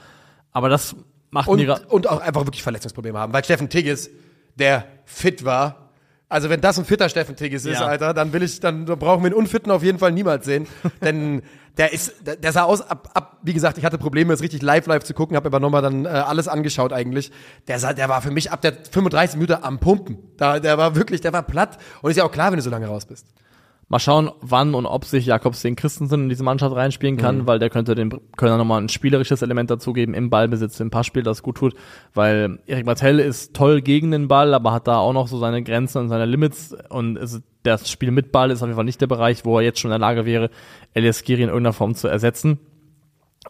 Aber das macht und, mir gra- und auch einfach wirklich Verletzungsprobleme haben. Weil Steffen Tigges, der fit war, also wenn das ein fitter Steffen Tigges ist, Ja. Alter, dann will ich, dann brauchen wir den Unfitten auf jeden Fall niemals sehen. Denn der ist, der, der sah aus, ab, ab, wie gesagt, ich hatte Probleme, es richtig live live zu gucken, habe aber nochmal dann äh, alles angeschaut eigentlich. Der sah, der war für mich ab der 35 Minute am Pumpen. Da, der war wirklich, der war platt. Und ist ja auch klar, wenn du so lange raus bist. Mal schauen, wann und ob sich Jakobs den Christensen in diese Mannschaft reinspielen kann, Mhm. weil der könnte den Kölner nochmal ein spielerisches Element dazugeben im Ballbesitz, im Passspiel, das gut tut, weil Erik Martell ist toll gegen den Ball, aber hat da auch noch so seine Grenzen und seine Limits und es, das Spiel mit Ball ist auf jeden Fall nicht der Bereich, wo er jetzt schon in der Lage wäre, Elias Giri in irgendeiner Form zu ersetzen.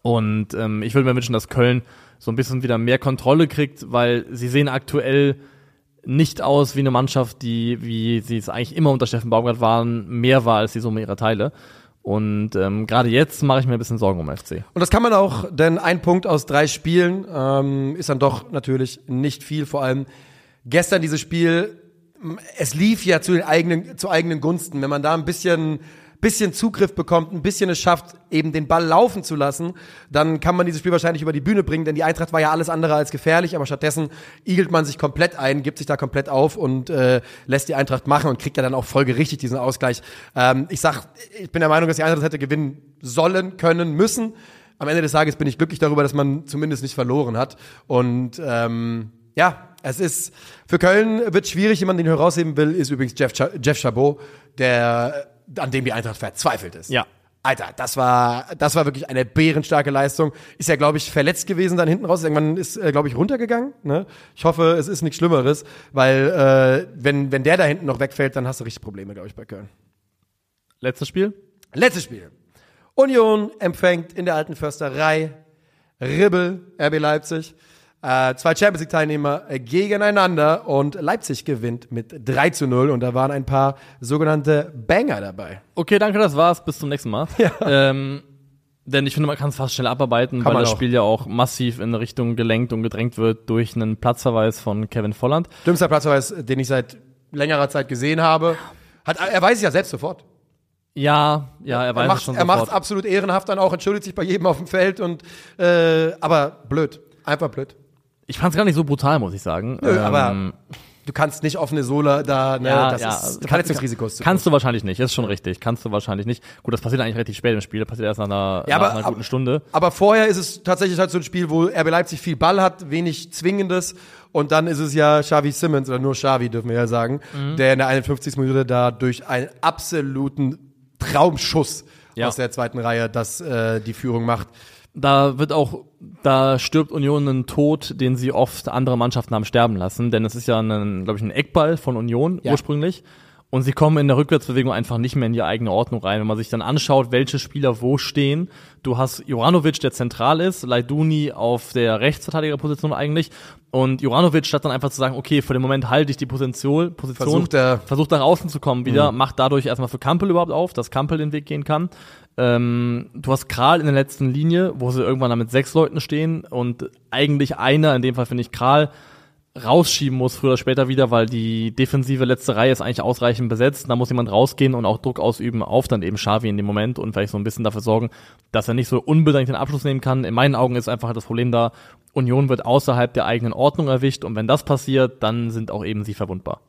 Und ähm, ich würde mir wünschen, dass Köln so ein bisschen wieder mehr Kontrolle kriegt, weil sie sehen aktuell nicht aus wie eine Mannschaft, die, wie sie es eigentlich immer unter Steffen Baumgart waren, mehr war als die Summe ihrer Teile. Und ähm, gerade jetzt mache ich mir ein bisschen Sorgen um FC. Und das kann man auch, denn ein Punkt aus drei Spielen ähm, ist dann doch natürlich nicht viel. Vor allem gestern dieses Spiel, es lief ja zu den eigenen, zu eigenen Gunsten. Wenn man da ein bisschen, bisschen Zugriff bekommt, ein bisschen es schafft, eben den Ball laufen zu lassen, dann kann man dieses Spiel wahrscheinlich über die Bühne bringen, denn die Eintracht war ja alles andere als gefährlich, aber stattdessen igelt man sich komplett ein, gibt sich da komplett auf und äh, lässt die Eintracht machen und kriegt ja dann auch folgerichtig diesen Ausgleich. Ähm, ich sag, ich bin der Meinung, dass die Eintracht hätte gewinnen sollen, können, müssen. Am Ende des Tages bin ich glücklich darüber, dass man zumindest nicht verloren hat. Und ähm, ja, es ist für Köln wird schwierig. Jemand, den herausheben will, ist übrigens Jeff, Jeff Chabot, der an dem die Eintracht verzweifelt ist. Ja. Alter, das war, das war wirklich eine bärenstarke Leistung. Ist ja, glaube ich, verletzt gewesen dann hinten raus. Irgendwann ist, äh, glaube ich, runtergegangen. Ne? Ich hoffe, es ist nichts Schlimmeres, weil äh, wenn, wenn der da hinten noch wegfällt, dann hast du richtig Probleme, glaube ich, bei Köln. Letztes Spiel? Letztes Spiel. Union empfängt in der alten Försterei Ribbel, RB Leipzig. Äh, zwei Champions League Teilnehmer äh, gegeneinander und Leipzig gewinnt mit 3 zu 0 und da waren ein paar sogenannte Banger dabei. Okay, danke, das war's. Bis zum nächsten Mal. Ähm, denn ich finde, man kann es fast schnell abarbeiten, Kann weil das auch. Spiel ja auch massiv in eine Richtung gelenkt und gedrängt wird durch einen Platzverweis von Kevin Volland. Dümmster Platzverweis, den ich seit längerer Zeit gesehen habe. Hat, er weiß es ja selbst sofort. Ja, ja, er weiß Er es macht schon er macht's absolut ehrenhaft dann auch, entschuldigt sich bei jedem auf dem Feld und äh, aber blöd. Einfach blöd. Ich fand es gar nicht so brutal, muss ich sagen. Nö, Ähm, aber du kannst nicht offene Sohle da, ne, ja, das ja, ist Verletzungsrisiko. zu Kannst du wahrscheinlich nicht, ist schon richtig. Kannst du wahrscheinlich nicht. Gut, das passiert eigentlich relativ spät im Spiel, das passiert erst nach einer, Ja, nach aber- einer guten Stunde. Aber vorher ist es tatsächlich halt so ein Spiel, wo RB Leipzig viel Ball hat, wenig Zwingendes. Und dann ist es ja Xavi Simmons, oder nur Xavi, dürfen wir ja sagen, Mhm. der in der 51. Minute da durch einen absoluten Traumschuss Ja. aus der zweiten Reihe das äh, die Führung macht. Da wird auch, da stirbt Union einen Tod, den sie oft andere Mannschaften haben sterben lassen, denn es ist ja ein, glaube ich, ein Eckball von Union Ja. ursprünglich. Und sie kommen in der Rückwärtsbewegung einfach nicht mehr in die eigene Ordnung rein. Wenn man sich dann anschaut, welche Spieler wo stehen. Du hast Juranovic, der zentral ist, Laiduni auf der Rechtsverteidigerposition eigentlich. Und Juranovic statt dann einfach zu sagen, okay, für den Moment halte ich die Position, Position Versucht er- versucht nach außen zu kommen wieder, macht dadurch erstmal für Kampel überhaupt auf, dass Kampel den Weg gehen kann. Ähm, du hast Kral in der letzten Linie, wo sie irgendwann dann mit sechs Leuten stehen und eigentlich einer, in dem Fall finde ich Kral, rausschieben muss, früher oder später wieder, weil die defensive letzte Reihe ist eigentlich ausreichend besetzt. Da muss jemand rausgehen und auch Druck ausüben auf dann eben Xavi in dem Moment und vielleicht so ein bisschen dafür sorgen, dass er nicht so unbedingt den Abschluss nehmen kann. In meinen Augen ist einfach das Problem da, Union wird außerhalb der eigenen Ordnung erwischt und wenn das passiert, dann sind auch eben sie verwundbar.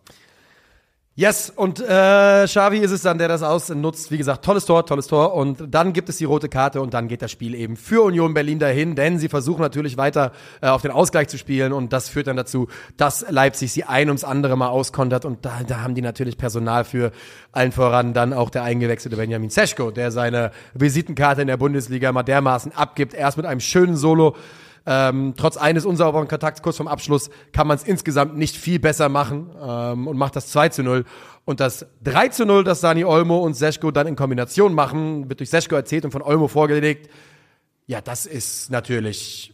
Yes, und äh, Xavi ist es dann, der das ausnutzt. Wie gesagt, tolles Tor, tolles Tor. Und dann gibt es die rote Karte und dann geht das Spiel eben für Union Berlin dahin, denn sie versuchen natürlich weiter äh, auf den Ausgleich zu spielen und das führt dann dazu, dass Leipzig sie ein ums andere mal auskontert und da, da haben die natürlich Personal für allen voran dann auch der eingewechselte Benjamin Seschko, der seine Visitenkarte in der Bundesliga mal dermaßen abgibt, erst mit einem schönen Solo ähm, trotz eines unsauberen Kontakts kurz vom Abschluss kann man es insgesamt nicht viel besser machen ähm, und macht das 2 zu 0. Und das 3 zu 0, das Dani Olmo und Seschko dann in Kombination machen, wird durch Seschko erzählt und von Olmo vorgelegt. Ja, das ist natürlich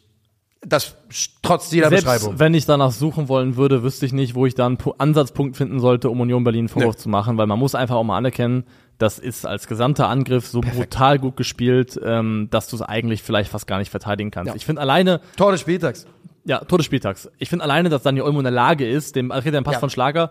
das trotz jeder Selbst Beschreibung. wenn ich danach suchen wollen würde, wüsste ich nicht, wo ich da einen Pu- Ansatzpunkt finden sollte, um Union Berlin Vorwurf Nee. zu machen, weil man muss einfach auch mal anerkennen, das ist als gesamter Angriff so brutal gut gespielt, ähm, dass du es eigentlich vielleicht fast gar nicht verteidigen kannst. Ja. Ich finde alleine, Tor des Spieltags. ja, Tor des Spieltags. Ich finde alleine, dass Daniel Olmo in der Lage ist, dem okay, der Pass Ja. von Schlager,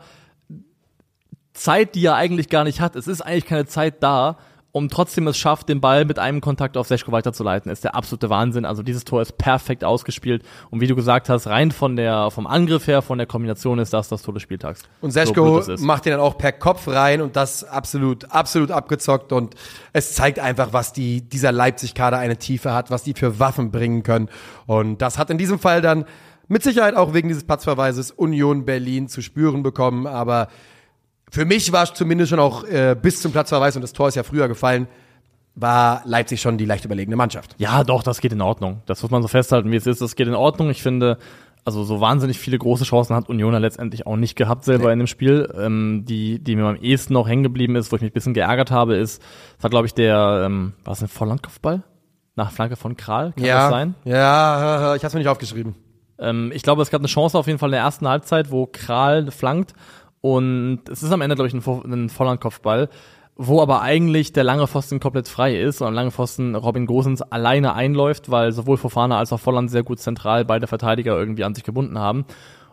Zeit, die er eigentlich gar nicht hat. Es ist eigentlich keine Zeit da, um trotzdem es schafft, den Ball mit einem Kontakt auf Seschko weiterzuleiten. Ist der absolute Wahnsinn. Also dieses Tor ist perfekt ausgespielt. Und wie du gesagt hast, rein von der, vom Angriff her, von der Kombination ist das das Tor des Spieltags. Und So Seschko ist. macht den dann auch per Kopf rein und das absolut, absolut abgezockt. Und es zeigt einfach, was die, dieser Leipzig-Kader eine Tiefe hat, was die für Waffen bringen können. Und das hat in diesem Fall dann mit Sicherheit auch wegen dieses Platzverweises Union Berlin zu spüren bekommen. Aber für mich war es zumindest schon auch äh, bis zum Platzverweis, und das Tor ist ja früher gefallen, war Leipzig schon die leicht überlegene Mannschaft. Ja, doch, das geht in Ordnung. Das muss man so festhalten, wie es ist. Das geht in Ordnung. Ich finde, also so wahnsinnig viele große Chancen hat Union ja letztendlich auch nicht gehabt selber in dem Spiel. Ähm, die, die mir am ehesten noch hängen geblieben ist, wo ich mich ein bisschen geärgert habe, ist, das war glaube ich der, ähm, war es ein Vorlandkopfball? Nach Flanke von Kral? Kann das sein? Ja, ich hab's mir nicht aufgeschrieben. Ähm, ich glaube, es gab eine Chance auf jeden Fall in der ersten Halbzeit, wo Kral flankt und es ist am Ende, glaube ich, ein, ein Vollandkopfball, wo aber eigentlich der lange Pfosten komplett frei ist und am langen Pfosten Robin Gosens alleine einläuft, weil sowohl Fofana als auch Volland sehr gut zentral beide Verteidiger irgendwie an sich gebunden haben.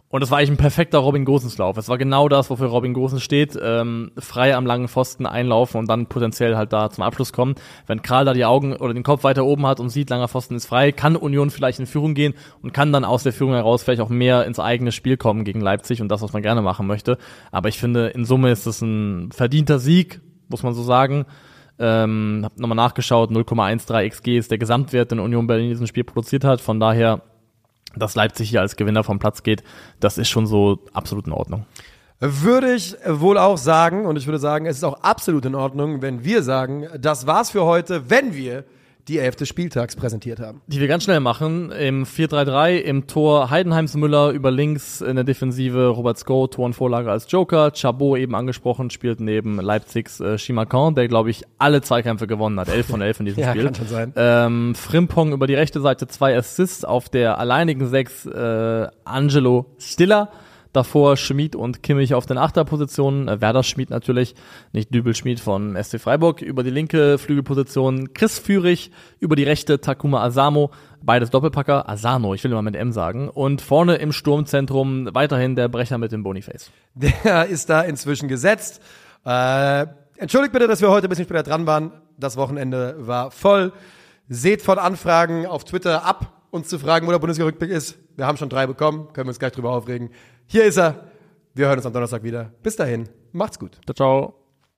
Und es war eigentlich ein perfekter Robin Gosens-Lauf. Es war genau das, wofür Robin Gosens steht. Ähm, frei am langen Pfosten einlaufen und dann potenziell halt da zum Abschluss kommen. Wenn Kral da die Augen oder den Kopf weiter oben hat und sieht, langer Pfosten ist frei, kann Union vielleicht in Führung gehen und kann dann aus der Führung heraus vielleicht auch mehr ins eigene Spiel kommen gegen Leipzig und das, was man gerne machen möchte. Aber ich finde, in Summe ist es ein verdienter Sieg, muss man so sagen. Ähm, hab nochmal nachgeschaut, 0,13 XG ist der Gesamtwert, den Union Berlin in diesem Spiel produziert hat. Von daher dass Leipzig hier als Gewinner vom Platz geht, das ist schon so absolut in Ordnung. Würde ich wohl auch sagen, und ich würde sagen, es ist auch absolut in Ordnung, wenn wir sagen, das war's für heute, wenn wir die Elf des Spieltags präsentiert haben. Die wir ganz schnell machen, im 4-3-3, im Tor Heidenheims Müller, über links in der Defensive Robert Sko, Tor und Vorlage als Joker, Chabot eben angesprochen, spielt neben Leipzigs äh, Chimacan, der glaube ich alle Zweikämpfe gewonnen hat, 11 von 11 in diesem Ja, Spiel. kann schon sein. Ähm, Frimpong über die rechte Seite, zwei Assists auf der alleinigen Sechs, äh, Angelo Stiller. Davor Schmid und Kimmich auf den Achterpositionen, Werder Schmid natürlich, nicht Dübel Schmid von SC Freiburg. Über die linke Flügelposition Chris Führig, über die rechte Takuma Asamo, beides Doppelpacker, Asano, ich will immer mit M sagen. Und vorne im Sturmzentrum weiterhin der Brecher mit dem Boniface. Der ist da inzwischen gesetzt. Äh, entschuldigt bitte, dass wir heute ein bisschen später dran waren. Das Wochenende war voll. Seht von Anfragen auf Twitter ab, uns zu fragen, wo der Bundesliga-Rückblick ist. Wir haben schon drei bekommen, können wir uns gleich drüber aufregen. Hier ist er. Wir hören uns am Donnerstag wieder. Bis dahin, macht's gut. Ciao, ciao.